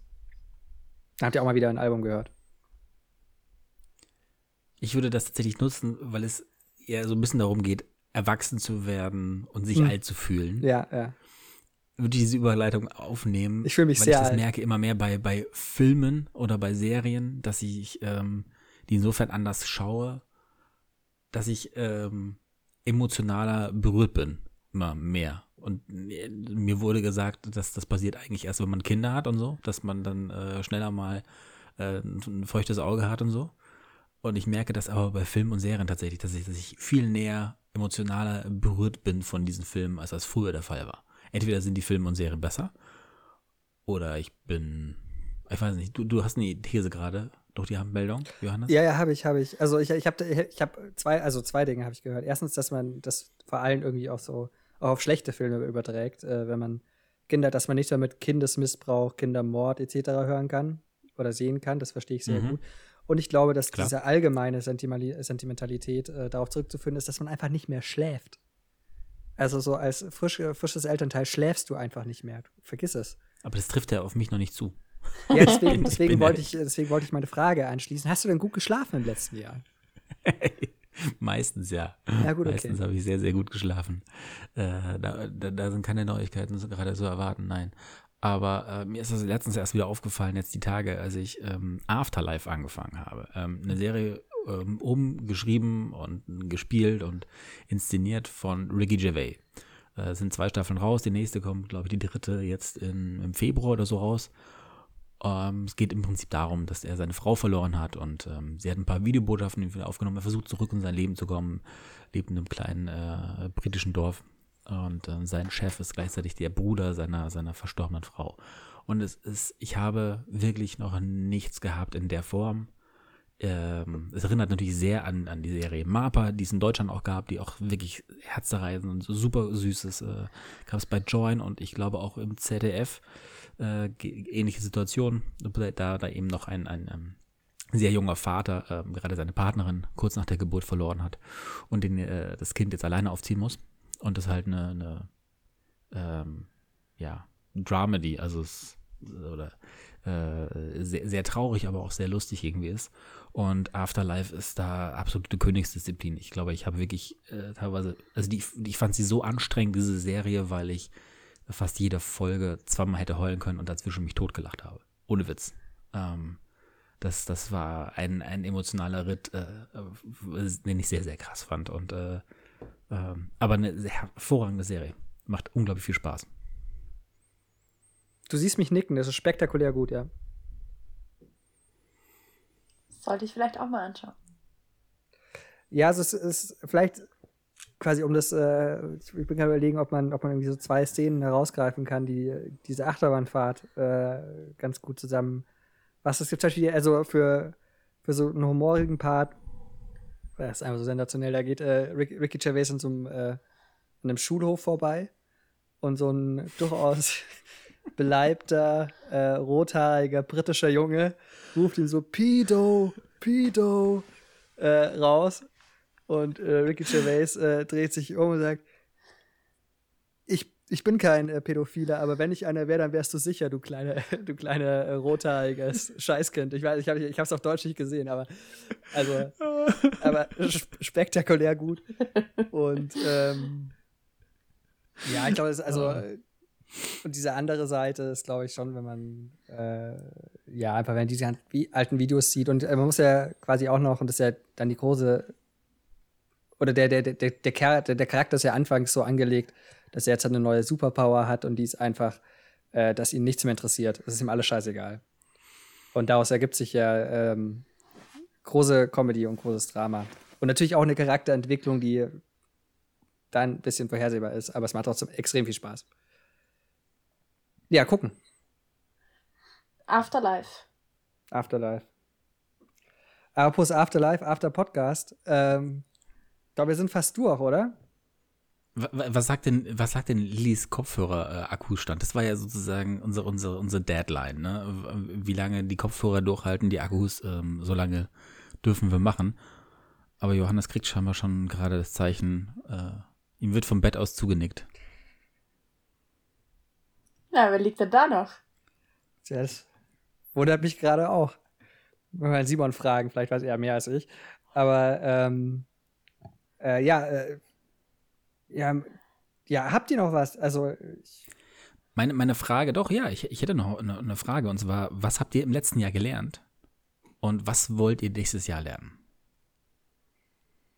Da habt ihr auch mal wieder ein Album gehört. Ich würde das tatsächlich nutzen, weil es eher so ein bisschen darum geht, erwachsen zu werden und sich hm. alt zu fühlen. Ja, ja. Würde ich diese Überleitung aufnehmen. Ich fühle mich weil sehr ich das alt. merke immer mehr bei, bei Filmen oder bei Serien, dass ich ähm, die insofern anders schaue, dass ich ähm, emotionaler berührt bin immer mehr. Und mir wurde gesagt, dass das passiert eigentlich erst, wenn man Kinder hat und so, dass man dann äh, schneller mal äh, ein feuchtes Auge hat und so. Und ich merke das aber bei Filmen und Serien tatsächlich, dass ich, dass ich viel näher emotionaler berührt bin von diesen Filmen, als das früher der Fall war. Entweder sind die Filme und Serien besser oder ich bin, ich weiß nicht, du, du hast eine These gerade durch die Meldung, Johannes? Ja, ja, habe ich, habe ich. Also ich, ich habe ich hab zwei, also zwei Dinge habe ich gehört. Erstens, dass man das vor allem irgendwie auch so auch auf schlechte Filme überträgt, äh, wenn man Kinder, dass man nicht damit Kindesmissbrauch, Kindermord etc. hören kann oder sehen kann, das verstehe ich sehr mhm. gut. Und ich glaube, dass Klar. diese allgemeine Sentimentalität äh, darauf zurückzuführen ist, dass man einfach nicht mehr schläft. Also so als frisch, frisches Elternteil schläfst du einfach nicht mehr. Vergiss es. Aber das trifft ja auf mich noch nicht zu. Ja, deswegen, deswegen wollte ich, deswegen wollte ich meine Frage anschließen. Hast du denn gut geschlafen im letzten Jahr? Meistens ja. Ja, gut, okay. Meistens habe ich sehr, sehr gut geschlafen. Äh, da, da, da, sind keine Neuigkeiten gerade zu erwarten, nein. Aber äh, mir ist das letztens erst wieder aufgefallen, jetzt die Tage, als ich ähm, Afterlife angefangen habe. Ähm, eine Serie ähm, umgeschrieben und gespielt und inszeniert von Ricky Gervais. Äh, sind zwei Staffeln raus, die nächste kommt, glaube ich, die dritte jetzt in, im Februar oder so raus. Ähm, es geht im Prinzip darum, dass er seine Frau verloren hat und ähm, sie hat ein paar Videobotschaften aufgenommen. Er versucht zurück in sein Leben zu kommen, lebt in einem kleinen äh, britischen Dorf und äh, sein Chef ist gleichzeitig der Bruder seiner, seiner verstorbenen Frau. Und es ist, ich habe wirklich noch nichts gehabt in der Form, ähm, es erinnert natürlich sehr an, an die Serie Mapa, die es in Deutschland auch gab, die auch wirklich herzzerreißend und super süßes äh, gab es bei Join und ich glaube auch im ZDF äh, ähnliche Situation, da da eben noch ein, ein, ein ähm, sehr junger Vater äh, gerade seine Partnerin kurz nach der Geburt verloren hat und den, äh, das Kind jetzt alleine aufziehen muss und das halt eine, eine ähm, ja, Dramedy, also es, oder äh, sehr, sehr traurig, aber auch sehr lustig irgendwie ist. Und Afterlife ist da absolute Königsdisziplin. Ich glaube, ich habe wirklich äh, teilweise, also die, ich fand sie so anstrengend, diese Serie, weil ich fast jede Folge zweimal hätte heulen können und dazwischen mich totgelacht habe. Ohne Witz. Ähm, das, das war ein, ein emotionaler Ritt, äh, äh den ich sehr, sehr krass fand. Und äh, äh, aber eine hervorragende Serie. Macht unglaublich viel Spaß. Du siehst mich nicken, das ist spektakulär gut, ja. Sollte ich vielleicht auch mal anschauen. Ja, also es ist vielleicht quasi um das, äh, ich bin gerade überlegen, ob man, ob man irgendwie so zwei Szenen herausgreifen kann, die diese Achterbahnfahrt äh, ganz gut zusammen. Was es gibt zum Beispiel, also für, für so einen humorigen Part, das ist einfach so sensationell, da geht äh, Rick, Ricky Gervais in so einem, äh, einem Schulhof vorbei und so ein durchaus beleibter, äh, rothaariger britischer Junge ruft ihm so Pido, Pido äh, raus. Und äh, Ricky Gervais äh, dreht sich um und sagt, ich, ich bin kein äh, Pädophiler, aber wenn ich einer wäre, dann wärst du sicher, du kleine, du kleine äh, rothaariges Scheißkind. Ich weiß, ich habe ich auf Deutsch nicht gesehen, aber also, aber spektakulär gut. Und ähm, ja, ich glaube, also und diese andere Seite ist, glaube ich, schon, wenn man äh, ja einfach wenn diese alten Videos sieht und äh, man muss ja quasi auch noch und das ist ja dann die große oder der der der der, der, der Charakter ist ja anfangs so angelegt, dass er jetzt halt eine neue Superpower hat und die ist einfach, äh, dass ihn nichts mehr interessiert. Es ist ihm alles scheißegal. Und daraus ergibt sich ja ähm, große Comedy und großes Drama und natürlich auch eine Charakterentwicklung, die dann ein bisschen vorhersehbar ist, aber es macht trotzdem extrem viel Spaß. Ja, gucken. Afterlife. Afterlife. Apropos Afterlife, After Podcast. Ähm, ich glaube, wir sind fast durch, oder? Was sagt denn, was sagt denn Lillys Kopfhörer-Akkustand? Das war ja sozusagen unsere, unsere, unsere Deadline, ne? Wie lange die Kopfhörer durchhalten, die Akkus, ähm, so lange dürfen wir machen. Aber Johannes kriegt scheinbar schon gerade das Zeichen, äh, ihm wird vom Bett aus zugenickt. Na, wer liegt denn da noch? Das wundert mich gerade auch. Wenn wir Simon fragen, vielleicht weiß er mehr als ich. Aber ähm, äh, ja, äh, ja, ja, habt ihr noch was? Also meine, meine Frage, doch, ja, ich, ich hätte noch eine, eine Frage und zwar, was habt ihr im letzten Jahr gelernt? Und was wollt ihr nächstes Jahr lernen?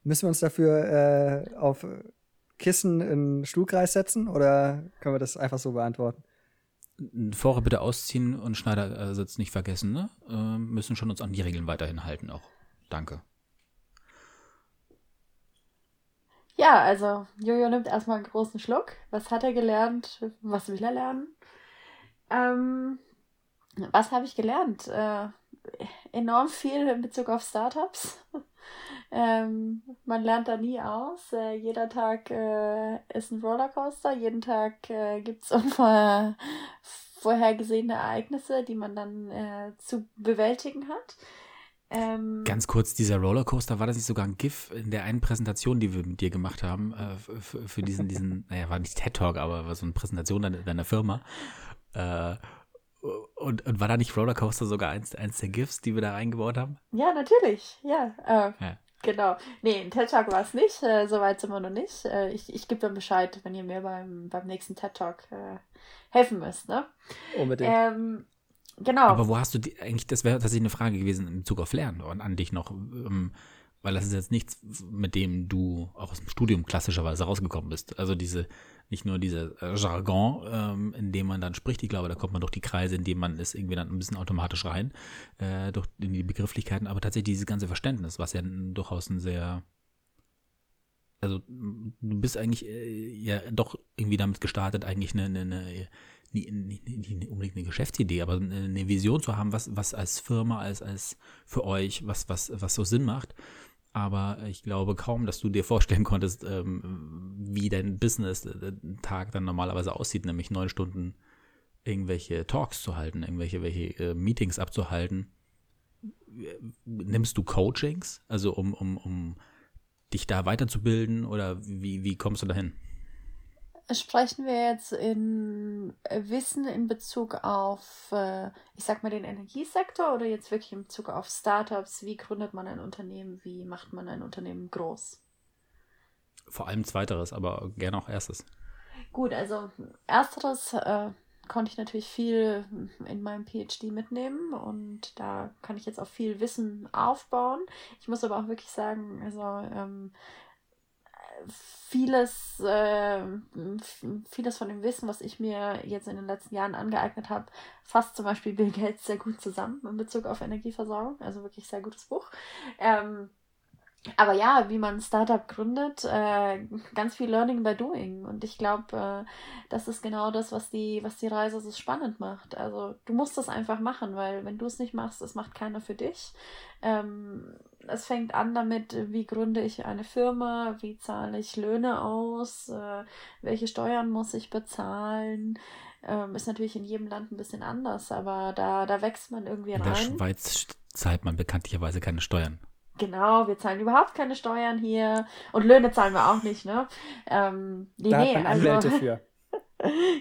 Müssen wir uns dafür äh, auf Kissen in Stuhlkreis setzen oder können wir das einfach so beantworten? Vorher bitte ausziehen und Schneidersitz nicht vergessen, ne? Äh, müssen schon uns an die Regeln weiterhin halten auch. Danke. Ja, also Jojo nimmt erstmal einen großen Schluck. Was hat er gelernt? Was will er lernen? Ähm, was habe ich gelernt? Äh, enorm viel in Bezug auf Startups. ähm, man lernt da nie aus. Äh, jeder Tag äh, ist ein Rollercoaster. Jeden Tag äh, gibt es unvorher, vorhergesehene Ereignisse, die man dann äh, zu bewältigen hat. Ähm, Ganz kurz, dieser Rollercoaster, war das nicht sogar ein GIF in der einen Präsentation, die wir mit dir gemacht haben, äh, für, für, diesen, diesen, naja, war nicht TED Talk, aber war so eine Präsentation deiner, deiner Firma. Äh, und, und war da nicht Rollercoaster sogar eins, eins der GIFs, die wir da eingebaut haben? Ja, natürlich. Ja. Äh, ja. Genau. Nee, ein TED Talk war es nicht. Äh, Soweit sind wir noch nicht. Äh, ich ich gebe dann Bescheid, wenn ihr mir beim, beim nächsten TED Talk äh, helfen müsst. Ne? Unbedingt. Ähm, genau. Aber wo hast du die, eigentlich, das wäre tatsächlich eine Frage gewesen in Bezug auf Lernen und an dich noch. Ähm, weil das ist jetzt nichts, mit dem du auch aus dem Studium klassischerweise rausgekommen bist. Also diese nicht nur dieser äh, Jargon, ähm, in dem man dann spricht, ich glaube, da kommt man durch die Kreise, in dem man ist irgendwie dann ein bisschen automatisch rein, äh, durch in die Begrifflichkeiten, aber tatsächlich dieses ganze Verständnis, was ja durchaus ein sehr also du bist eigentlich äh, ja doch irgendwie damit gestartet, eigentlich eine, eine, eine nicht, nicht, nicht unbedingt eine Geschäftsidee, aber eine Vision zu haben, was, was als Firma, als, als für euch, was, was, was so Sinn macht. Aber ich glaube kaum, dass du dir vorstellen konntest, ähm, wie dein Business-Tag dann normalerweise aussieht, nämlich neun Stunden irgendwelche Talks zu halten, irgendwelche welche, äh, Meetings abzuhalten. Nimmst du Coachings, also um, um, um dich da weiterzubilden oder wie, wie kommst du dahin? Sprechen wir jetzt in Wissen in Bezug auf, äh, ich sag mal, den Energiesektor oder jetzt wirklich in Bezug auf Startups? Wie gründet man ein Unternehmen? Wie macht man ein Unternehmen groß? Vor allem zweiteres, aber gerne auch erstes. Gut, also ersteres äh, konnte ich natürlich viel in meinem PhD mitnehmen und da kann ich jetzt auch viel Wissen aufbauen. Ich muss aber auch wirklich sagen, also ähm, vieles, äh, vieles von dem Wissen, was ich mir jetzt in den letzten Jahren angeeignet habe, fasst zum Beispiel Bill Gates sehr gut zusammen in Bezug auf Energieversorgung. Also wirklich sehr gutes Buch. Ähm, aber ja, wie man ein Startup gründet, äh, ganz viel Learning by Doing. Und ich glaube, äh, das ist genau das, was die, was die Reise so spannend macht. Also du musst das einfach machen, weil wenn du es nicht machst, es macht keiner für dich. Ähm, es fängt an damit, wie gründe ich eine Firma, wie zahle ich Löhne aus, äh, welche Steuern muss ich bezahlen. Ähm, ist natürlich in jedem Land ein bisschen anders, aber da, da wächst man irgendwie rein. In der Schweiz zahlt man bekanntlicherweise keine Steuern. Genau, wir zahlen überhaupt keine Steuern hier und Löhne zahlen wir auch nicht, ne? Ähm, nee, da nee, hat man also, Anwälte für.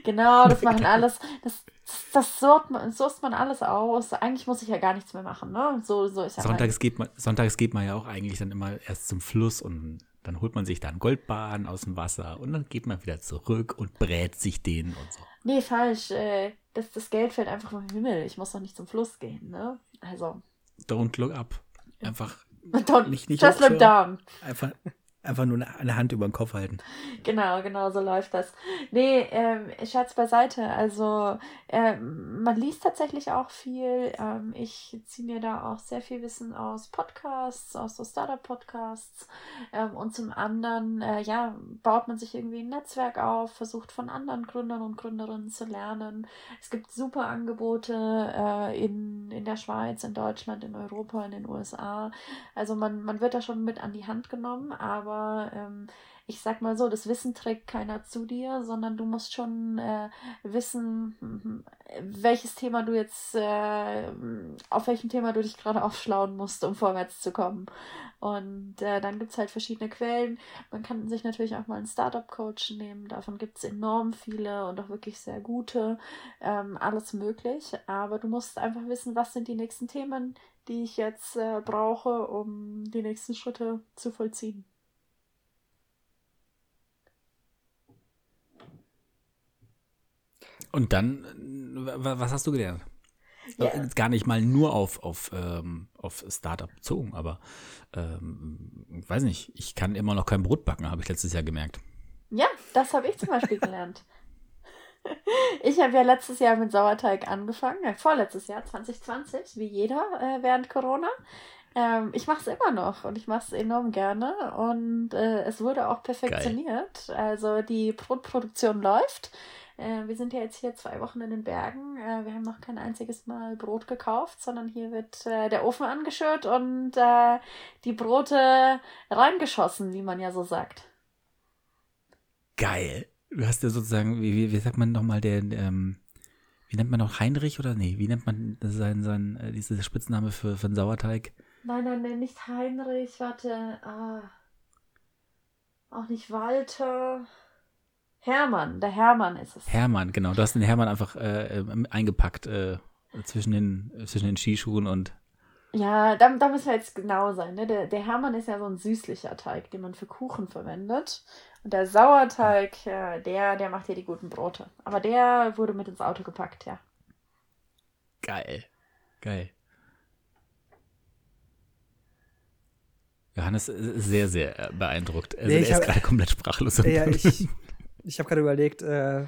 Genau, das machen alles, das, das sorgt man, sorgt man alles aus. Eigentlich muss ich ja gar nichts mehr machen, ne? So, so ist ja sonntags geht, man, sonntags geht man ja auch eigentlich dann immer erst zum Fluss und dann holt man sich da einen Goldbahn aus dem Wasser und dann geht man wieder zurück und brät sich den und so. Nee, falsch. Äh, das, das Geld fällt einfach vom Himmel. Ich muss doch nicht zum Fluss gehen, ne? Also. Don't look up. Einfach Don't, nicht, nicht just look down. Einfach, Einfach nur eine Hand über den Kopf halten. Genau, genau, so läuft das. Nee, ähm, Scherz beiseite. Also, äh, man liest tatsächlich auch viel. Ähm, ich ziehe mir da auch sehr viel Wissen aus Podcasts, aus so Startup-Podcasts. Ähm, und zum anderen, äh, ja, baut man sich irgendwie ein Netzwerk auf, versucht von anderen Gründern und Gründerinnen zu lernen. Es gibt super Angebote äh, in, in der Schweiz, in Deutschland, in Europa, in den USA. Also, man, man wird da schon mit an die Hand genommen, aber aber ähm, ich sag mal so, das Wissen trägt keiner zu dir, sondern du musst schon äh, wissen, welches Thema du jetzt, äh, auf welchem Thema du dich gerade aufschlauen musst, um vorwärts zu kommen. Und äh, dann gibt es halt verschiedene Quellen. Man kann sich natürlich auch mal einen Startup-Coach nehmen. Davon gibt es enorm viele und auch wirklich sehr gute. Ähm, alles möglich. Aber du musst einfach wissen, was sind die nächsten Themen, die ich jetzt äh, brauche, um die nächsten Schritte zu vollziehen. Und dann, was hast du gelernt? Ja. Äh, gar nicht mal nur auf, auf, ähm, auf Startup bezogen, aber ähm, weiß nicht, ich kann immer noch kein Brot backen, habe ich letztes Jahr gemerkt. Ja, das habe ich zum Beispiel gelernt. Ich habe ja letztes Jahr mit Sauerteig angefangen, ja, vorletztes Jahr, 2020, wie jeder äh, während Corona. Ähm, ich mache es immer noch und ich mache es enorm gerne und äh, es wurde auch perfektioniert. Geil. Also die Brotproduktion läuft. Äh, wir sind ja jetzt hier zwei Wochen in den Bergen. Äh, wir haben noch kein einziges Mal Brot gekauft, sondern hier wird äh, der Ofen angeschürt und äh, die Brote reingeschossen, wie man ja so sagt. Geil. Du hast ja sozusagen, wie, wie, sagt man nochmal, der, ähm, wie nennt man noch Heinrich oder nee? Wie nennt man sein, sein, äh, diese Spitzname für, für einen Sauerteig? Nein, nein, nein, nicht Heinrich, warte. Ah. Auch nicht Walter. Hermann, der Hermann ist es. Hermann, genau. Du hast den Hermann einfach äh, ähm, eingepackt äh, zwischen, den, zwischen den Skischuhen und. Ja, da, da müssen wir jetzt genau sein. Ne? Der, der Hermann ist ja so ein süßlicher Teig, den man für Kuchen verwendet. Und der Sauerteig, äh, der, der macht hier die guten Brote. Aber der wurde mit ins Auto gepackt, ja. Geil. Geil. Johannes ist sehr, sehr beeindruckt. Also nee, er ist gerade komplett sprachlos. Ja, ich, ich habe gerade überlegt, äh,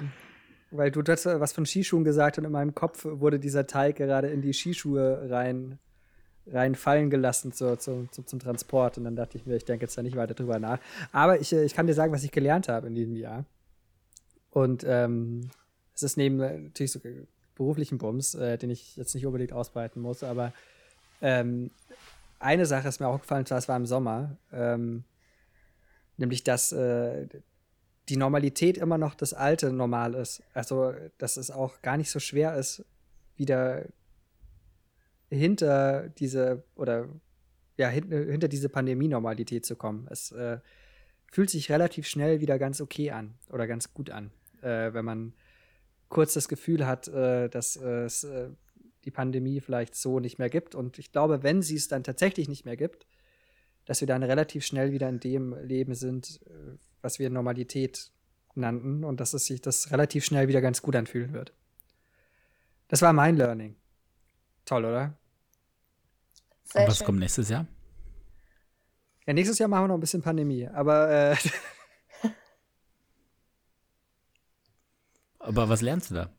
weil du das was von Skischuhen gesagt und in meinem Kopf wurde dieser Teig gerade in die Skischuhe rein reinfallen gelassen zu, zu, zu, zum Transport. Und dann dachte ich mir, ich denke jetzt da nicht weiter drüber nach. Aber ich, äh, ich kann dir sagen, was ich gelernt habe in diesem Jahr. Und ähm, Es ist neben äh, natürlich so beruflichen Bums, äh, den ich jetzt nicht unbedingt ausbreiten muss, aber ähm, eine Sache ist mir auch gefallen, es war im Sommer, ähm, nämlich dass äh, die Normalität immer noch das alte Normal ist. Also, dass es auch gar nicht so schwer ist, wieder hinter diese oder ja, hinter, hinter diese Pandemie-Normalität zu kommen. Es äh, fühlt sich relativ schnell wieder ganz okay an oder ganz gut an, äh, wenn man kurz das Gefühl hat, äh, dass es äh, die Pandemie vielleicht so nicht mehr gibt. Und ich glaube, wenn sie es dann tatsächlich nicht mehr gibt, dass wir dann relativ schnell wieder in dem Leben sind, äh, was wir Normalität nannten und dass es sich das relativ schnell wieder ganz gut anfühlen wird. Das war mein Learning. Toll, oder? Sehr was schön. kommt nächstes Jahr? Ja, nächstes Jahr machen wir noch ein bisschen Pandemie, aber äh, Aber was lernst du da?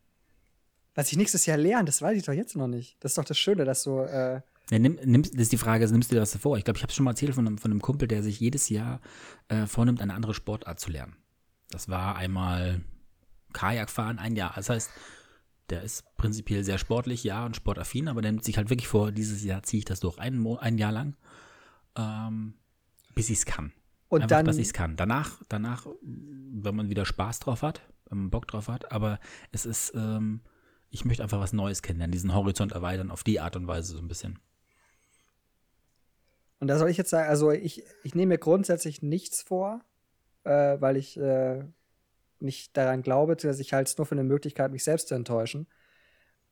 Was ich nächstes Jahr lerne, das weiß ich doch jetzt noch nicht. Das ist doch das Schöne, dass so äh, ja, nimm, das ist die Frage, also nimmst du dir das vor? Ich glaube, ich habe es schon mal erzählt von einem, von einem Kumpel, der sich jedes Jahr äh, vornimmt, eine andere Sportart zu lernen. Das war einmal Kajakfahren, ein Jahr. Das heißt, der ist prinzipiell sehr sportlich, ja, und sportaffin, aber der nimmt sich halt wirklich vor, dieses Jahr ziehe ich das durch, ein, ein Jahr lang, ähm, bis ich es kann. Und Einfach, dann, bis ich es kann. Danach, danach, wenn man wieder Spaß drauf hat, wenn man Bock drauf hat, aber es ist, ähm, ich möchte einfach was Neues kennenlernen, diesen Horizont erweitern, auf die Art und Weise so ein bisschen. Und da soll ich jetzt sagen, also ich, ich nehme mir grundsätzlich nichts vor, äh, weil ich äh, nicht daran glaube, dass ich halte es nur für eine Möglichkeit, mich selbst zu enttäuschen.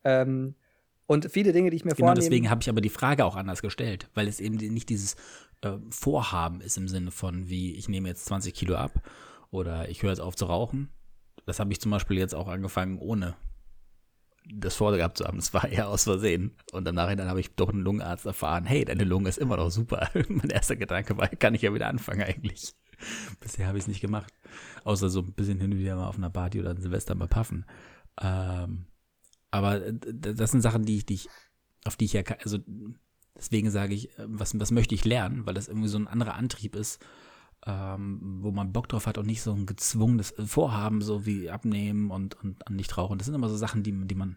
Ähm, und viele Dinge, die ich mir genau vornehme. deswegen habe ich aber die Frage auch anders gestellt, weil es eben nicht dieses äh, Vorhaben ist im Sinne von, wie ich nehme jetzt 20 Kilo ab oder ich höre jetzt auf zu rauchen. Das habe ich zum Beispiel jetzt auch angefangen, ohne das vorgehabt zu haben. Es war eher aus Versehen. Und im Nachhinein habe ich doch einen Lungenarzt erfahren, hey, deine Lunge ist immer noch super. mein erster Gedanke war, kann ich ja wieder anfangen eigentlich. Bisher habe ich es nicht gemacht. Außer so ein bisschen hin und wieder mal auf einer Party oder ein Silvester mal puffen. Ähm, aber das sind Sachen, die ich, die ich, auf die ich ja, also deswegen sage ich, was, was möchte ich lernen, weil das irgendwie so ein anderer Antrieb ist, ähm, wo man Bock drauf hat und nicht so ein gezwungenes Vorhaben, so wie abnehmen und, und, nicht rauchen. Das sind immer so Sachen, die, die man,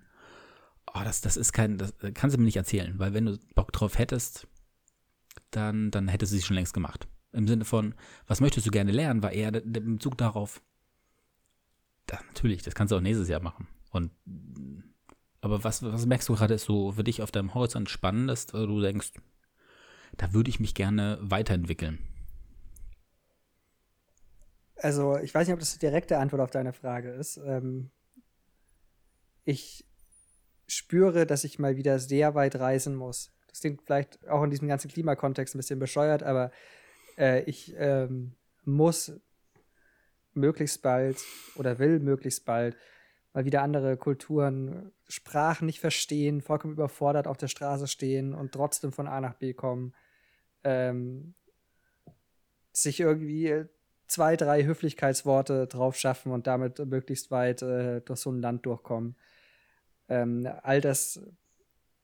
oh, das, das ist kein, das kannst du mir nicht erzählen, weil wenn du Bock drauf hättest, dann, dann hättest du sie schon längst gemacht. Im Sinne von, was möchtest du gerne lernen, war eher der, Bezug darauf, das, natürlich, das kannst du auch nächstes Jahr machen. Und aber was, was merkst du gerade ist so für dich auf deinem Horizont spannendest, weil du denkst, da würde ich mich gerne weiterentwickeln? Also, ich weiß nicht, ob das die direkte Antwort auf deine Frage ist. Ähm, ich spüre, dass ich mal wieder sehr weit reisen muss. Das klingt vielleicht auch in diesem ganzen Klimakontext ein bisschen bescheuert, aber äh, ich ähm, muss möglichst bald oder will möglichst bald mal wieder andere Kulturen, Sprachen nicht verstehen, vollkommen überfordert auf der Straße stehen und trotzdem von A nach B kommen. Ähm, sich irgendwie zwei, drei Höflichkeitsworte drauf schaffen und damit möglichst weit äh, durch so ein Land durchkommen. Ähm, all das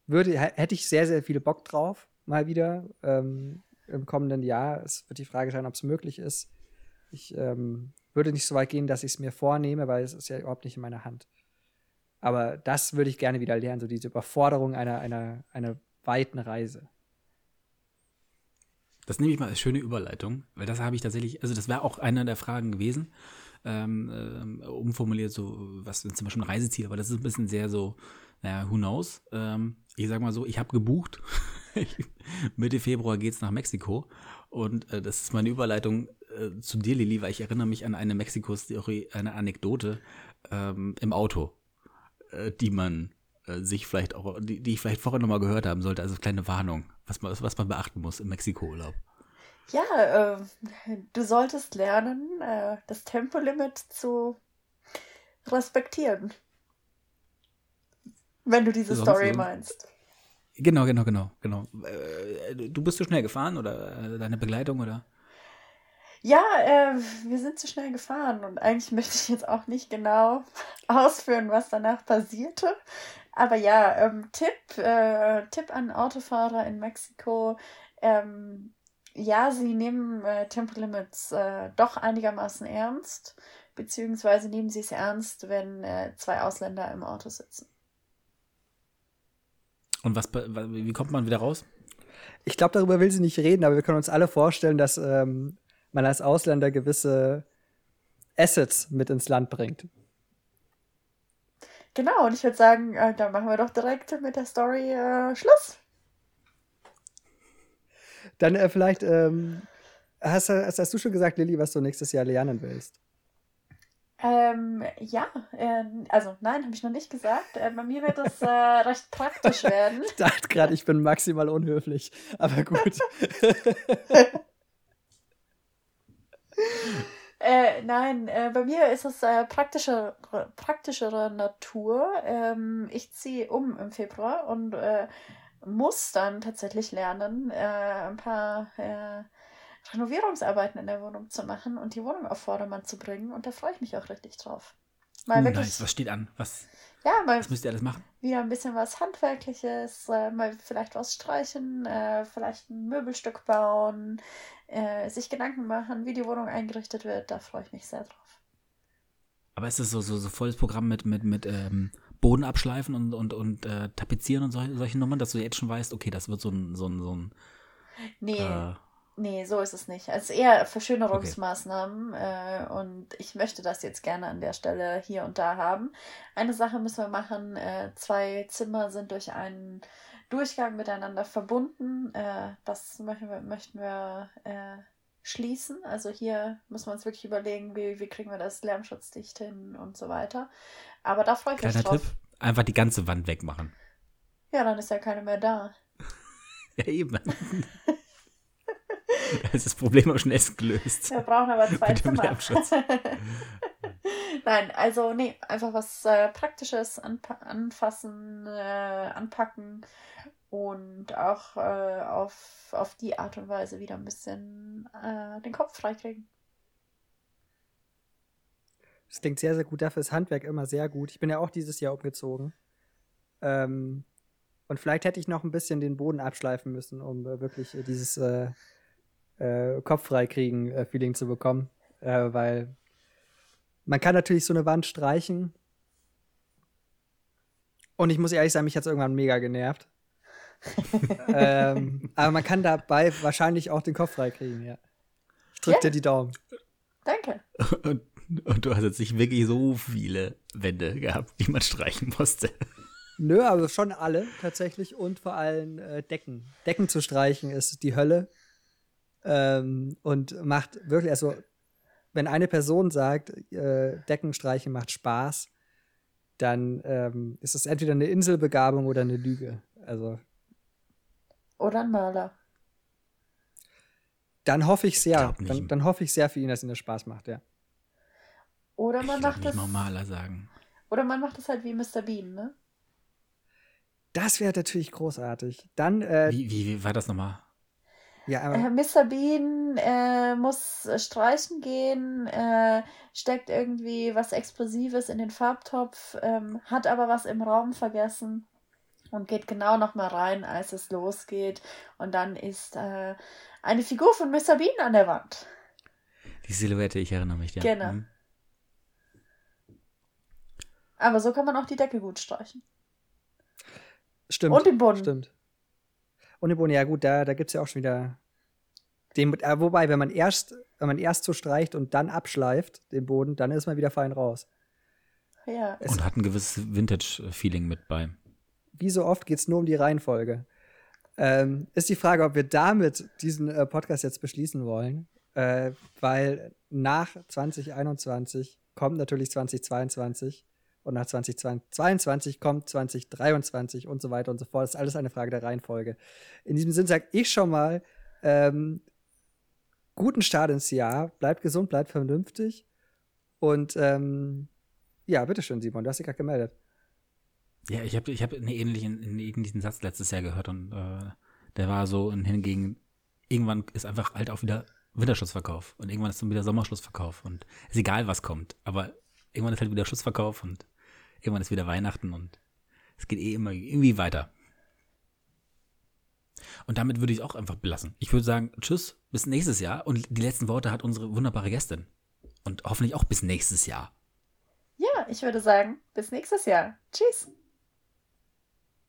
würde, hätte ich sehr, sehr viel Bock drauf, mal wieder ähm, im kommenden Jahr. Es wird die Frage sein, ob es möglich ist. Ich ähm, würde nicht so weit gehen, dass ich es mir vornehme, weil es ist ja überhaupt nicht in meiner Hand. Aber das würde ich gerne wieder lernen, so diese Überforderung einer, einer, einer weiten Reise. Das nehme ich mal als schöne Überleitung, weil das habe ich tatsächlich, also das wäre auch eine der Fragen gewesen, ähm, ähm, umformuliert so, was sind zum Beispiel ein Reiseziel, aber das ist ein bisschen sehr so, naja, who knows. Ähm, ich sage mal so, ich habe gebucht, Mitte Februar geht es nach Mexiko und äh, das ist meine Überleitung äh, zu dir, Lili, weil ich erinnere mich an eine Mexiko-Story, eine Anekdote ähm, im Auto, äh, die man äh, sich vielleicht auch, die, die ich vielleicht vorher nochmal gehört haben sollte, also kleine Warnung, was man, was man beachten muss im Mexiko-Urlaub. Ja, äh, du solltest lernen, äh, das Tempolimit zu respektieren. Wenn du diese Sonst Story so. meinst. Genau, genau, genau, genau. Äh, du bist zu schnell gefahren oder äh, deine Begleitung oder? Ja, äh, wir sind zu schnell gefahren und eigentlich möchte ich jetzt auch nicht genau ausführen, was danach passierte. Aber ja, ähm, Tipp, äh, Tipp an Autofahrer in Mexiko. Ähm, ja, sie nehmen äh, Tempolimits äh, doch einigermaßen ernst. beziehungsweise nehmen sie es ernst, wenn äh, zwei Ausländer im Auto sitzen. Und was, wie kommt man wieder raus? Ich glaube, darüber will sie nicht reden, aber wir können uns alle vorstellen, dass ähm, man als Ausländer gewisse Assets mit ins Land bringt. Genau, und ich würde sagen, äh, dann machen wir doch direkt mit der Story äh, Schluss. Dann äh, vielleicht, ähm, hast, hast, hast, du schon gesagt, Lilly, was du nächstes Jahr lernen willst? Ähm, ja, äh, also nein, habe ich noch nicht gesagt. Äh, bei mir wird es äh, recht praktisch werden. ich dachte gerade, ich bin maximal unhöflich, aber gut. Äh, nein, äh, bei mir ist es äh, praktischer, praktischere Natur. Ähm, ich ziehe um im Februar und äh, muss dann tatsächlich lernen, äh, ein paar äh, Renovierungsarbeiten in der Wohnung zu machen und die Wohnung auf Vordermann zu bringen. Und da freue ich mich auch richtig drauf. Mal uh, wirklich, nice. Was steht an? Was, ja, mal was müsst ihr alles machen? Wieder ein bisschen was Handwerkliches, äh, mal vielleicht was streichen, äh, vielleicht ein Möbelstück bauen, äh, sich Gedanken machen, wie die Wohnung eingerichtet wird. Da freue ich mich sehr drauf. Aber ist das so, so, so volles Programm mit, mit, mit ähm, Boden abschleifen und, und, und äh, tapezieren und solche, solche Nummern, dass du jetzt schon weißt, okay, das wird so ein, so ein, so ein Nee, äh, Nee, so ist es nicht. Also eher Verschönerungsmaßnahmen okay. äh, und ich möchte das jetzt gerne an der Stelle hier und da haben. Eine Sache müssen wir machen. Äh, zwei Zimmer sind durch einen Durchgang miteinander verbunden. Äh, das möchten wir, möchten wir äh, schließen. Also hier müssen wir uns wirklich überlegen, wie, wie kriegen wir das lärmschutzdicht hin und so weiter. Aber da freue ich Kleiner mich drauf. Tipp, einfach die ganze Wand wegmachen. Ja, dann ist ja keine mehr da. ja, eben. Das ist das Problem am schnellsten gelöst. Wir brauchen aber zwei Zimmer. Nein, also nee, einfach was äh, Praktisches anpa anfassen, äh, anpacken und auch äh, auf, auf die Art und Weise wieder ein bisschen äh, den Kopf freikriegen. Das klingt sehr, sehr gut. Dafür ist Handwerk immer sehr gut. Ich bin ja auch dieses Jahr umgezogen. Ähm, und vielleicht hätte ich noch ein bisschen den Boden abschleifen müssen, um äh, wirklich äh, dieses äh, äh, Kopf freikriegen äh, Feeling zu bekommen. Äh, weil man kann natürlich so eine Wand streichen. Und ich muss ehrlich sagen, mich hat es irgendwann mega genervt. ähm, aber man kann dabei wahrscheinlich auch den Kopf freikriegen, ja. Ich drücke ja. dir die Daumen. Danke. Und, und, du hast jetzt nicht wirklich so viele Wände gehabt, die man streichen musste. Nö, aber schon alle tatsächlich und vor allem äh, Decken. Decken zu streichen ist die Hölle. Ähm, und macht wirklich, also, wenn eine Person sagt, äh, Deckenstreichen macht Spaß, dann ähm, ist es entweder eine Inselbegabung oder eine Lüge. Also. Oder ein Maler. Dann hoffe ich sehr. Ich dann, dann, hoffe ich sehr für ihn, dass ihm das Spaß macht, ja. Oder man ich macht das. Maler sagen. Oder man macht es halt wie Mr. Bean, ne? Das wäre natürlich großartig. Dann. Äh, wie, wie, wie war das nochmal? Ja, äh, Mr. Bean äh, muss streichen gehen, äh, steckt irgendwie was Explosives in den Farbtopf, ähm, hat aber was im Raum vergessen und geht genau nochmal rein, als es losgeht. Und dann ist äh, eine Figur von Mr. Bean an der Wand. Die Silhouette, ich erinnere mich, ja. Genau. Mhm. Aber so kann man auch die Decke gut streichen. Stimmt. Und den Boden. Stimmt. Boden, ja gut, da, da gibt es ja auch schon wieder. Den, äh, wobei, wenn man erst, wenn man erst so streicht und dann abschleift, den Boden, dann ist man wieder fein raus. Ja. Und hat ein gewisses Vintage-Feeling mit bei. Wie so oft geht es nur um die Reihenfolge. Ähm, ist die Frage, ob wir damit diesen äh, Podcast jetzt beschließen wollen, äh, weil nach 2021 kommt natürlich 2022 und nach 2022 kommt 2023 und so weiter und so fort. Das ist alles eine Frage der Reihenfolge. In diesem Sinn sage ich schon mal, ähm, guten Start ins Jahr, bleibt gesund, bleibt vernünftig und ähm, ja, bitteschön, Simon, du hast dich gerade gemeldet. Ja, ich habe ich hab einen, ähnlichen, einen ähnlichen Satz letztes Jahr gehört und äh, der war so hingegen, irgendwann ist einfach halt auch wieder Winterschlussverkauf und irgendwann ist dann wieder Sommerschlussverkauf und ist egal, was kommt, aber irgendwann ist halt wieder Schussverkauf und Irgendwann ist wieder Weihnachten und es geht eh immer irgendwie weiter. Und damit würde ich es auch einfach belassen. Ich würde sagen, tschüss, bis nächstes Jahr. Und die letzten Worte hat unsere wunderbare Gästin. und hoffentlich auch bis nächstes Jahr. Ja, ich würde sagen, bis nächstes Jahr. Tschüss.